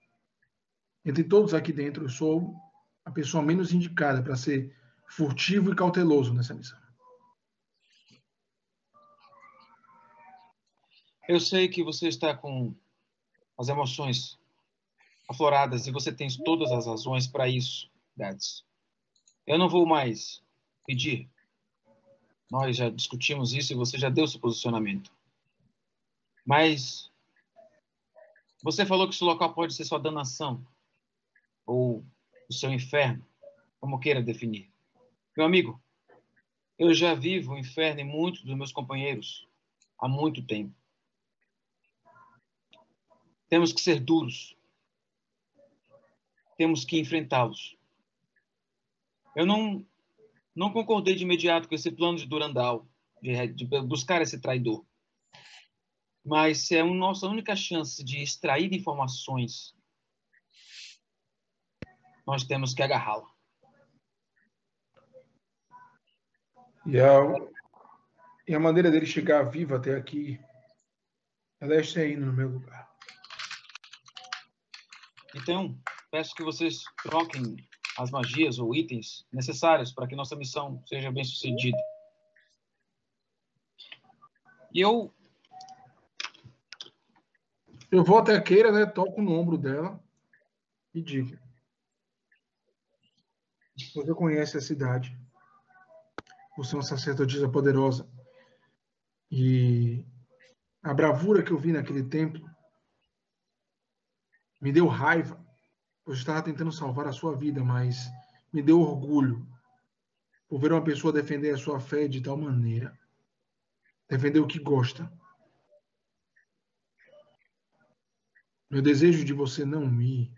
Entre todos aqui dentro, eu sou a pessoa menos indicada para ser furtivo e cauteloso nessa missão. Eu sei que você está com as emoções afloradas e você tem todas as razões para isso, Gads. Eu não vou mais pedir. Nós já discutimos isso e você já deu seu posicionamento. Mas você falou que esse local pode ser sua danação ou o seu inferno, como queira definir. Meu amigo, eu já vivo o inferno em muitos dos meus companheiros há muito tempo. Temos que ser duros. Temos que enfrentá-los. Eu não não concordei de imediato com esse plano de Durandal, de, de buscar esse traidor. Mas se é a nossa única chance de extrair informações, nós temos que agarrá-la. E a, e a maneira dele chegar vivo até aqui, ela é indo no meu lugar. Então, peço que vocês troquem as magias ou itens necessários para que nossa missão seja bem sucedida. E eu. Eu vou até a Keira, né? Toco no ombro dela e digo: Você conhece a cidade. Você é uma sacerdotisa poderosa. E a bravura que eu vi naquele templo me deu raiva eu estava tentando salvar a sua vida, mas me deu orgulho por ver uma pessoa defender a sua fé de tal maneira. Defender o que gosta. Meu desejo de você não ir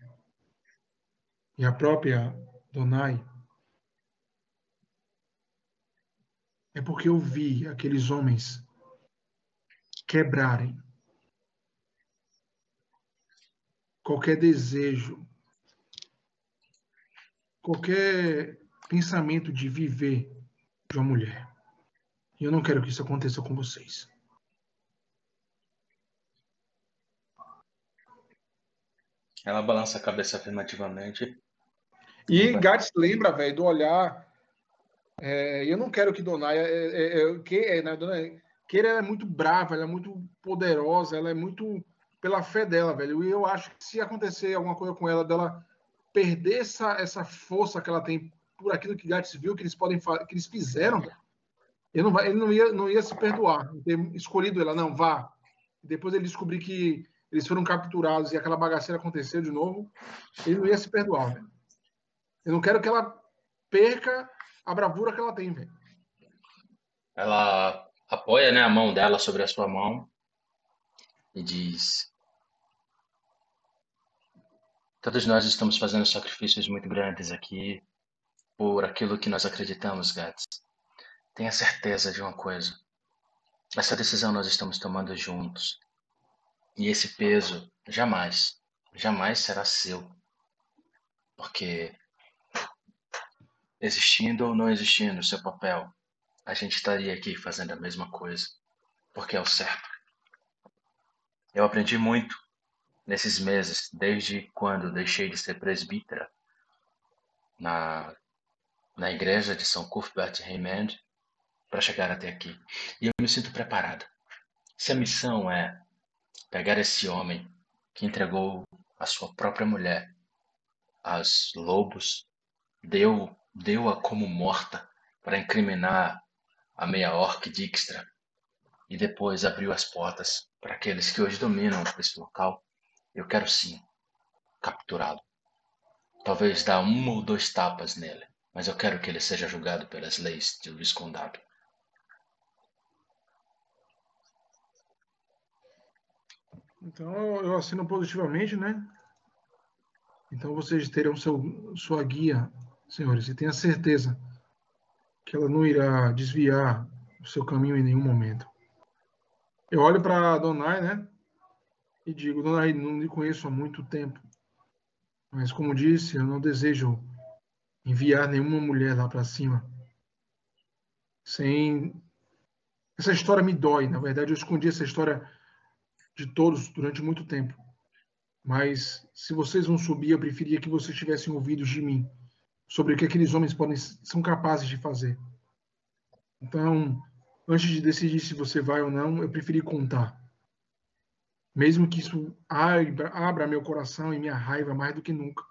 e a própria Donai é porque eu vi aqueles homens quebrarem qualquer desejo qualquer pensamento de viver de uma mulher. E eu não quero que isso aconteça com vocês. Ela balança a cabeça afirmativamente. E Gats lembra, velho, do olhar. É, eu não quero que Donai. É, é, é, que, é, né, é muito brava, ela é muito poderosa, ela é muito pela fé dela, velho. E eu acho que se acontecer alguma coisa com ela, dela perder essa, essa força que ela tem por aquilo que Gats viu que eles podem que eles fizeram, ele não, vai, ele não ia, não ia se perdoar, ter escolhido ela, não, vá. Depois ele descobrir que eles foram capturados e aquela bagaceira aconteceu de novo, ele não ia se perdoar, velho. Eu não quero que ela perca a bravura que ela tem, velho. Ela apoia né, a mão dela sobre a sua mão e diz: Todos nós estamos fazendo sacrifícios muito grandes aqui por aquilo que nós acreditamos, Gats. Tenha certeza de uma coisa. Essa decisão nós estamos tomando juntos. E esse peso jamais, jamais será seu. Porque existindo ou não existindo o seu papel, a gente estaria aqui fazendo a mesma coisa, porque é o certo. Eu aprendi muito nesses meses, desde quando deixei de ser presbítera na, na igreja de São Cuthbert Raymond, para chegar até aqui. E eu me sinto preparado. Se a missão é pegar esse homem que entregou a sua própria mulher aos lobos, deu deu-a como morta para incriminar a meia orc Dijkstra e depois abriu as portas para aqueles que hoje dominam esse local eu quero sim capturá-lo. Talvez dar uma ou dois tapas nele, mas eu quero que ele seja julgado pelas leis do Viscondado. Então eu assino positivamente, né? Então vocês terão seu, sua guia, senhores, e tenha certeza que ela não irá desviar o seu caminho em nenhum momento. Eu olho para Donai, né? E digo, Dona Rita, não lhe conheço há muito tempo, mas como disse, eu não desejo enviar nenhuma mulher lá para cima sem essa história me dói, na verdade eu escondi essa história de todos durante muito tempo. Mas se vocês vão subir, eu preferia que vocês tivessem ouvidos de mim sobre o que aqueles homens podem são capazes de fazer. Então, antes de decidir se você vai ou não, eu preferi contar. Mesmo que isso abra, abra meu coração e minha raiva mais do que nunca.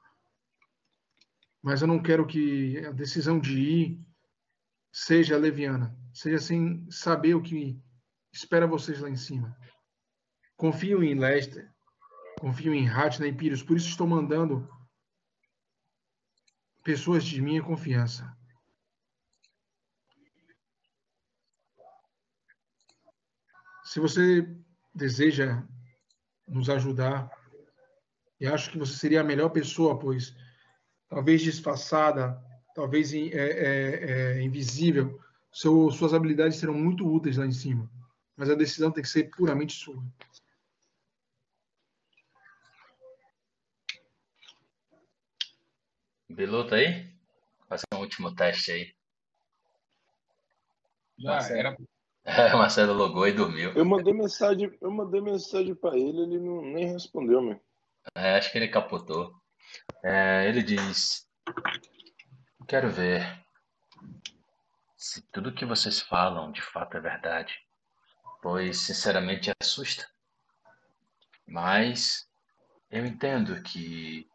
Mas eu não quero que a decisão de ir seja leviana, seja sem saber o que espera vocês lá em cima. Confio em Lester, confio em Ratna e Pyrrhus, por isso estou mandando pessoas de minha confiança. Se você deseja nos ajudar, e acho que você seria a melhor pessoa, pois talvez disfarçada, talvez é, é, é, invisível, seu, suas habilidades serão muito úteis lá em cima. Mas a decisão tem que ser puramente sua. Bilu, tá aí? Fazer um último teste aí. Já Marcelo. era. É, *laughs* o Marcelo logou e dormiu. Eu mandei mensagem, eu mandei mensagem para ele, ele não, nem respondeu, meu. É, acho que ele capotou. É, ele diz: Quero ver se tudo que vocês falam de fato é verdade, pois sinceramente assusta. Mas eu entendo que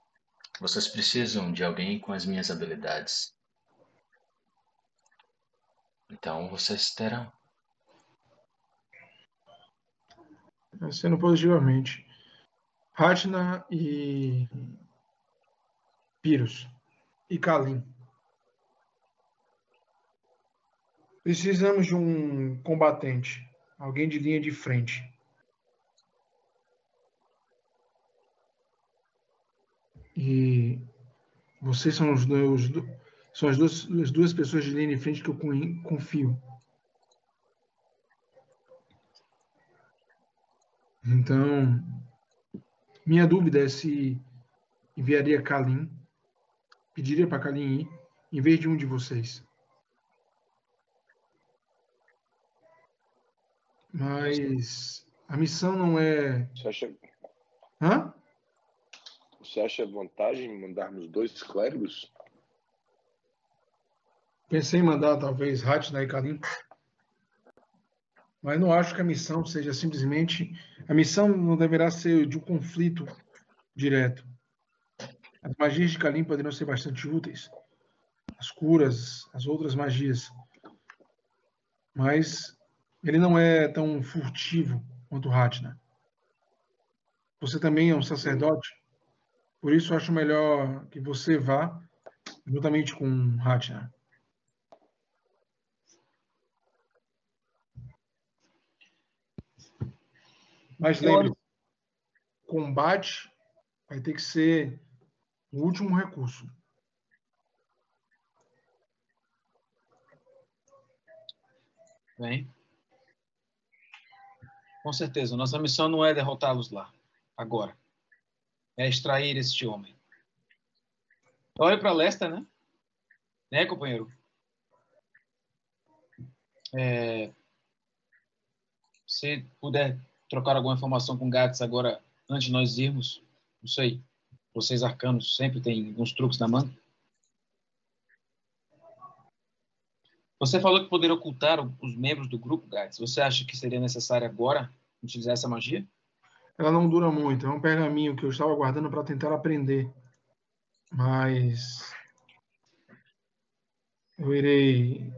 vocês precisam de alguém com as minhas habilidades. Então vocês terão. Sendo positivamente. Ratna e Pyrrhus e Kalim. Precisamos de um combatente, alguém de linha de frente. E vocês são, os dois, são as, duas, as duas pessoas de linha de frente que eu confio. Então, minha dúvida é se enviaria Kalim, pediria para Kalim ir, em vez de um de vocês. Mas a missão não é. Você acha... Hã? Você acha vantagem em mandarmos dois clérigos? Pensei em mandar talvez Hatna e Kalim. Mas não acho que a missão seja simplesmente. A missão não deverá ser de um conflito direto. As magias de Kalim poderiam ser bastante úteis. As curas, as outras magias. Mas ele não é tão furtivo quanto Ratna. Você também é um sacerdote? Por isso, acho melhor que você vá juntamente com Hatna. Mas lembre, combate vai ter que ser o último recurso. Bem, com certeza, nossa missão não é derrotá-los lá, agora é extrair este homem. Olhe para Lester, né? Né, companheiro? É, se puder trocar alguma informação com Gats agora, antes de nós irmos, não sei, vocês arcanos sempre têm alguns truques na mão. Você falou que poderia ocultar os membros do grupo, Gats. Você acha que seria necessário agora utilizar essa magia? ela não dura muito. É um pergaminho que eu estava guardando para tentar aprender. Mas eu irei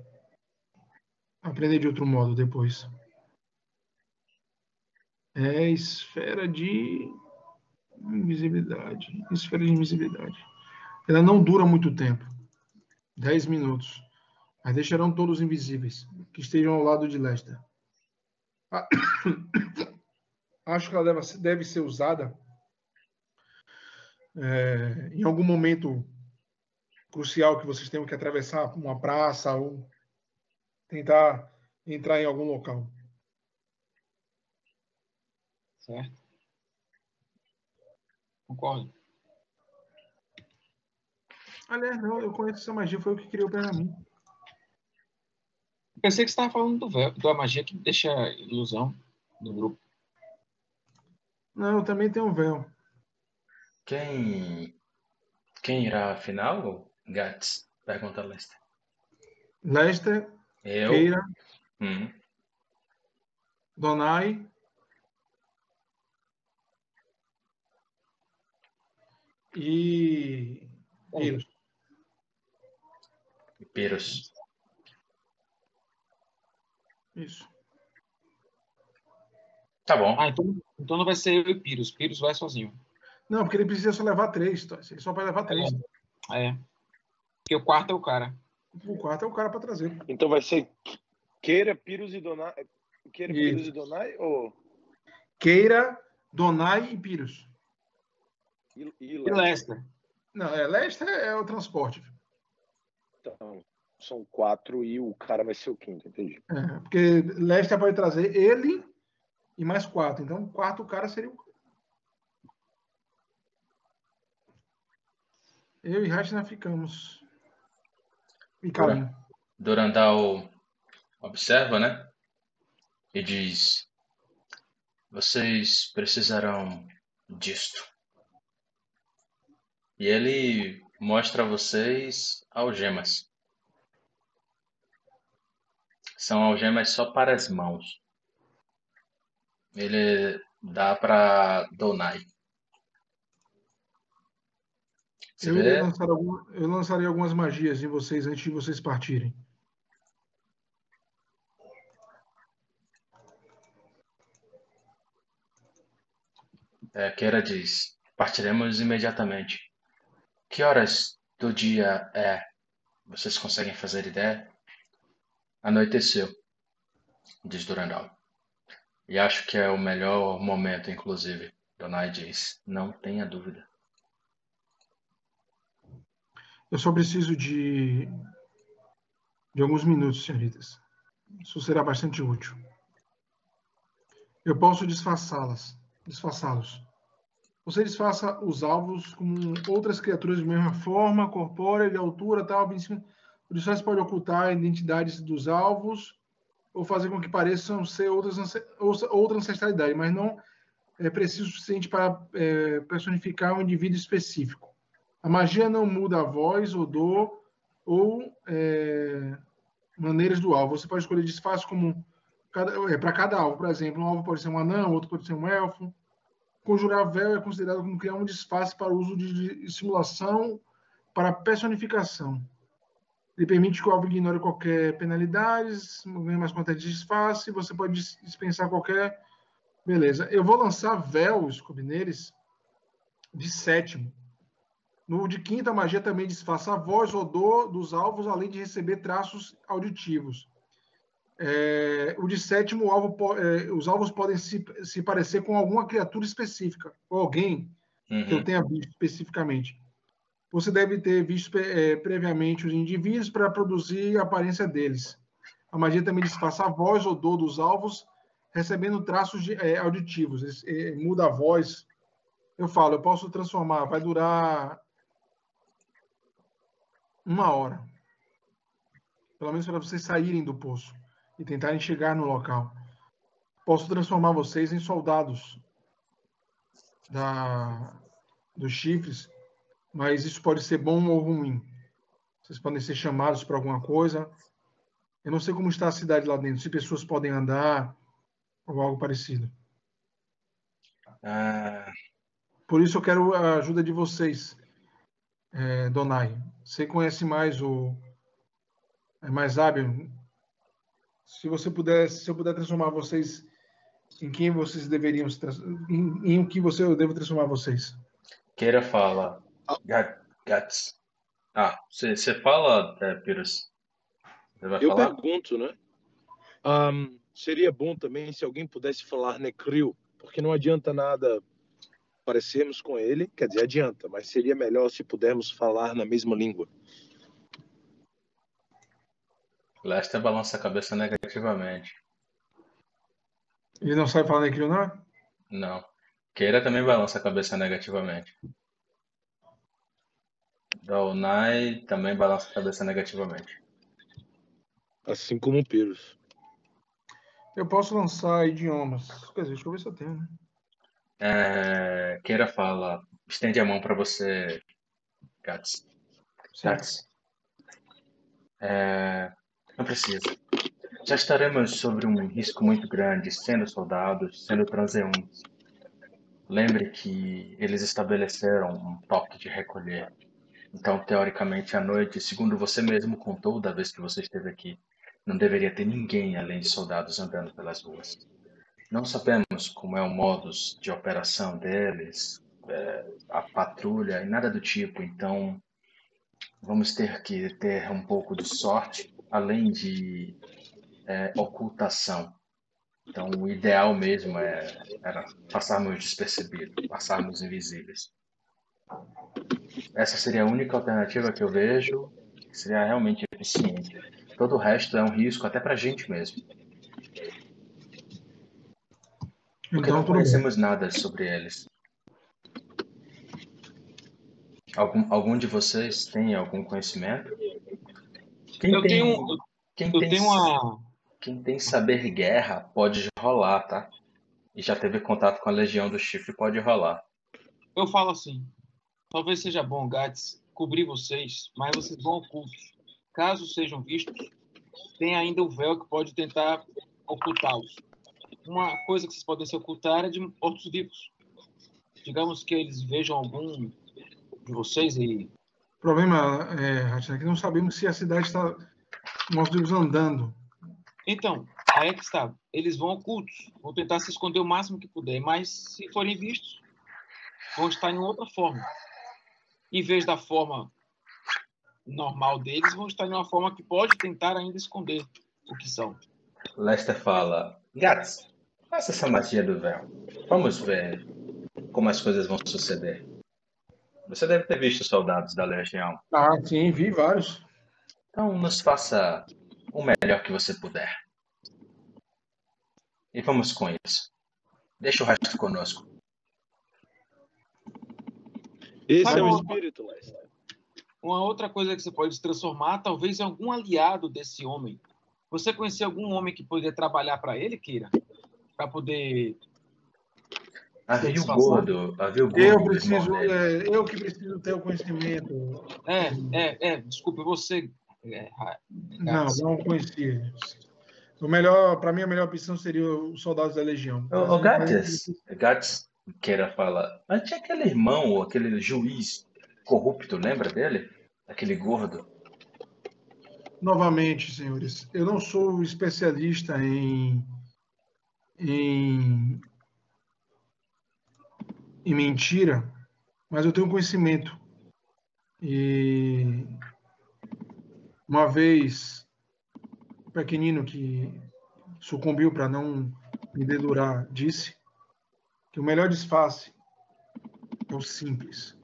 aprender de outro modo depois. É esfera de invisibilidade. Esfera de invisibilidade. Ela não dura muito tempo. Dez minutos. Mas deixarão todos invisíveis que estejam ao lado de Lester. Ah, *coughs* acho que ela deve, deve ser usada é, em algum momento crucial que vocês tenham que atravessar uma praça ou tentar entrar em algum local. Certo. Concordo. Aliás, não, eu conheço essa magia, foi o que criou para mim. Pensei que você estava falando do véu, da magia que deixa ilusão no grupo. Não, eu também tenho um véu. Quem. Quem irá à final? Gats? Pergunta Lester. Lester, Eu. Keira, Hum. Donai. E. Pires. e Pyrrhus. Isso. Tá bom. Ah, então, então não vai ser eu e Pyrrhus. Pyrrhus vai sozinho. Não, porque ele precisa só levar três. tá? Ele só vai levar três. É. Porque o quarto é o cara. O quarto é o cara para trazer. Então vai ser Queira, Pyrrhus e Donai. Queira, Isso. Pyrrhus e Donai ou. Keira, Donai e Pires. E, e E Lester? Lester. Não, é, Lester é o transporte. Então, são quatro e o cara vai ser o quinto, entendi. É, porque Lester pode trazer ele e mais quatro. Então, o quarto cara seria o. Eu e Rachna ficamos. E Karim. Durandal observa, né? E diz: Vocês precisarão disto. E ele mostra a vocês algemas. São algemas só para as mãos. Ele dá para Donai. Você Eu, vê? iria lançar algum- eu lançaria algumas magias em vocês antes de vocês partirem. É, Keira diz: Partiremos imediatamente. Que horas do dia é? Vocês conseguem fazer ideia? Anoiteceu, diz Durandal. E acho que é o melhor momento, inclusive. Donai diz: Não tenha dúvida. Eu só preciso de, de alguns minutos, senhoritas. Isso será bastante útil. Eu posso disfarçá-las, disfarçá-los. Você disfarça os alvos com outras criaturas de mesma forma, corpórea, de altura, tal. em cima. O disfarce pode ocultar a identidade dos alvos ou fazer com que pareçam ser outras, outra ancestralidade, mas não é preciso o suficiente para é, personificar um indivíduo específico. A magia não muda a voz, odor ou é, maneiras do alvo. Você pode escolher disfarce como cada, é, para cada alvo. Por exemplo, um alvo pode ser um anão, outro pode ser um elfo. Conjurar véu é considerado como criar um disfarce para o uso de, simulação para personificação. Ele permite que o alvo ignore qualquer penalidade, ganhe mais quantidade de disfarce, você pode dis- dispensar qualquer. Beleza. Eu vou lançar véu, Scooby, neles, de sétimo. No de quinta, a magia também disfarça a voz, odor dos alvos, além de receber traços auditivos. É, o de sétimo, o alvo é, os alvos podem se, se parecer com alguma criatura específica, ou alguém que eu Uhum. tenha visto especificamente. Você deve ter visto eh, previamente os indivíduos para produzir a aparência deles. A magia também disfarça a voz ou dor dos alvos, recebendo traços de- eh, auditivos. Eh, muda a voz. Eu falo, eu posso transformar, vai durar uma hora. Pelo menos para vocês saírem do poço e tentarem chegar no local. Posso transformar vocês em soldados da, dos chifres, mas isso pode ser bom ou ruim. Vocês podem ser chamados para alguma coisa. Eu não sei como está a cidade lá dentro, se pessoas podem andar ou algo parecido. Ah, Por isso eu quero a ajuda de vocês, eh, Donai. Você conhece mais o é mais hábil. Se você puder, se eu puder transformar vocês em quem vocês deveriam se em, em o que você eu devo transformar vocês. Keira fala: "Ga- Gats. Ah, você fala, é, vai Eu falar? pergunto, né? Ahn, seria bom também se alguém pudesse falar Necril, porque não adianta nada parecermos com ele, quer dizer, adianta, mas seria melhor se pudermos falar na mesma língua. Lester balança a cabeça negativamente. Ele não sabe falar naquilo, não? Não. Keira também balança a cabeça negativamente. Donai também balança a cabeça negativamente. Assim como o Pyrrhus. Eu posso lançar idiomas. Quer dizer, deixa eu ver se eu tenho, né? É, Keira fala: estende a mão para você, Gats. Gats. É, não precisa. Já estaremos sobre um risco muito grande, sendo soldados, sendo transeuntes. Lembre que eles estabeleceram um toque de recolher. Então, teoricamente, à noite, segundo você mesmo contou da vez que você esteve aqui, não deveria ter ninguém além de soldados andando pelas ruas. Não sabemos como é o modus de operação deles, é, a patrulha e nada do tipo, então vamos ter que ter um pouco de sorte, além de é, ocultação. Então, o ideal mesmo é, era passarmos despercebidos, passarmos invisíveis. Essa seria a única alternativa que eu vejo que seria realmente eficiente. Todo o resto é um risco até para a gente mesmo. Porque Então, não tudo bem. conhecemos nada sobre eles. Algum, algum de vocês tem algum conhecimento? Quem Eu tem, tenho, quem eu tem, tenho uma. quem tem saber guerra pode rolar, tá? E já teve contato com a Legião do Chifre pode rolar. Eu falo assim. Talvez seja bom, Gats, cobrir vocês, mas vocês vão ocultos. Caso sejam vistos, tem ainda o véu que pode tentar ocultá-los. Uma coisa que vocês podem se ocultar é de mortos-vivos. Digamos que eles vejam algum de vocês e O problema, é, Ratina, é que não sabemos se a cidade está nós vivos andando. Então, aí é que está. Eles vão ocultos, vão tentar se esconder o máximo que puder, mas se forem vistos, vão estar em outra forma. Em vez da forma normal deles, vão estar em uma forma que pode tentar ainda esconder o que são. Lester fala: Gats, faça essa magia do véu. Vamos ver como as coisas vão suceder. Você deve ter visto soldados da Legião. Ah, sim, vi vários. Então, nos faça o melhor que você puder. E vamos com isso. Deixa o resto conosco. Esse Mas é o espírito, Lester. Uma outra coisa que você pode se transformar, talvez em algum aliado desse homem. Você conhecia algum homem que poderia trabalhar para ele, Kira? Para poder. Havia o gordo, havia o gordo. Eu o preciso, dele. é, eu que preciso ter o conhecimento. É, é, é, desculpe, você. é, Ra- Não, não conhecia. O melhor, para mim, a melhor opção seria os soldados da Legião. Ô Gats, Gats, Queira fala, mas tinha aquele irmão, aquele juiz corrupto, lembra dele? Aquele gordo. Novamente, senhores, eu não sou especialista em, em, em mentira, mas eu tenho conhecimento. E uma vez, o pequenino que sucumbiu para não me dedurar disse que o melhor disfarce é o simples.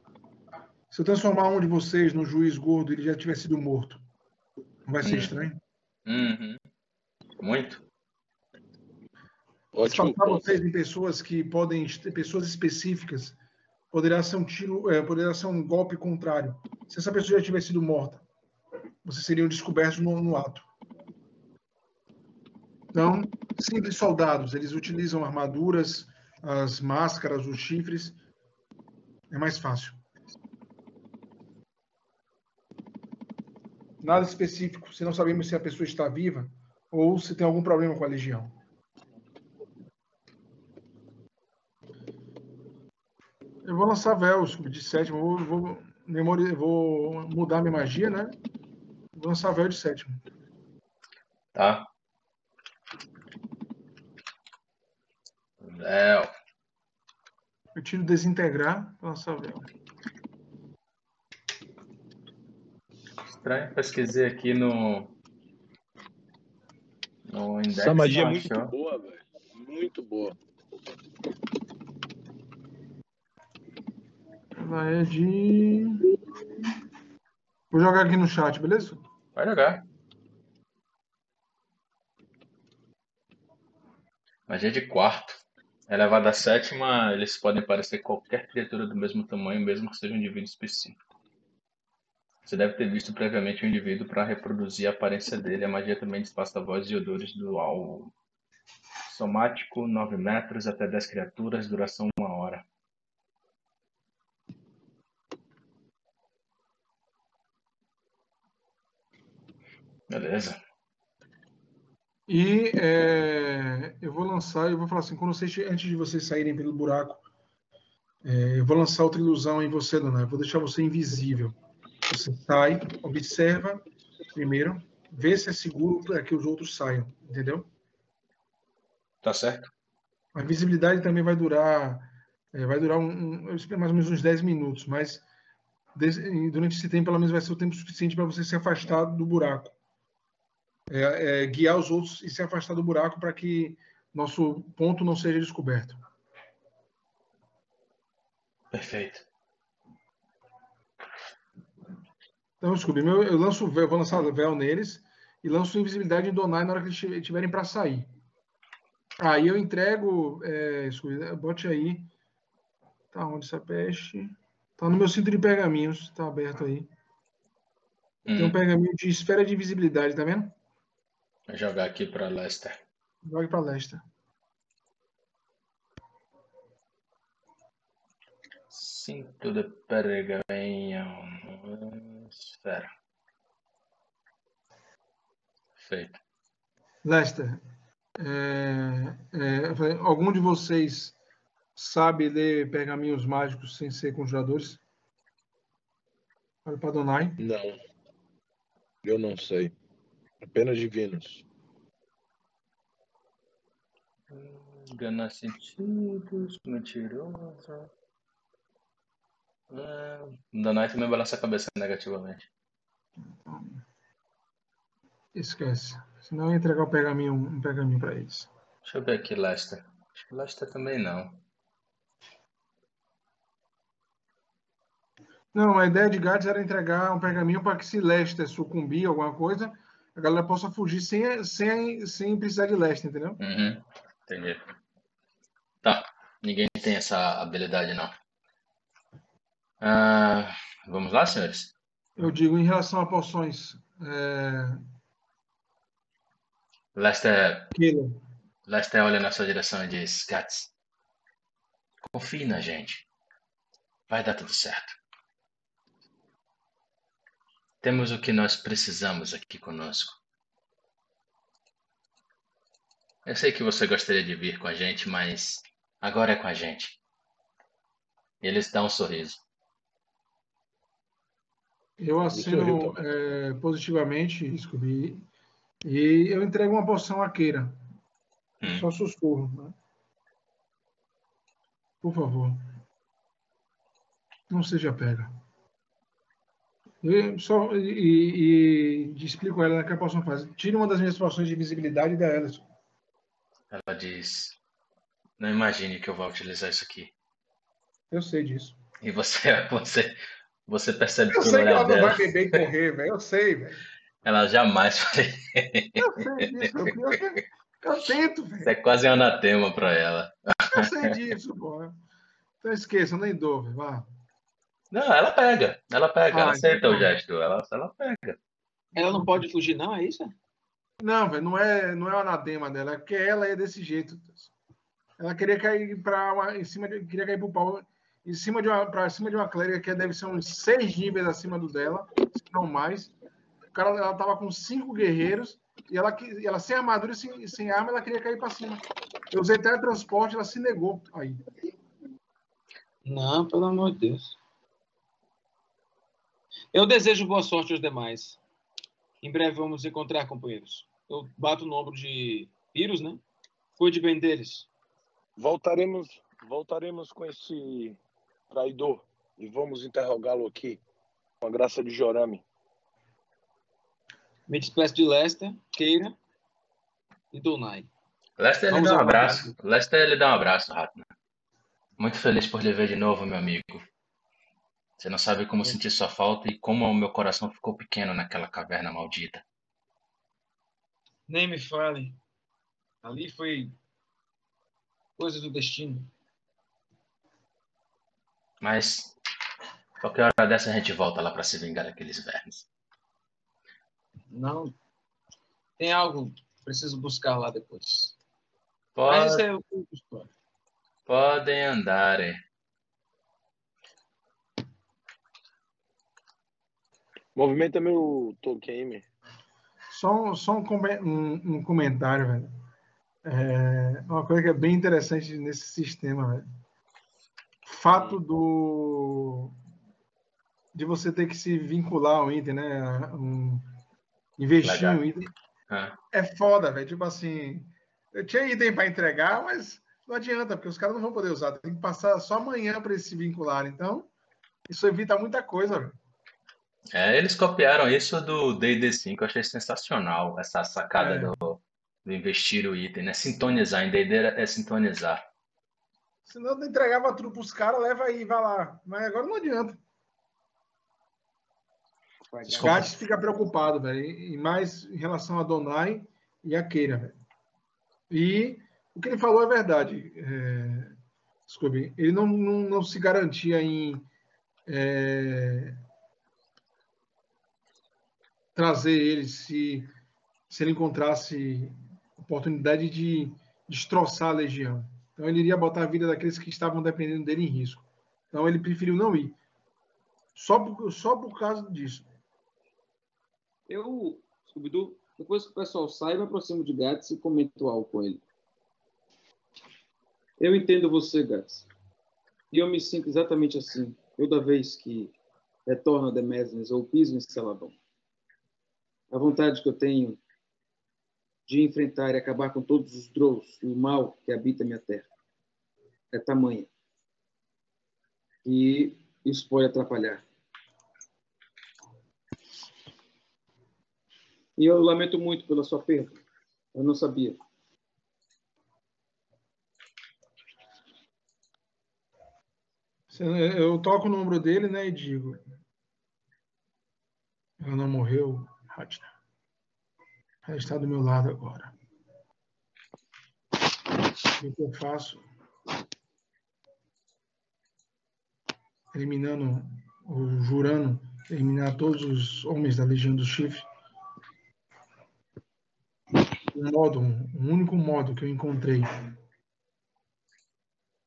Se eu transformar um de vocês no juiz gordo e ele já tiver sido morto, não vai ser estranho? Uhum. Muito. Ótimo vocês em pessoas que podem ter pessoas específicas poderá ser um tiro, é, poderá ser um golpe contrário. Se essa pessoa já tiver sido morta, vocês seriam descobertos no, no ato. Então, simples soldados, eles utilizam armaduras, as máscaras, os chifres. É mais fácil. Nada específico. Se não sabemos se a pessoa está viva ou se tem algum problema com a legião. Eu vou lançar véus de sétimo. Vou, vou, memori- vou mudar minha magia, né? Vou lançar véu de sétimo. Tá? Léo. Eu tiro desintegrar para lançar véu. Estranho, pesquisei aqui no. No index. Essa magia é muito achou. boa, velho. Muito boa. É de. Vou jogar aqui no chat, beleza? Vai jogar. Magia de quarto. Elevada a sétima, eles podem parecer qualquer criatura do mesmo tamanho, mesmo que seja um indivíduo específico. Você deve ter visto previamente o indivíduo para reproduzir a aparência dele. A magia também disfarça a voz e odores do alvo. Somático, 9 metros até 10 criaturas, duração 1 hora. Beleza. E é, eu vou lançar, eu vou falar assim, quando vocês, antes de vocês saírem pelo buraco, é, eu vou lançar outra ilusão em você, dona. Eu vou deixar você invisível. Você sai, observa primeiro, vê se é seguro para que os outros saiam, entendeu? Tá certo? A visibilidade também vai durar, é, vai durar um, um, mais ou menos uns 10 minutos, mas durante esse tempo, pelo menos vai ser o tempo suficiente para você se afastar do buraco. É, é, guiar os outros e se afastar do buraco para que nosso ponto não seja descoberto. Perfeito. Então, Scooby, meu, eu lanço o véu, eu vou lançar véu neles e lanço invisibilidade em Donai na hora que eles estiverem para sair. Aí eu entrego, é, Scooby, bote aí. Tá onde essa peste? Tá no meu cinto de pergaminhos, tá aberto aí. Tem um Hum, pergaminho de esfera de invisibilidade, tá vendo? Vou jogar aqui para Lester. Jogue para Lesta. Cinto de pergaminho. Esfera. Feito. Lester, é, é, algum de vocês sabe ler pergaminhos mágicos sem ser conjuradores? Olha para Donai. Não. Eu não sei. Apenas divinos. Enganar sentidos, mentiroso. Ah, Danai também balança a cabeça negativamente. Esquece. Senão eu ia entregar o pergaminho, um pergaminho para eles. Deixa eu ver aqui, Lester. Acho que Lester também não. Não, a ideia de Gades era entregar um pergaminho para que se Lester sucumbir alguma coisa, a galera possa fugir sem, sem, sem precisar de Lester, entendeu? Uhum, entendi. Tá, ninguém tem essa habilidade não. Ah, vamos lá, senhores? Eu digo, em relação a poções, é, Lester, Keelan, Lester olha na sua direção e diz: Gats, confie na gente. Vai dar tudo certo. Temos o que nós precisamos aqui conosco. Eu sei que você gostaria de vir com a gente, mas agora é com a gente. E eles dão um sorriso. eu assino é, positivamente, Scooby, e eu entrego uma poção à Keira. Hum. Só sussurro. Né? Por favor. Não seja pega. Só, e, e, explico ela que a poção faz. Tire uma das minhas poções de visibilidade e dá a ela. Ela diz: Não imagine que eu vou utilizar isso aqui. Eu sei disso. E você, *laughs* você, você percebe Eu pelo sei que ela olhar não dela. vai beber e correr, velho. Eu sei, velho. Ela jamais *laughs* faria. Eu sei disso. Eu, eu, eu tento, velho. Isso é quase um anatema para ela. Eu sei disso, pô. Então esqueça, nem dou, velho. Não, ela pega. Ela pega. ela Ah, aceita então. o gesto. Ela, ela pega. Ela não pode fugir, não, é isso? Não, velho, não é, não é o anadema dela, é porque ela é desse jeito. Ela queria cair para uma, em cima de, queria cair pro pau em cima de uma, para cima de uma clériga que deve ser uns seis níveis acima do dela, se não mais. O cara, ela tava com cinco guerreiros e ela, que- ela sem armadura e sem, sem arma, ela queria cair para cima. Eu usei teletransporte, ela se negou aí. Não, pelo amor de Deus. Eu desejo boa sorte aos demais. Em breve vamos nos encontrar, companheiros. Eu bato no ombro de Pyrrhus, né? Cuide bem deles. Voltaremos, voltaremos com esse traidor e vamos interrogá-lo aqui com a graça de Jorame. Me despeço de Lester, Keira e Donai. Lester lhe dá um ao abraço. Lester lhe dá um abraço, Ratna. Muito feliz por lhe ver de novo, meu amigo. Você não sabe como senti sua falta e como o meu coração ficou pequeno naquela caverna maldita. Nem me fale. Ali foi coisa do destino. Mas qualquer hora dessa a gente volta lá para se vingar daqueles vermes. Não. Tem algo que preciso buscar lá depois. Mas isso Pode, é outra história. podem andar, é. Movimenta meu Tolkien. Só, só um, um- um comentário, velho. É, uma coisa que é bem interessante nesse sistema, velho. Fato do de você ter que se vincular ao item, né? Um, investir Legal. um item. Ah, É foda, velho. Tipo assim, eu tinha item para entregar, mas não adianta, porque os caras não vão poder usar. Tem que passar só amanhã para eles se vincularem. Então, isso evita muita coisa, velho. É, eles copiaram isso do D&D 5, eu achei sensacional essa sacada É. do, do investir o item, né? Sintonizar, em D&D é sintonizar. Senão eu entregava tudo pros caras, leva aí, vai lá. Mas agora não adianta. Desculpa. Gats fica preocupado, velho. E mais em relação a Donai e a Keira, velho. E o que ele falou é verdade. É... Desculpe, ele não, não, não se garantia em é, trazer ele se, se ele encontrasse oportunidade de destroçar a legião. Então ele iria botar a vida daqueles que estavam dependendo dele em risco. Então ele preferiu não ir. Só por, só por causa disso. Eu, Scooby-Doo, depois que o pessoal sai, me aproximo de Gats e comento algo com ele. Eu entendo você, Gats. E eu me sinto exatamente assim, toda vez que retorno a Demesnes ou piso em Celadon. A vontade que eu tenho de enfrentar e acabar com todos os Drows e o mal que habita minha terra é tamanha. E isso pode atrapalhar. E eu lamento muito pela sua perda. Eu não sabia. Eu toco no ombro dele, né, e digo: Ela não morreu, Ratna. Ela está do meu lado agora. O que eu faço? Eliminando, ou jurando, eliminar todos os homens da Legião do Chifre. Um modo, um único modo que eu encontrei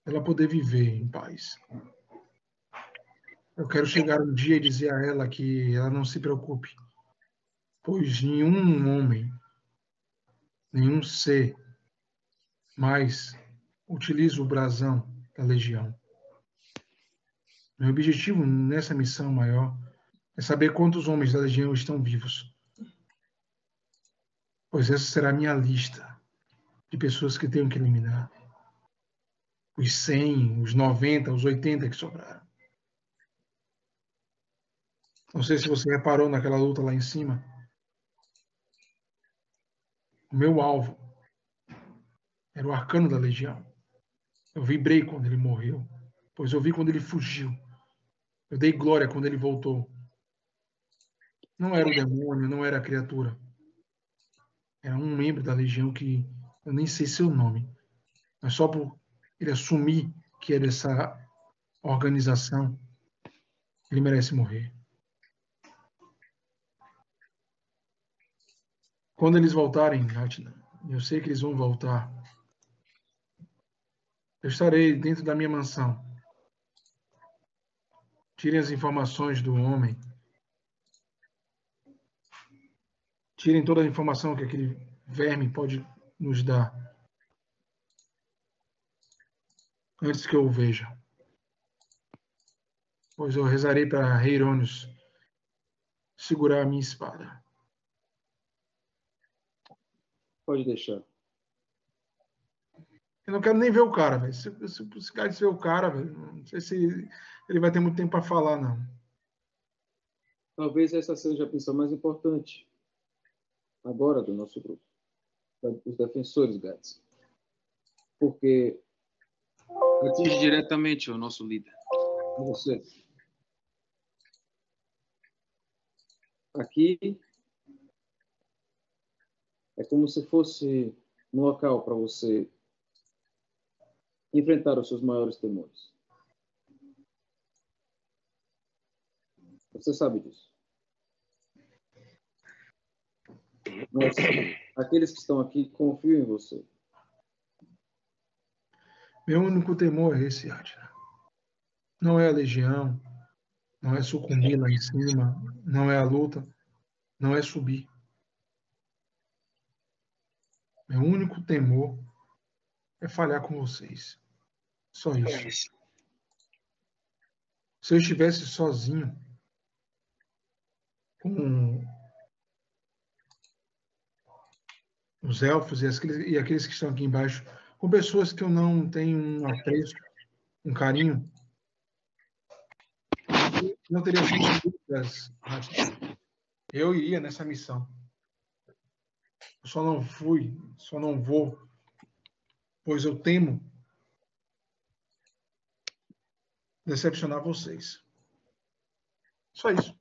ela poder viver em paz. Eu quero chegar um dia e dizer a ela que ela não se preocupe, pois nenhum homem, nenhum ser mais utiliza o brasão da legião. Meu objetivo nessa missão maior é saber quantos homens da legião estão vivos, pois essa será a minha lista de pessoas que tenho que eliminar os 100, os 90, os 80 que sobraram. Não sei se você reparou naquela luta lá em cima. O meu alvo era o arcano da legião. Eu vibrei quando ele morreu, pois eu vi quando ele fugiu. Eu dei glória quando ele voltou. Não era o demônio, não era a criatura. Era um membro da legião que eu nem sei seu nome, mas só por ele assumir que é dessa organização, ele merece morrer. Quando eles voltarem, Atna, eu sei que eles vão voltar. Eu estarei dentro da minha mansão. Tirem as informações do homem. Tirem toda a informação que aquele verme pode nos dar. Antes que eu o veja. Pois eu rezarei para Heirônios segurar a minha espada. Pode deixar. Eu não quero nem ver o cara, velho. Se, se, se cara ver o cara, velho, não sei se ele vai ter muito tempo para falar, não. Talvez essa seja a missão mais importante agora do nosso grupo, os defensores Gats, porque atinge diretamente o nosso líder, você. Aqui é como se fosse um local para você enfrentar os seus maiores temores. Você sabe disso. Mas aqueles que estão aqui confiam em você. Meu único temor é esse, Atila. Não é a legião, não é sucumbir lá em cima, não é a luta, não é subir. Meu único temor é falhar com vocês. Só isso. Se eu estivesse sozinho, com os elfos e aqueles, e aqueles que estão aqui embaixo, com pessoas que eu não tenho um apreço, um carinho, não teria dúvidas. Eu iria nessa missão. Eu só não fui, só não vou, pois eu temo decepcionar vocês. Só isso.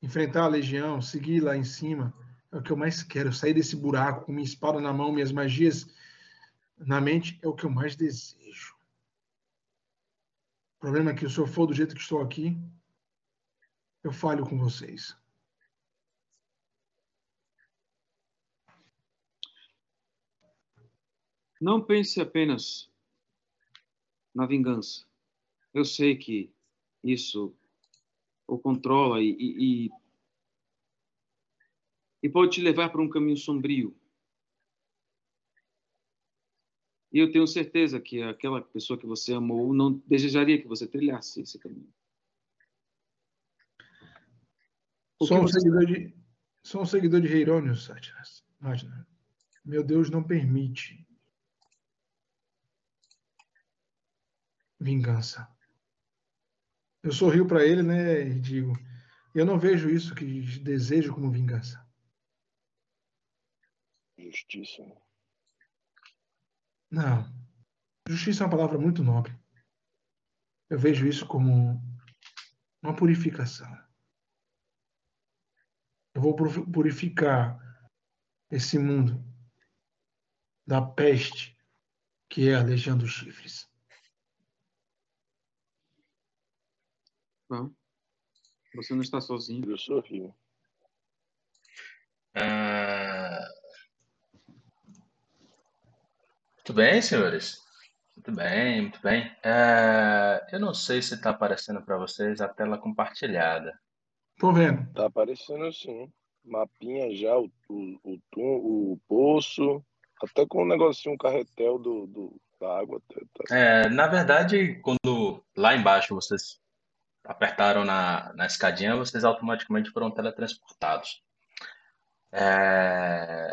Enfrentar a legião, seguir lá em cima, é o que eu mais quero. Sair desse buraco com minha espada na mão, minhas magias na mente, é o que eu mais desejo. O problema é que se eu for do jeito que estou aqui, eu falho com vocês. Não pense apenas na vingança. Eu sei que isso o controla e, e, e pode te levar para um caminho sombrio. E eu tenho certeza que aquela pessoa que você amou não desejaria que você trilhasse esse caminho. Sou um, seguidor de, sou um seguidor de Heirônio, Satya. Meu Deus não permite vingança. Eu sorrio para ele, né, e digo: eu não vejo isso que desejo como vingança. Justiça. Não. Justiça é uma palavra muito nobre. Eu vejo isso como uma purificação. Eu vou purificar esse mundo da peste que é a legião dos chifres. Bom, você não está sozinho. Eu sorrio. Ah, Muito bem, senhores. Muito bem, muito bem. É, Eu não sei se está aparecendo para vocês a tela compartilhada. Tô vendo. Tá aparecendo sim. Mapinha já, o, o, o, tum- o poço, até com o negocinho, um carretel do, do, da água. Tá, tá. É, na verdade, quando lá embaixo vocês apertaram na, na escadinha, vocês automaticamente foram teletransportados. É,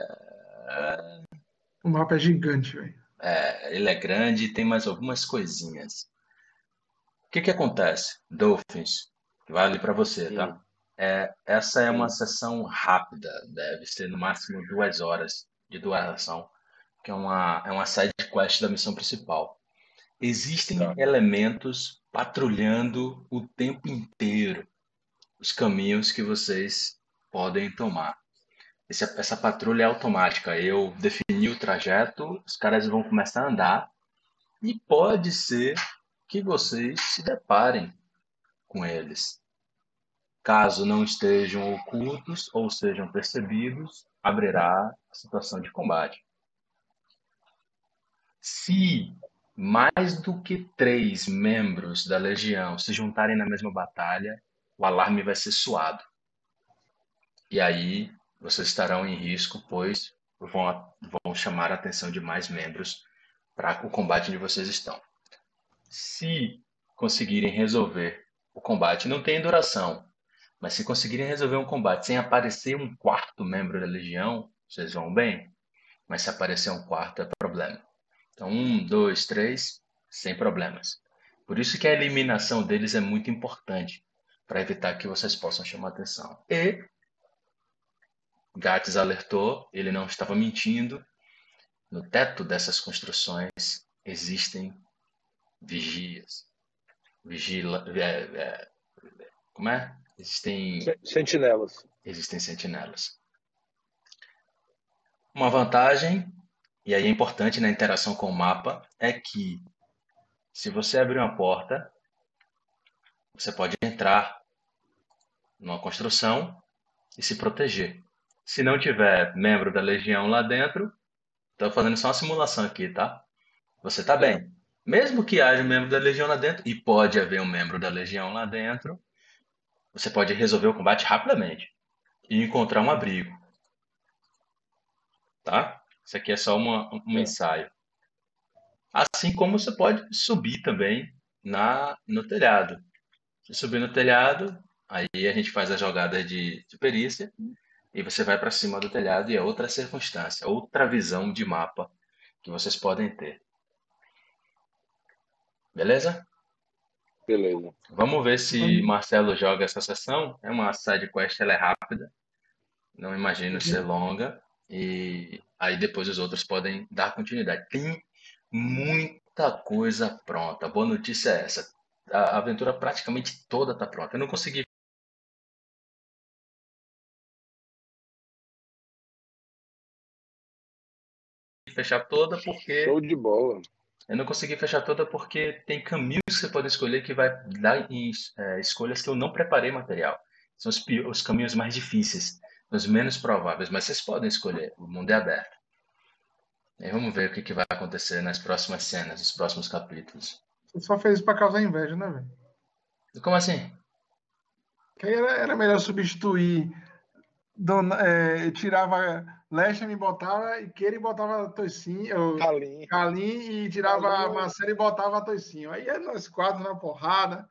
O mapa é gigante, velho. é, ele é grande e tem mais algumas coisinhas. O que que acontece? Dolphins, vale para você, tá? É, essa é uma sessão rápida, deve ser no máximo duas horas de duração, que é uma, é uma side quest da missão principal. Existem Tá. elementos patrulhando o tempo inteiro os caminhos que vocês podem tomar. Esse- essa patrulha é automática. Eu defini o trajeto, os caras vão começar a andar e pode ser que vocês se deparem com eles. Caso não estejam ocultos ou sejam percebidos, abrirá a situação de combate. Se mais do que três membros da legião se juntarem na mesma batalha, o alarme vai ser soado. E aí vocês estarão em risco, pois vão, vão chamar a atenção de mais membros para o combate onde vocês estão. Se conseguirem resolver o combate, não tem duração, mas se conseguirem resolver um combate sem aparecer um quarto membro da legião, vocês vão bem. Mas se aparecer um quarto, é problema. Então, um, dois, três, sem problemas. Por isso que a eliminação deles é muito importante, para evitar que vocês possam chamar atenção. E Gates alertou, ele não estava mentindo. No teto dessas construções existem vigias. Vigila, é, é, como é? Existem Se- Sentinelas. existem sentinelas. Uma vantagem, e aí é importante na interação com o mapa, é que se você abrir uma porta, você pode entrar numa construção e se proteger. Se não tiver membro da legião lá dentro, estou fazendo só uma simulação aqui, tá? Você está bem. Mesmo que haja um membro da legião lá dentro, e pode haver um membro da legião lá dentro, você pode resolver o combate rapidamente e encontrar um abrigo. tá? Isso aqui é só uma, um ensaio. Assim como você pode subir também na, no telhado. Se subir no telhado, aí a gente faz a jogada de, de perícia e você vai para cima do telhado e é outra circunstância, outra visão de mapa que vocês podem ter. Beleza? Beleza. Vamos ver se Marcelo joga essa sessão. É uma side quest, ela é rápida. Não imagino ser longa. E aí depois os outros podem dar continuidade. Tem muita coisa pronta. A boa notícia é essa. A aventura praticamente toda está pronta. Eu não consegui fechar toda porque Show de bola. eu não consegui fechar toda porque tem caminhos que você pode escolher que vai dar em, é, escolhas que eu não preparei material. São os, os caminhos mais difíceis, os menos prováveis, mas vocês podem escolher. O mundo é aberto. E vamos ver o que, que vai acontecer nas próximas cenas, nos próximos capítulos. Você só fez isso pra causar inveja, né, velho? Como assim? Que era, era melhor substituir. Dona, é, tirava Leste me botava e Queira e botava Toicinho, Calim. Calim e tirava Calim. Marcelo e botava Toicinho. Aí é nós quatro na porrada,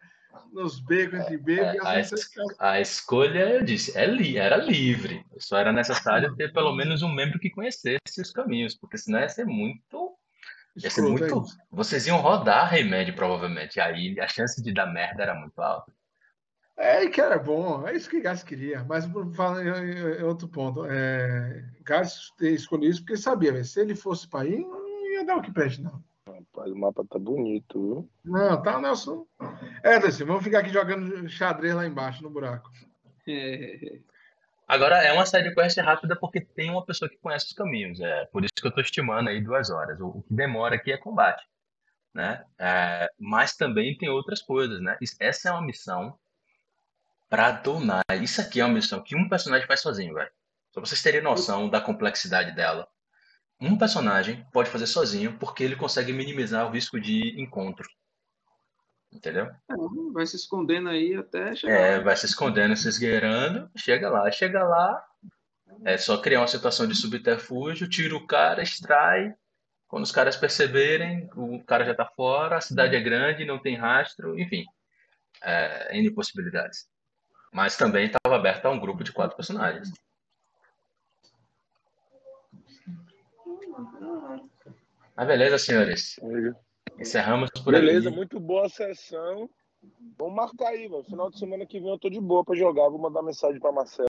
nos becos entre becos. É, e a, a escolha, eu disse, é li, era livre. Só era necessário ter pelo menos um membro que conhecesse os caminhos, porque senão ia ser muito. Ia ser muito. Vocês iam rodar remédio, provavelmente. Aí a chance de dar merda era muito alta. É, e que era bom, é isso que Gás queria. Mas falar em, outro ponto, é, Gás ter escolhido isso porque sabia, se ele fosse para ir, não ia dar o que preste, não. Rapaz, o mapa tá bonito, viu? Não, tá, Nelson. É, Desse, vamos ficar aqui jogando xadrez lá embaixo, no buraco. É, *laughs* Agora, é uma side quest rápida porque tem uma pessoa que conhece os caminhos. É por isso que eu estou estimando aí duas horas. O, que demora aqui é combate, né? É, mas também tem outras coisas, né? Essa é uma missão para donar. Isso aqui é uma missão que um personagem faz sozinho, velho. Só pra vocês terem noção da complexidade dela. Um personagem pode fazer sozinho porque ele consegue minimizar o risco de encontro. Entendeu? vai se escondendo aí até chegar. É, vai se escondendo, se esgueirando, chega lá. Chega lá, é só criar uma situação de subterfúgio, tira o cara, extrai. Quando os caras perceberem, o cara já tá fora, a cidade é grande, não tem rastro, enfim. É, N possibilidades. Mas também estava aberto a um grupo de quatro personagens. Mas beleza, senhores. Encerramos por Beleza, aqui. muito boa a sessão. Vamos marcar aí, velho. Final de semana que vem eu tô de boa pra jogar. Vou mandar mensagem pra Marcelo.